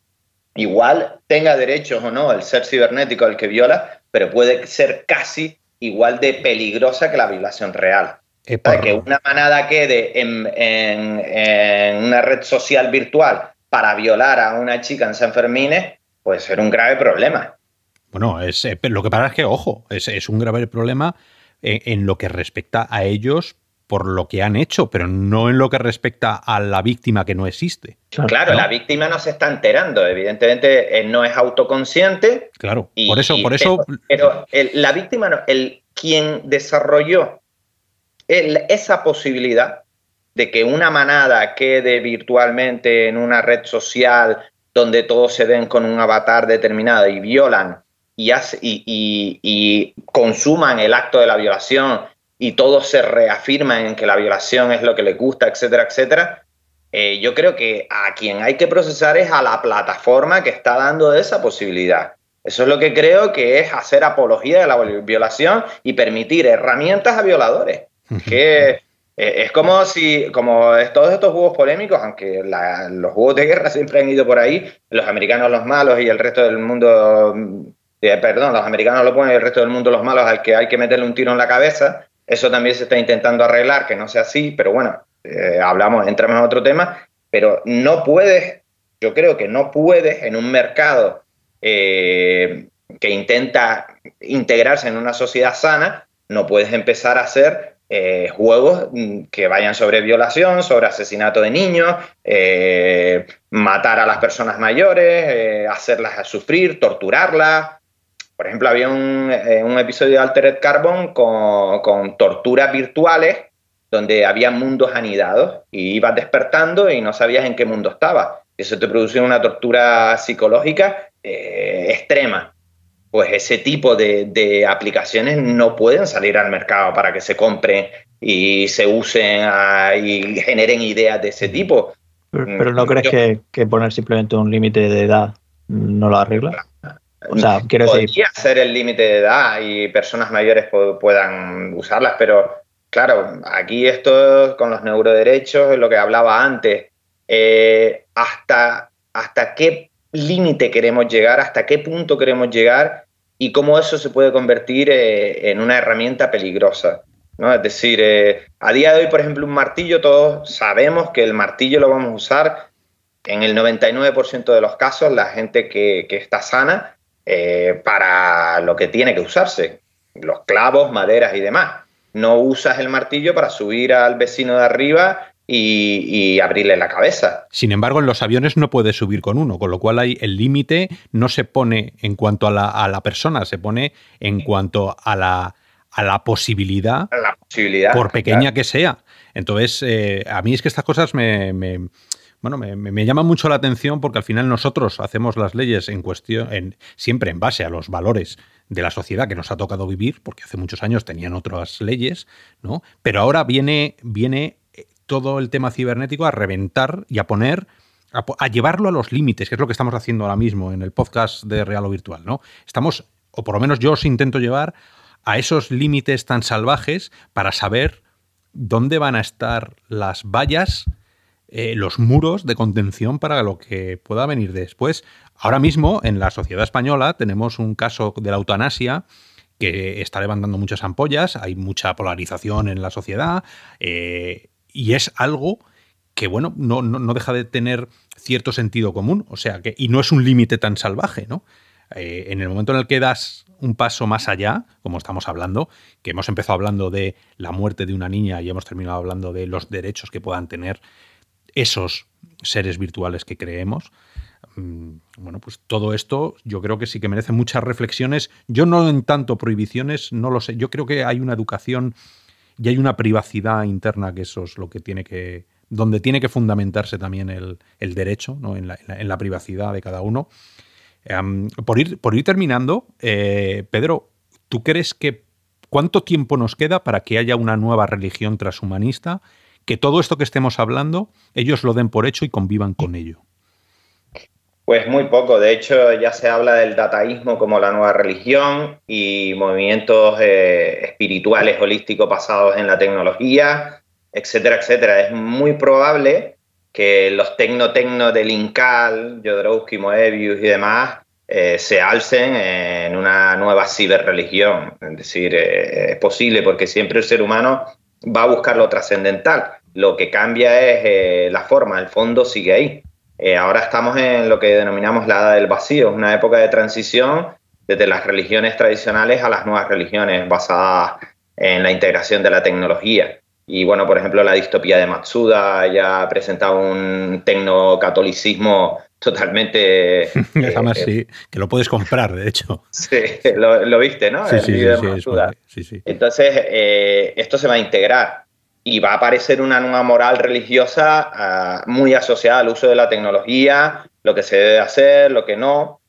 igual tenga derechos o no el ser cibernético al que viola, pero puede ser casi igual de peligrosa que la violación real. Para que una manada quede en, una red social virtual para violar a una chica en San Fermín puede ser un grave problema. Bueno, es, eh, lo que pasa es que, ojo, es, un grave problema en, lo que respecta a ellos por lo que han hecho, pero no en lo que respecta a la víctima que no existe. Claro, la víctima no se está enterando, evidentemente no es autoconsciente. Claro, por eso, por eso. Pero, la víctima, no, el quien desarrolló esa posibilidad de que una manada quede virtualmente en una red social donde todos se ven con un avatar determinado y violan y, y, y, consuman el acto de la violación y todos se reafirman en que la violación es lo que les gusta, etcétera, etcétera, eh, yo creo que a quien hay que procesar es a la plataforma que está dando esa posibilidad. Eso es lo que creo que es hacer apología de la violación y permitir herramientas a violadores. Que eh, es como si, como todos estos juegos polémicos, aunque los juegos de guerra siempre han ido por ahí, los americanos los malos y el resto del mundo, eh, perdón, los americanos lo ponen y el resto del mundo los malos al que hay que meterle un tiro en la cabeza. Eso también se está intentando arreglar, que no sea así, pero bueno, eh, hablamos, entramos en otro tema, pero no puedes, yo creo que no puedes en un mercado eh, que intenta integrarse en una sociedad sana, no puedes empezar a hacer juegos mm, que vayan sobre violación, sobre asesinato de niños, matar a las personas mayores, hacerlas sufrir, torturarlas. Por ejemplo, había un, episodio de Altered Carbon con, con torturas virtuales donde había mundos anidados y ibas despertando y no sabías en qué mundo estaba. Eso te producía una tortura psicológica eh, extrema. Pues ese tipo de, aplicaciones no pueden salir al mercado para que se compren y se usen y generen ideas de ese tipo. Pero, ¿no mm, crees que, poner simplemente un límite de edad no lo arregla? O sea, quiero Podría ser el límite de edad y personas mayores puedan usarlas, pero Claro, aquí esto con los neuroderechos lo que hablaba antes. Eh, hasta, ¿Hasta qué límite queremos llegar? ¿Hasta qué punto queremos llegar? Y cómo eso se puede convertir eh, en una herramienta peligrosa. ¿no? Es decir, eh, a día de hoy, por ejemplo, un martillo, todos sabemos que el martillo lo vamos a usar en el 99% de los casos, la gente que, que está sana, para lo que tiene que usarse, los clavos, maderas y demás no usas el martillo para subir al vecino de arriba y, abrirle la cabeza. Sin embargo, en los aviones no puedes subir con uno, con lo cual hay, el límite no se pone en cuanto a la, persona, se pone en cuanto a la, a la posibilidad, la posibilidad por pequeña que sea. Entonces, eh, a mí es que estas cosas me, bueno, me, llaman mucho la atención porque al final nosotros hacemos las leyes en cuestión, en, siempre en base a los valores de la sociedad que nos ha tocado vivir, porque hace muchos años tenían otras leyes, ¿no? Pero ahora viene, viene eh, todo el tema cibernético a reventar y a poner, a, llevarlo a los límites, que es lo que estamos haciendo ahora mismo en el podcast de Real o Virtual, ¿no? Estamos, o por lo menos yo os intento llevar a esos límites tan salvajes para saber dónde van a estar las vallas, eh, los muros de contención para lo que pueda venir después. Ahora mismo, en la sociedad española, tenemos un caso de la eutanasia que está levantando muchas ampollas, hay mucha polarización en la sociedad eh, y es algo que, bueno, no, no, deja de tener cierto sentido común, o sea, que, y no es un límite tan salvaje, ¿no? Eh, en el momento en el que das un paso más allá, como estamos hablando, que hemos empezado hablando de la muerte de una niña y hemos terminado hablando de los derechos que puedan tener esos seres virtuales que creemos, Mm, bueno, pues todo esto yo creo que sí que merece muchas reflexiones. Yo no en tanto prohibiciones, no lo sé. Yo creo que hay una educación y hay una privacidad interna que eso es lo que tiene que, donde tiene que fundamentarse también el, derecho, ¿no? en, la, privacidad de cada uno. por, ir, por ir terminando, eh, Pedro, ¿tú crees que cuánto tiempo nos queda para que haya una nueva religión transhumanista? Que todo esto que estemos hablando, ellos lo den por hecho y convivan con ello. Pues muy poco. De hecho, ya se habla del dataísmo como la nueva religión y movimientos eh, espirituales holísticos basados en la tecnología, etcétera, etcétera. Es muy probable que los tecno-tecno del Incal, Jodorowsky, Moebius y demás eh, se alcen en una nueva ciberreligión. Es decir, eh, es posible porque siempre el ser humano va a buscar lo trascendental. Lo que cambia es la forma, el fondo sigue ahí. Eh, ahora estamos en lo que denominamos la edad del vacío, una época de transición desde las religiones tradicionales a las nuevas religiones basadas en la integración de la tecnología. Y bueno, por ejemplo, la distopía de Matsuda ya ha presentado un tecnocatolicismo totalmente... Además, eh, sí, que lo puedes comprar, de hecho. Sí, lo, viste, ¿no? Sí, sí, sí, Entonces, eh, esto se va a integrar y va a aparecer una nueva moral religiosa ah, muy asociada al uso de la tecnología lo que se debe hacer, lo que no,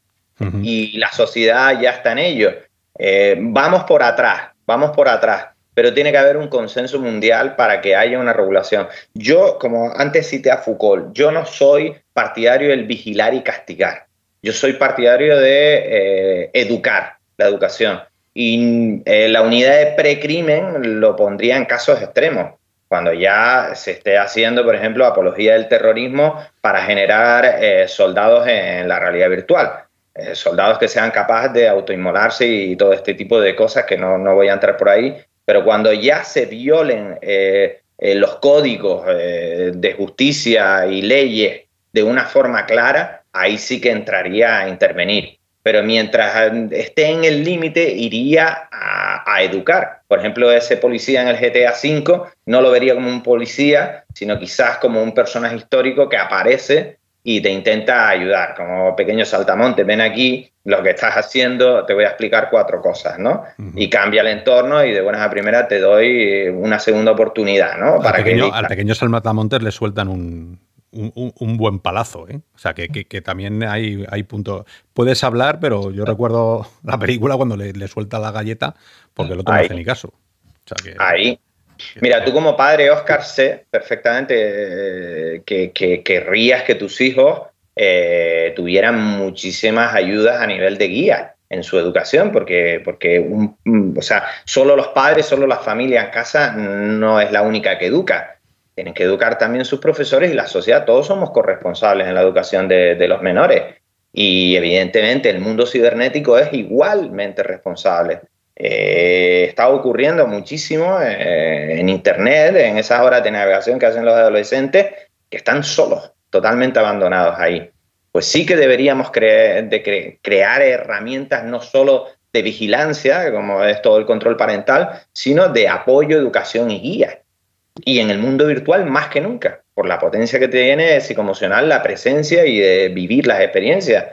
y la sociedad ya está en ello. Eh, vamos por atrás, vamos por atrás, pero tiene que haber un consenso mundial para que haya una regulación. Yo, como antes cité a Foucault, yo no soy partidario del vigilar y castigar. Yo soy partidario de eh, educar, la educación. Y eh, la unidad de precrimen lo pondría en casos extremos, cuando ya se esté haciendo, por ejemplo, apología del terrorismo para generar soldados en la realidad virtual eh, soldados que sean capaces de autoinmolarse y todo este tipo de cosas que no, no voy a entrar por ahí, pero cuando ya se violen eh, eh, los códigos de justicia y leyes de una forma clara, ahí sí que entraría a intervenir. Pero mientras esté en el límite, iría a, a, educar. Por ejemplo, ese policía en el GTA V no lo vería como un policía, sino quizás como un personaje histórico que aparece y te intenta ayudar, como pequeño saltamonte, ven aquí lo que estás haciendo, te voy a explicar cuatro cosas, ¿no? Y cambia el entorno y de buenas a primeras te doy una segunda oportunidad, ¿no? Al Para pequeño, que... al pequeño saltamontes le sueltan un, un, buen palazo, ¿eh? O sea, que, que, también hay, hay puntos... Puedes hablar, pero yo recuerdo la película cuando le, le suelta la galleta porque el otro no hace ni caso. O sea, que... Ahí, Mira, tú como padre, Oscar, sé perfectamente eh, que, querrías que tus hijos eh, tuvieran muchísimas ayudas a nivel de guía en su educación, porque, porque o sea, solo los padres, solo la familia en casa no es la única que educa. Tienen que educar también sus profesores y la sociedad. Todos somos corresponsables en la educación de, de los menores. Y evidentemente el mundo cibernético es igualmente responsable. Eh, está ocurriendo muchísimo eh, en Internet, en esas horas de navegación que hacen los adolescentes, que están solos, totalmente abandonados ahí. Pues sí que deberíamos de crear herramientas no solo de vigilancia, como es todo el control parental, sino de apoyo, educación y guía. Y en el mundo virtual más que nunca, por la potencia que tiene psicoemocional, la presencia y de vivir las experiencias.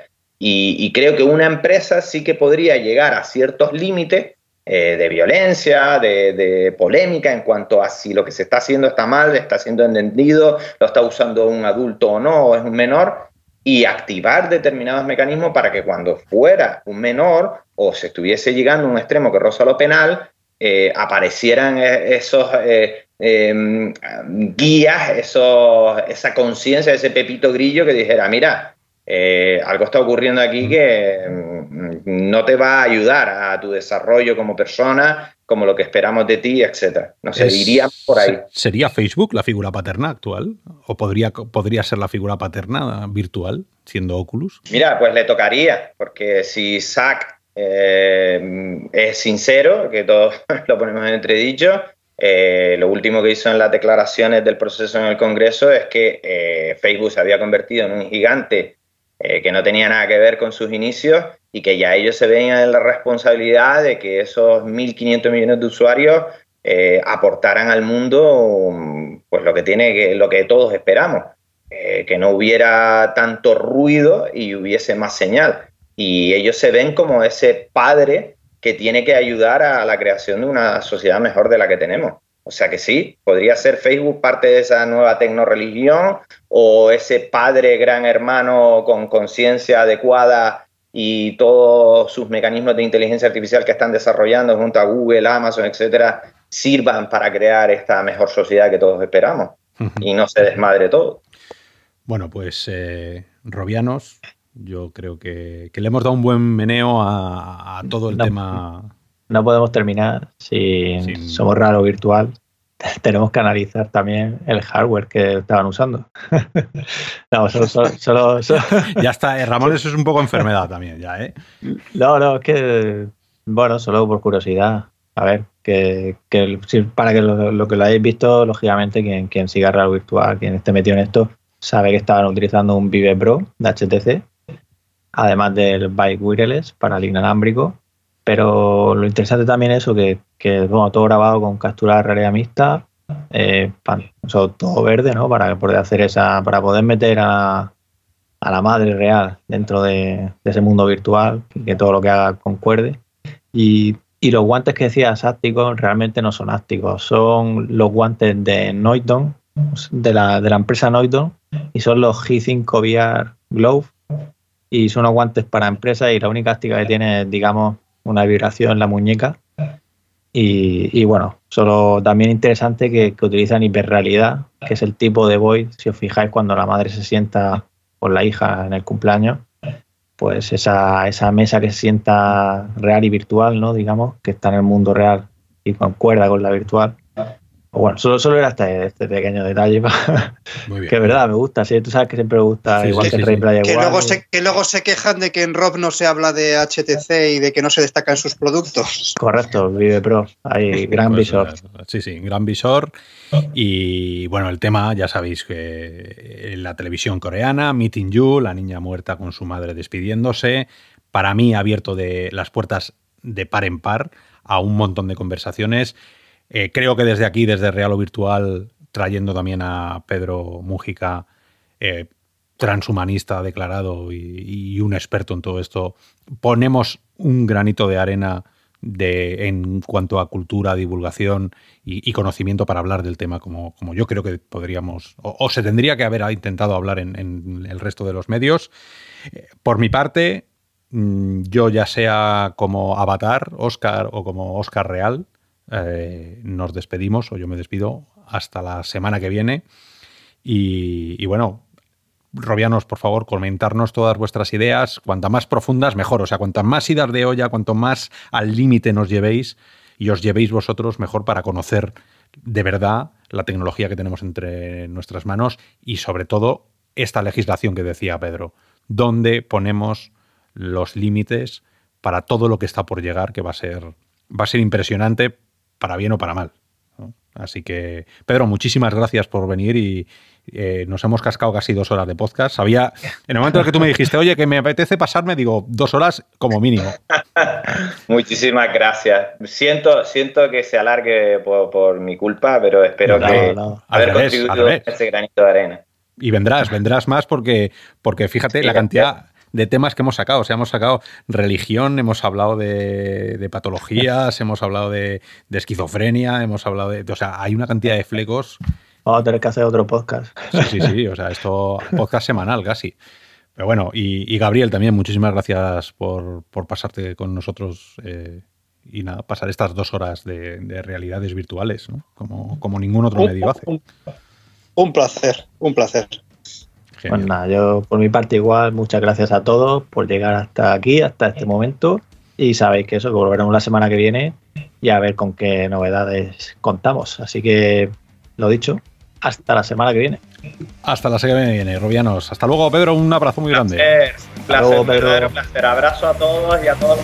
Y, creo que una empresa sí que podría llegar a ciertos límites eh, de violencia, de, polémica en cuanto a si lo que se está haciendo está mal, está siendo entendido, lo está usando un adulto o no, o es un menor, y activar determinados mecanismos para que cuando fuera un menor o se estuviese llegando a un extremo que roza lo penal, eh, aparecieran eh, esos em, guías, esos, esa conciencia, ese pepito grillo que dijera, mira, eh, algo está ocurriendo aquí que mm, no te va a ayudar a tu desarrollo como persona, como lo que esperamos de ti, etcétera. No sé, iría por ahí. ¿Sería Facebook la figura paterna actual? ¿O podría, podría ser la figura paterna virtual, siendo Oculus? Mira, pues le tocaría, porque si Zack eh, es sincero, que todos lo ponemos en entredicho, eh, lo último que hizo en las declaraciones del proceso en el Congreso es que Facebook se había convertido en un gigante eh, que no tenía nada que ver con sus inicios y que ya ellos se veían en la responsabilidad de que esos 1.500 millones de usuarios eh, aportaran al mundo pues lo que tiene que, lo que todos esperamos, eh, que no hubiera tanto ruido y hubiese más señal. Y ellos se ven como ese padre que tiene que ayudar a la creación de una sociedad mejor de la que tenemos. O sea que sí, podría ser Facebook parte de esa nueva tecnoreligión o ese padre gran hermano con conciencia adecuada y todos sus mecanismos de inteligencia artificial que están desarrollando junto a Google, Amazon, etcétera, sirvan para crear esta mejor sociedad que todos esperamos y no se desmadre todo. Bueno, pues eh, Robianos, yo creo que, le hemos dado un buen meneo a, todo el tema no podemos terminar si somos raro virtual. Tenemos que analizar también el hardware que estaban usando. no, solo, Ya está, eh, Ramón, eso es un poco enfermedad también, ya, ¿eh? No, no, es que, bueno, solo por curiosidad. A ver, que, para que lo, que lo hayáis visto, lógicamente, quien, quien siga Raro Virtual, quien esté metido en esto, sabe que estaban utilizando un Vive Pro de HTC, además del Bike Wireless para el inalámbrico pero lo interesante también es eso, que, que todo grabado con captura de realidad mixta, eh, todo verde, ¿no? Para poder hacer esa, para poder meter a, a la madre real dentro de, ese mundo virtual, que, todo lo que haga concuerde. Y, y los guantes que decías ácticos realmente no son ácticos, son los guantes de Noidon, de la, de la empresa Noidon, y son los G5 VR Glove y son unos guantes para empresas y la única actividad que tiene es, digamos, una vibración en la muñeca. Y, bueno, solo también interesante que, que, utilizan hiperrealidad, que es el tipo de void, si os fijáis, cuando la madre se sienta con la hija en el cumpleaños, pues esa, esa mesa que se sienta real y virtual, ¿no? Digamos, que está en el mundo real y concuerda con la virtual, bueno, solo, solo era este, este pequeño detalle. que es verdad, me gusta. Sí, tú sabes que siempre me gusta, igual que, Rey Playa que luego, se, que luego se quejan de que en Rob no se habla de HTC y de que no se destacan sus productos. Correcto, Vive Pro. Hay gran pues, visor. Sí, sí, gran visor. Y bueno, el tema, ya sabéis que en la televisión coreana, Meeting You, la niña muerta con su madre despidiéndose. Para mí, ha abierto de las puertas de par en par a un montón de conversaciones eh, creo que desde aquí, desde Real o Virtual, trayendo también a Pedro Mújica, eh, transhumanista declarado y, un experto en todo esto, ponemos un granito de arena de, en cuanto a cultura, divulgación y, conocimiento para hablar del tema, como, como yo creo que podríamos, o, se tendría que haber intentado hablar en, el resto de los medios. Eh, por mi parte, mm, yo ya sea como Avatar, Oscar o como Oscar Real, eh, nos despedimos, o yo me despido, hasta la semana que viene. Y, bueno, Robianos, por favor, comentarnos todas vuestras ideas, cuantas más profundas, mejor. O sea, cuantas más idas de olla, cuanto más al límite nos llevéis y os llevéis vosotros, mejor para conocer de verdad la tecnología que tenemos entre nuestras manos y sobre todo esta legislación que decía Pedro, donde ponemos los límites para todo lo que está por llegar, que va a ser, va a ser impresionante para bien o para mal. Así que, Pedro, muchísimas gracias por venir y eh, nos hemos cascado casi dos horas de podcast. Sabía, en el momento en que tú me dijiste, oye, que me apetece pasarme, digo, dos horas como mínimo. muchísimas gracias. Siento, siento que se alargue por, mi culpa, pero espero que haber contribuido ese granito de arena. Y vendrás, vendrás más porque, porque fíjate, la cantidad de temas que hemos sacado. O sea, hemos sacado religión, hemos hablado de, patologías, hemos hablado de, esquizofrenia, hemos hablado de. O sea, hay una cantidad de flecos. Vamos a tener que hacer otro podcast. Sí, sí, sí. O sea, esto, podcast semanal casi. Pero bueno, y, Gabriel también, muchísimas gracias por, pasarte con nosotros eh, y nada, pasar estas dos horas de, realidades virtuales, ¿no? Como, como ningún otro medio hace. un placer, un placer. Pues nada, yo por mi parte igual, muchas gracias a todos por llegar hasta aquí, hasta este momento. Y sabéis que eso, que volveremos la semana que viene y a ver con qué novedades contamos. Así que, lo dicho, hasta la semana que viene. Hasta la semana que viene, Robianos. Hasta luego, Pedro. Un abrazo muy grande. Un placer, Pedro. un placer. Abrazo a todos y a todos